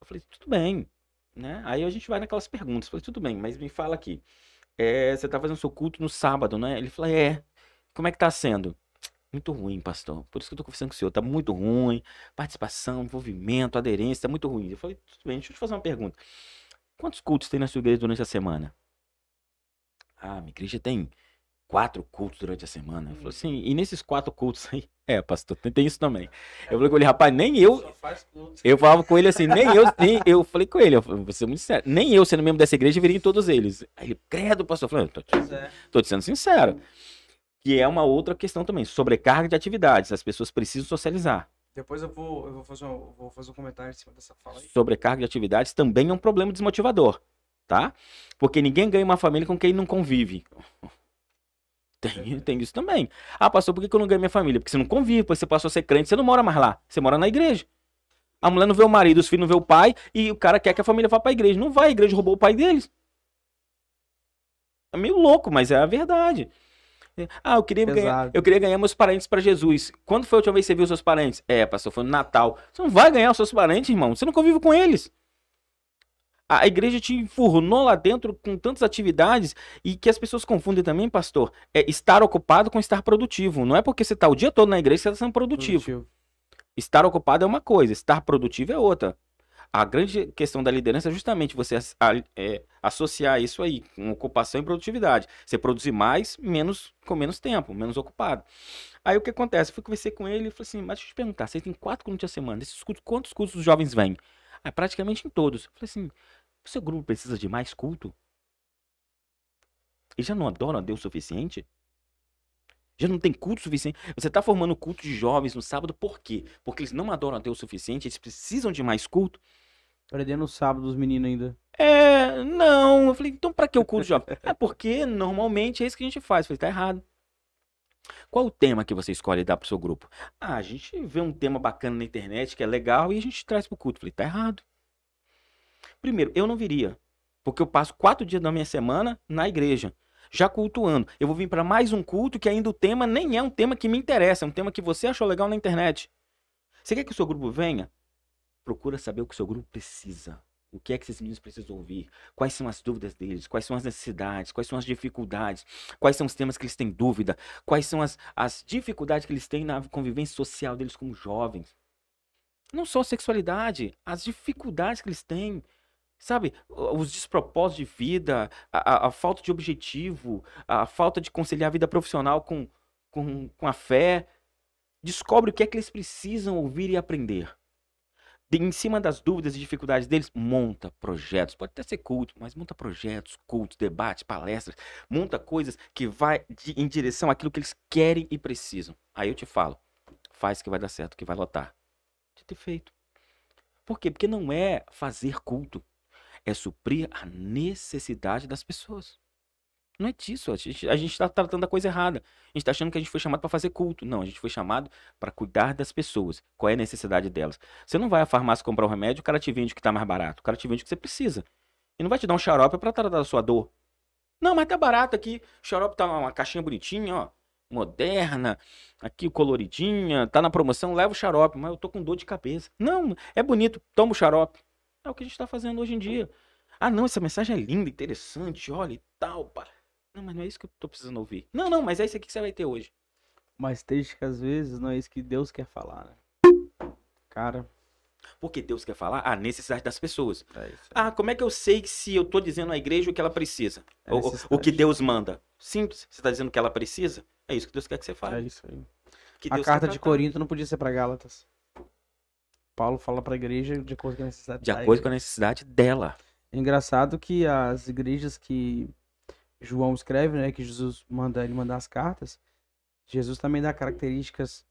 Eu falei, tudo bem, Né? Aí a gente vai naquelas perguntas. Falei, tudo bem, mas me fala aqui. É, você tá fazendo seu culto no sábado, né? Ele falou, é. Como é que tá sendo? Muito ruim, pastor. Por isso que eu tô conversando com o senhor. Tá muito ruim. Participação, envolvimento, aderência, tá muito ruim. Eu falei, tudo bem, deixa eu te fazer uma pergunta. Quantos cultos tem na sua igreja durante a semana? Ah, minha igreja tem quatro cultos durante a semana. Ele falou assim, e nesses quatro cultos aí? (laughs) É, pastor, tem, isso também. Eu falei com ele, rapaz, nem eu. Eu falava com ele assim, nem eu, nem eu falei com ele, eu vou ser muito sincero, nem eu, sendo membro dessa igreja, viria em todos eles. Aí ele, credo, pastor, eu falei, tô, tô, tô te sendo sincero. Que é uma outra questão também, sobrecarga de atividades, as pessoas precisam socializar. Depois eu vou, eu vou, fazer, um, vou fazer um comentário em cima dessa fala aí. Sobrecarga de atividades também é um problema desmotivador, tá? Porque ninguém ganha uma família com quem não convive. Tem, (laughs) tem isso também. Ah, pastor, por que eu não ganho minha família? Porque você não convive, porque você passou a ser crente, você não mora mais lá. Você mora na igreja. A mulher não vê o marido, os filhos não vê o pai, e o cara quer que a família vá pra igreja. Não vai, a igreja roubou o pai deles. É meio louco, mas é a verdade. Ah, eu queria, ganhar, eu queria ganhar meus parentes para Jesus. Quando foi a última vez que você viu seus parentes? É, pastor, foi no Natal. Você não vai ganhar os seus parentes, irmão. Você não convive com eles. A igreja te enfurnou lá dentro com tantas atividades e que as pessoas confundem também, pastor, é estar ocupado com estar produtivo. Não é porque você está o dia todo na igreja que você está sendo produtivo. produtivo. Estar ocupado é uma coisa, estar produtivo é outra. A grande questão da liderança é justamente você é, associar isso aí com ocupação e produtividade. Você produzir mais, menos com menos tempo, menos ocupado. Aí o que acontece? Eu fui conversar com ele e falei assim, mas deixa eu te perguntar, você tem quatro cultos a semana, desses cultos, quantos cultos os jovens vêm? É, praticamente em todos. Eu falei assim, o seu grupo precisa de mais culto? Eles já não adoram a Deus o suficiente? Já não tem culto suficiente? Você está formando culto de jovens no sábado por quê? Porque eles não adoram a Deus o suficiente, eles precisam de mais culto? Perdendo o sábado os meninos ainda. É, não. Eu falei, então para que o culto de jovens? (laughs) é porque normalmente é isso que a gente faz. Eu falei, tá errado. Qual o tema que você escolhe dar pro seu grupo? Ah, a gente vê um tema bacana na internet que é legal e a gente traz pro culto. Falei, tá errado. Primeiro, eu não viria, porque eu passo quatro dias da minha semana na igreja, já cultuando. Eu vou vir para mais um culto que ainda o tema nem é um tema que me interessa, é um tema que você achou legal na internet. Você quer que o seu grupo venha? Procura saber o que o seu grupo precisa. O que é que esses meninos precisam ouvir? Quais são as dúvidas deles? Quais são as necessidades? Quais são as dificuldades? Quais são os temas que eles têm dúvida? Quais são as, as dificuldades que eles têm na convivência social deles como jovens? Não só a sexualidade, as dificuldades que eles têm. Sabe, os despropósitos de vida, a, a, a falta de objetivo, a falta de conciliar a vida profissional com, com, com a fé. Descobre o que é que eles precisam ouvir e aprender de, em cima das dúvidas e dificuldades deles, monta projetos. Pode até ser culto, mas monta projetos, cultos, debates, palestras. Monta coisas que vai de, em direção àquilo que eles querem e precisam. Aí eu te falo, faz que vai dar certo, que vai lotar. De ter feito. Por quê? Porque não é fazer culto. É suprir a necessidade das pessoas. Não é disso. A gente a está tratando a coisa errada. A gente está achando que a gente foi chamado para fazer culto. Não, a gente foi chamado para cuidar das pessoas. Qual é a necessidade delas? Você não vai à farmácia comprar um remédio, o cara te vende o que está mais barato. O cara te vende o que você precisa. E não vai te dar um xarope para tratar da sua dor. Não, mas tá barato aqui. O xarope tá uma caixinha bonitinha, ó. Moderna, aqui coloridinha, tá na promoção, leva o xarope, mas eu tô com dor de cabeça. Não, é bonito, toma o xarope. É o que a gente tá fazendo hoje em dia. Ah, não, essa mensagem é linda, interessante, olha e tal, pá. Não, mas não é isso que eu tô precisando ouvir. Não, não, mas é isso aqui que você vai ter hoje. Mas triste que às vezes não é isso que Deus quer falar, né? Cara. Porque Deus quer falar a necessidade das pessoas. É ah, como é que eu sei que se eu tô dizendo à igreja o que ela precisa? É o, o, que Deus manda? Simples. Você tá dizendo que ela precisa? É isso que Deus quer que você fale. É isso aí. a carta de Corinto não podia ser para Gálatas. Paulo fala para a igreja de acordo com a necessidade De acordo com a necessidade dela. É engraçado que as igrejas que João escreve, né, que Jesus manda ele mandar as cartas, Jesus também dá características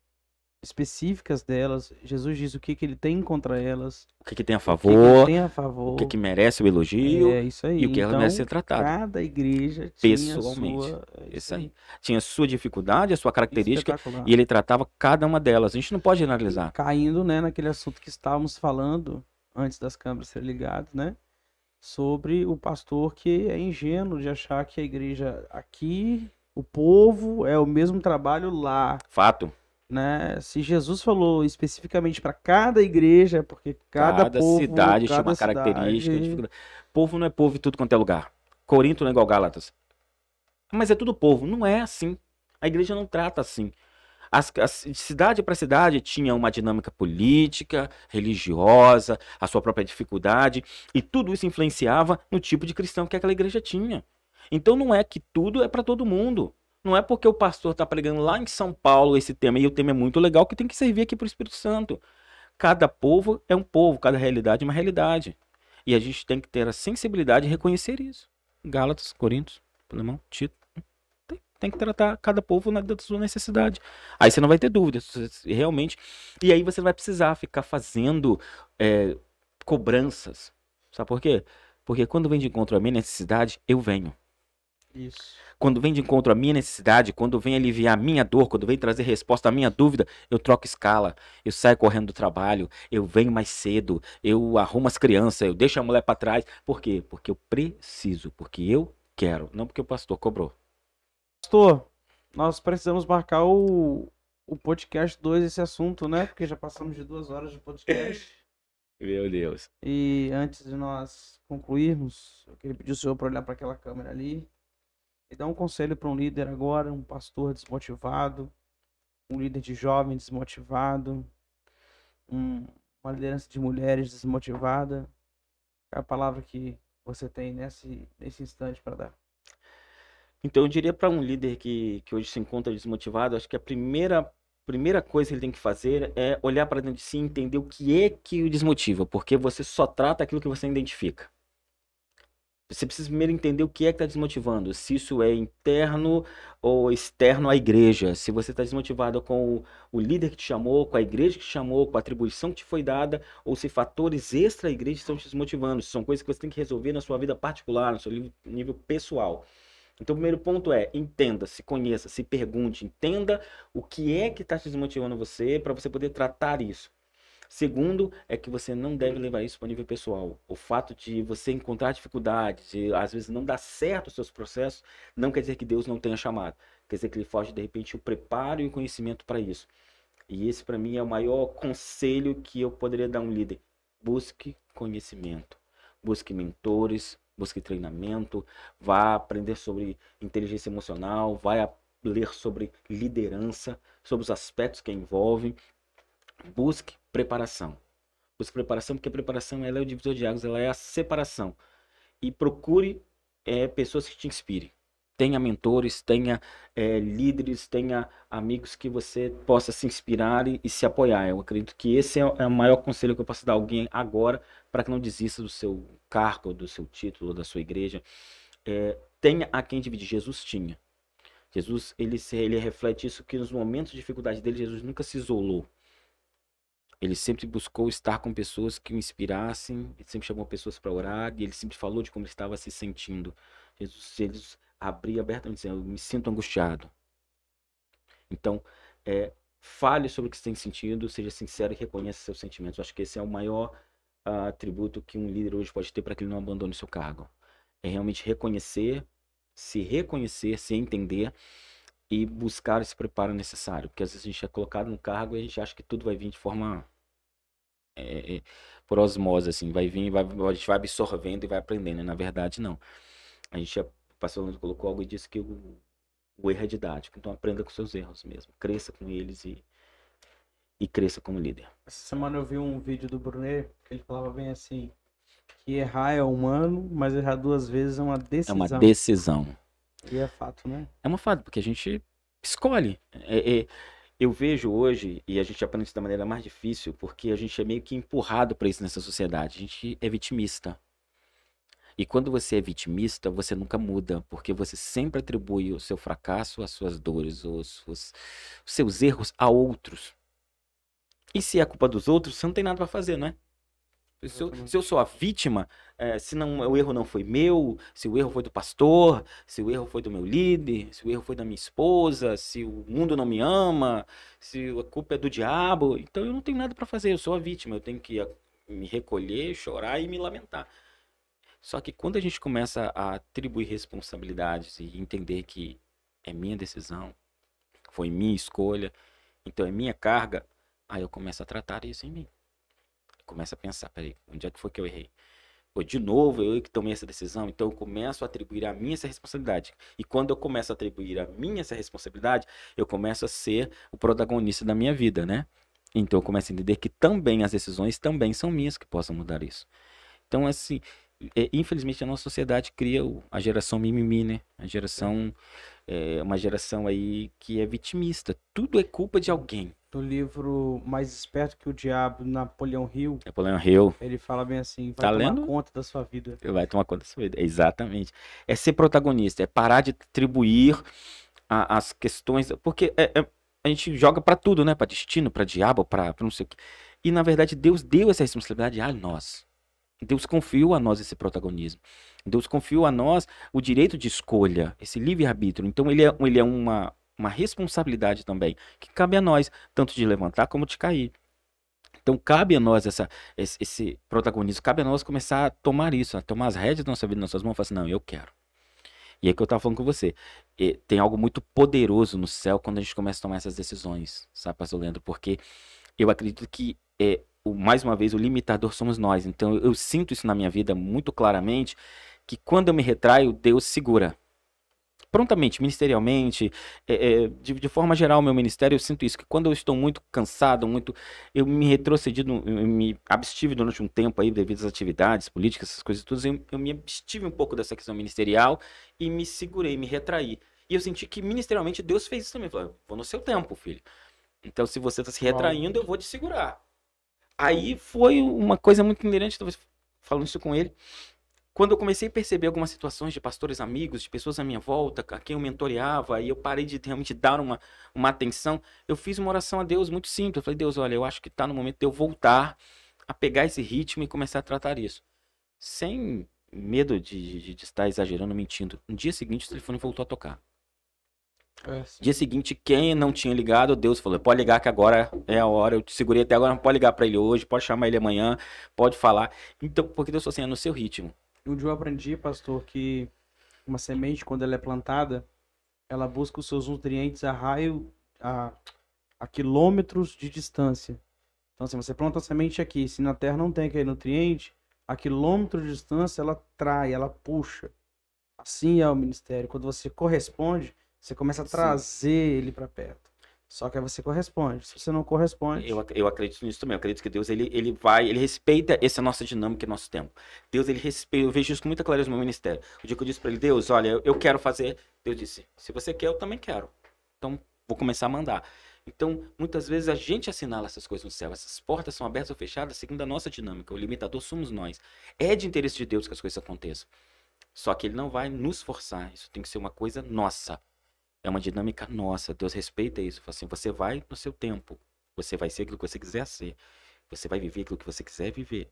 específicas delas. Jesus diz o que, que ele tem contra elas. O que, que tem a favor. O que, que tem a favor. O que, que merece o elogio. É isso aí. E o que então, ela merece ser tratada. Cada igreja tinha Pessoalmente. Sua... É isso aí. Tinha sua dificuldade, a sua característica. E ele tratava cada uma delas. A gente não pode analisar. Caindo, né, naquele assunto que estávamos falando antes das câmeras serem ligadas, né? Sobre o pastor que é ingênuo de achar que a igreja aqui, o povo, é o mesmo trabalho lá. Fato. né? Se Jesus falou especificamente para cada igreja, é porque cada, Cada povo, cidade tinha cada uma característica. dificuldade. Povo não é povo em tudo quanto é lugar. Corinto não é igual Gálatas. Mas é tudo povo. Não é assim. A igreja não trata assim. As, as- de cidade para cidade tinha uma dinâmica política, religiosa, a sua própria dificuldade, e tudo isso influenciava no tipo de cristão que aquela igreja tinha. Então não é que tudo é para todo mundo. Não é porque o pastor está pregando lá em São Paulo esse tema, e o tema é muito legal, que tem que servir aqui para o Espírito Santo. Cada povo é um povo, cada realidade é uma realidade. E a gente tem que ter a sensibilidade de reconhecer isso. Gálatas, Coríntios, Filemão, Tito. Tem, que tratar cada povo na da sua necessidade. Aí você não vai ter dúvidas, realmente. E aí você vai precisar ficar fazendo é, cobranças. Sabe por quê? Porque quando vem de encontro à minha necessidade, eu venho. Isso. Quando vem de encontro à minha necessidade, quando vem aliviar a minha dor, quando vem trazer resposta à minha dúvida, eu troco escala, eu saio correndo do trabalho, eu venho mais cedo, eu arrumo as crianças, eu deixo a mulher para trás. Por quê? Porque eu preciso, porque eu quero, não porque o pastor cobrou. Pastor, nós precisamos marcar o, o podcast 2 esse assunto, né? Porque já passamos de duas horas de podcast. Meu Deus. E antes de nós concluirmos, eu queria pedir o senhor para olhar para aquela câmera ali e dar um conselho para um líder agora, um pastor desmotivado, um líder de jovem desmotivado, um- uma liderança de mulheres desmotivada. Qual é a palavra que você tem nesse, nesse instante para dar? Então eu diria para um líder que, que hoje se encontra desmotivado, acho que a primeira, primeira coisa que ele tem que fazer é olhar para dentro de si e entender o que é que o desmotiva, porque você só trata aquilo que você identifica. Você precisa primeiro entender o que é que está desmotivando, se isso é interno ou externo à igreja, se você está desmotivado com o, o líder que te chamou, com a igreja que te chamou, com a atribuição que te foi dada, ou se fatores extra-igreja estão te desmotivando, se são coisas que você tem que resolver na sua vida particular, no seu nível- nível pessoal. Então, o primeiro ponto é entenda, se conheça, se pergunte, entenda o que é que está te desmotivando você para você poder tratar isso. Segundo, é que você não deve levar isso para o nível pessoal. O fato de você encontrar dificuldades, de às vezes não dar certo os seus processos, não quer dizer que Deus não tenha chamado. Quer dizer que ele foge, de repente, o preparo e o conhecimento para isso. E esse, para mim, é o maior conselho que eu poderia dar a um líder. Busque conhecimento. Busque mentores, busque treinamento, vá aprender sobre inteligência emocional, vai ler sobre liderança, sobre os aspectos que envolvem. Busque preparação. Busque preparação, porque a preparação ela é o divisor de águas, ela é a separação. E procure eh, pessoas que te inspirem. Tenha mentores, tenha eh, líderes, tenha amigos que você possa se inspirar e, e se apoiar. Eu acredito que esse é, o- é maior conselho que eu posso dar a alguém agora para que não desista do seu cargo, do seu título, da sua igreja. É, tenha a quem dividir. Jesus tinha. Jesus, ele, ele reflete isso que nos momentos de dificuldade dele, Jesus nunca se isolou. Ele sempre buscou estar com pessoas que o inspirassem, ele sempre chamou pessoas para orar, e ele sempre falou de como ele estava se sentindo. Jesus, Jesus abria abertamente dizendo, eu me sinto angustiado. Então, é, fale sobre o que você tem sentido, seja sincero e reconheça seus sentimentos. Eu acho que esse é o maior ah, atributo que um líder hoje pode ter para que ele não abandone seu cargo. É realmente reconhecer, se reconhecer, se entender e buscar esse preparo necessário. Porque às vezes a gente é colocado no cargo e a gente acha que tudo vai vir de forma é, é, por osmose, assim, vai vir, vai, a gente vai absorvendo e vai aprendendo. E na verdade, não. A gente, é- pastor colocou algo e disse que o, o erro é didático. Então aprenda com seus erros mesmo. Cresça com eles e, e cresça como líder. Essa semana eu vi um vídeo do Brunet que ele falava bem assim: que errar é humano, mas errar duas vezes é uma É decisão. uma decisão. E é fato, né? É uma fada, porque a gente escolhe. É- é- eu vejo hoje, e a gente aprende isso da maneira mais difícil, porque a gente é meio que empurrado para isso nessa sociedade. A gente é vitimista. E quando você é vitimista, você nunca muda, porque você sempre atribui o seu fracasso, as suas dores, os, os- os seus erros a outros. E se é culpa dos outros, você não tem nada para fazer, não é? Se eu, se eu sou a vítima, eh, se não, o erro não foi meu, se o erro foi do pastor, se o erro foi do meu líder, se o erro foi da minha esposa, se o mundo não me ama, se a culpa é do diabo, então eu não tenho nada para fazer, eu sou a vítima, eu tenho que ah, me recolher, chorar e me lamentar. Só que quando a gente começa a atribuir responsabilidades e entender que é minha decisão, foi minha escolha, então é minha carga, aí eu começo a tratar isso em mim. Começo a pensar, peraí, onde é que foi que eu errei? Pô, de novo, eu que tomei essa decisão, então eu começo a atribuir a mim essa responsabilidade. E quando eu começo a atribuir a mim essa responsabilidade, eu começo a ser o protagonista da minha vida, né? Então eu começo a entender que também as decisões também são minhas que possam mudar isso. Então, assim, é, infelizmente a nossa sociedade cria o, a geração mimimi, né? A geração, é, uma geração aí que é vitimista. Tudo é culpa de alguém. No livro Mais Esperto que o Diabo, Napoleão Hill, Napoleão Hill ele fala bem assim, vai Tá tomar lendo? conta da sua vida. vai tomar conta da sua vida. Exatamente. É ser protagonista, é parar de atribuir a- as questões, porque é- é- a gente joga pra tudo, né? Pra destino, pra diabo, pra não sei o quê. E na verdade Deus deu essa responsabilidade a nós. Deus confiou a nós esse protagonismo. Deus confiou a nós o direito de escolha, esse livre-arbítrio. Então ele é, ele é uma, uma responsabilidade também, que cabe a nós, tanto de levantar como de cair. Então cabe a nós essa, esse, esse protagonismo, cabe a nós começar a tomar isso, a tomar as rédeas da nossa vida nas nossas mãos e falar assim, não, eu quero. E é que eu estava falando com você. E tem algo muito poderoso no céu quando a gente começa a tomar essas decisões, sabe, pastor Leandro? Porque eu acredito que, é, o, mais uma vez, o limitador somos nós. Então eu, eu sinto isso na minha vida muito claramente, que quando eu me retraio, Deus segura. Prontamente, ministerialmente, é, é, de, de forma geral, meu ministério, eu sinto isso, que quando eu estou muito cansado, muito. Eu me retrocedi, no- eu me abstive durante um tempo aí, devido às atividades políticas, essas coisas todas, eu, eu me abstive um pouco dessa questão ministerial e me segurei, me retraí. E eu senti que ministerialmente Deus fez isso também. Falou, vou no seu tempo, filho. Então, se você está se retraindo, eu vou te segurar. Aí foi uma coisa muito inerente, talvez falando isso com ele. Quando eu comecei a perceber algumas situações de pastores amigos, de pessoas à minha volta, a quem eu mentoreava, e eu parei de realmente dar uma, uma atenção, eu fiz uma oração a Deus muito simples. Eu falei, Deus, olha, eu acho que está no momento de eu voltar a pegar esse ritmo e começar a tratar isso. Sem medo de, de- de estar exagerando, mentindo. No dia seguinte, o telefone voltou a tocar. É. Dia seguinte, quem não tinha ligado, Deus falou: pode ligar que agora é a hora. Eu te segurei até agora, pode ligar pra ele hoje, pode chamar ele amanhã, pode falar. Então, porque Deus falou assim: é no seu ritmo. Um dia eu aprendi, pastor, que uma semente, quando ela é plantada, ela busca os seus nutrientes a raio, a, a quilômetros de distância. Então, se você planta a semente aqui, se na terra não tem aquele nutriente, a quilômetros de distância ela trai, ela puxa. Assim é o ministério. Quando você corresponde, você começa a Sim. trazer ele para perto. Só que aí você corresponde. Se você não corresponde, Eu, eu acredito nisso também. Eu acredito que Deus ele, ele vai, ele respeita essa nossa dinâmica e nosso tempo. Deus ele respeita. Eu vejo isso com muita clareza no meu ministério. O dia que eu disse pra ele, Deus, olha, eu, eu quero fazer. Deus disse, se você quer, eu também quero. Então vou começar a mandar. Então, muitas vezes a gente assinala essas coisas no céu. Essas portas são abertas ou fechadas segundo a nossa dinâmica. O limitador somos nós. É de interesse de Deus que as coisas aconteçam. Só que ele não vai nos forçar. Isso tem que ser uma coisa nossa. É uma dinâmica nossa. Deus respeita isso. Fala assim, você vai no seu tempo. Você vai ser aquilo que você quiser ser. Você vai viver aquilo que você quiser viver.